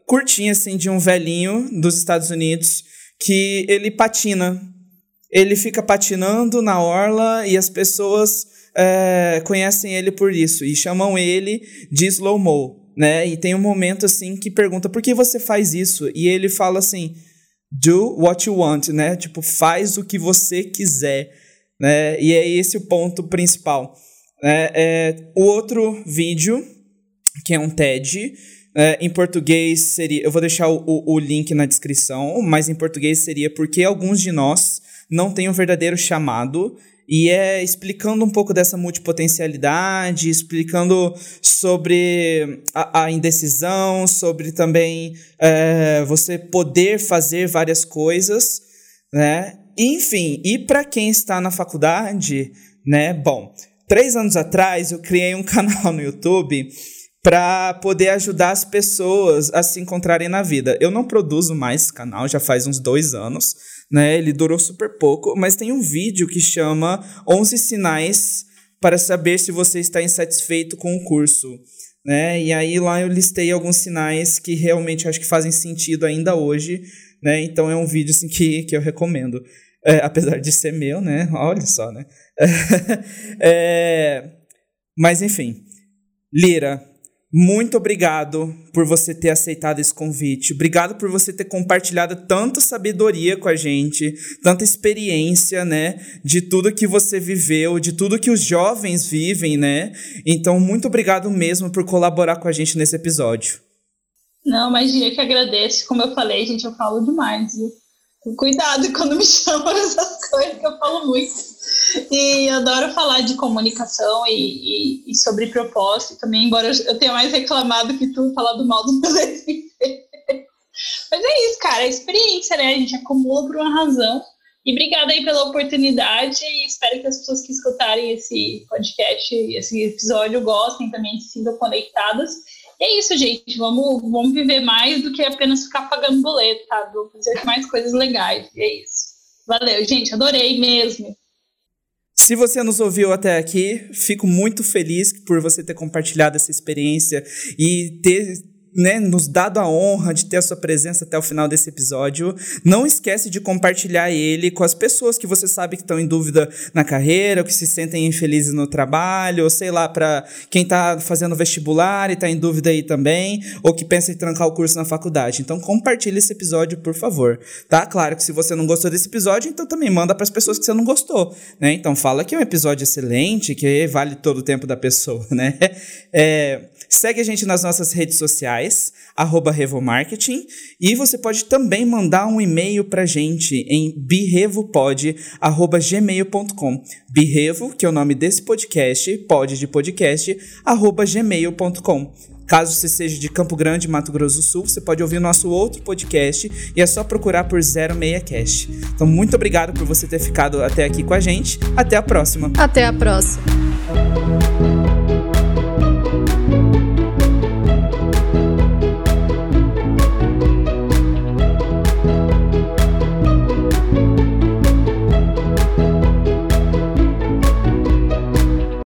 curtinha, assim, de um velhinho dos Estados Unidos que ele patina. Ele fica patinando na orla e as pessoas é, conhecem ele por isso e chamam ele de Slow Mo, né? E tem um momento, assim, que pergunta por que você faz isso? E ele fala assim, do what you want, né? Tipo, faz o que você quiser, né? E é esse o ponto principal. né? É, o outro vídeo, que é um TED, é, em português seria. Eu vou deixar o, o, o link na descrição, mas em português seria porque alguns de nós não têm um verdadeiro chamado. E é explicando um pouco dessa multipotencialidade, explicando sobre a, a indecisão, sobre também é, você poder fazer várias coisas, né? Enfim, e para quem está na faculdade, né? Bom, três anos atrás eu criei um <laughs> canal no YouTube para poder ajudar as pessoas a se encontrarem na vida. Eu não produzo mais esse canal, já faz uns dois anos, né? Ele durou super pouco, mas tem um vídeo que chama 11 sinais para saber se você está insatisfeito com o curso. Né? E aí lá eu listei alguns sinais que realmente acho que fazem sentido ainda hoje, né? Então é um vídeo assim, que, que eu recomendo. É, apesar de ser meu, né? Olha só, né? <laughs> É, mas enfim. Lira, Muito obrigado por você ter aceitado esse convite. Obrigado por você ter compartilhado tanta sabedoria com a gente, tanta experiência, né, de tudo que você viveu, de tudo que os jovens vivem, né? Então, muito obrigado mesmo por colaborar com a gente nesse episódio.
Não, mas eu que agradeço. Como eu falei, gente, eu falo demais. Cuidado quando me <laughs> chamam essas coisas, que eu falo muito. E adoro falar de comunicação e, e, e sobre propósito também, embora eu tenha mais reclamado que tu falar do mal do meu <laughs> Mas é isso, cara, é experiência, né? A gente acumula por uma razão. E obrigada aí pela oportunidade e espero que as pessoas que escutarem esse podcast, esse episódio, gostem também, se sintam conectadas. E é isso, gente. Vamos, vamos viver mais do que apenas ficar pagando boleto, tá? Vou fazer mais coisas legais. E é isso. Valeu, gente. Adorei mesmo.
Se você nos ouviu até aqui, fico muito feliz por você ter compartilhado essa experiência e ter né, nos dado a honra de ter a sua presença até o final desse episódio. Não esquece de compartilhar ele com as pessoas que você sabe que estão em dúvida na carreira, ou que se sentem infelizes no trabalho, ou sei lá, para quem está fazendo vestibular e está em dúvida aí também, ou que pensa em trancar o curso na faculdade. Então compartilhe esse episódio, por favor. Tá? Claro que se você não gostou desse episódio, então também manda para as pessoas que você não gostou, né? Então fala que é um episódio excelente, que vale todo o tempo da pessoa, <laughs> né? É, segue a gente nas nossas redes sociais Revomarketing, e você pode também mandar um e-mail pra gente em birrevopod.gmail.com. Birrevo, que é o nome desse podcast, pod de podcast, arroba gmail.com. Caso você seja de Campo Grande, Mato Grosso do Sul, você pode ouvir o nosso outro podcast e é só procurar por 06cast. Então, muito obrigado por você ter ficado até aqui com a gente. Até a próxima.
Até a próxima.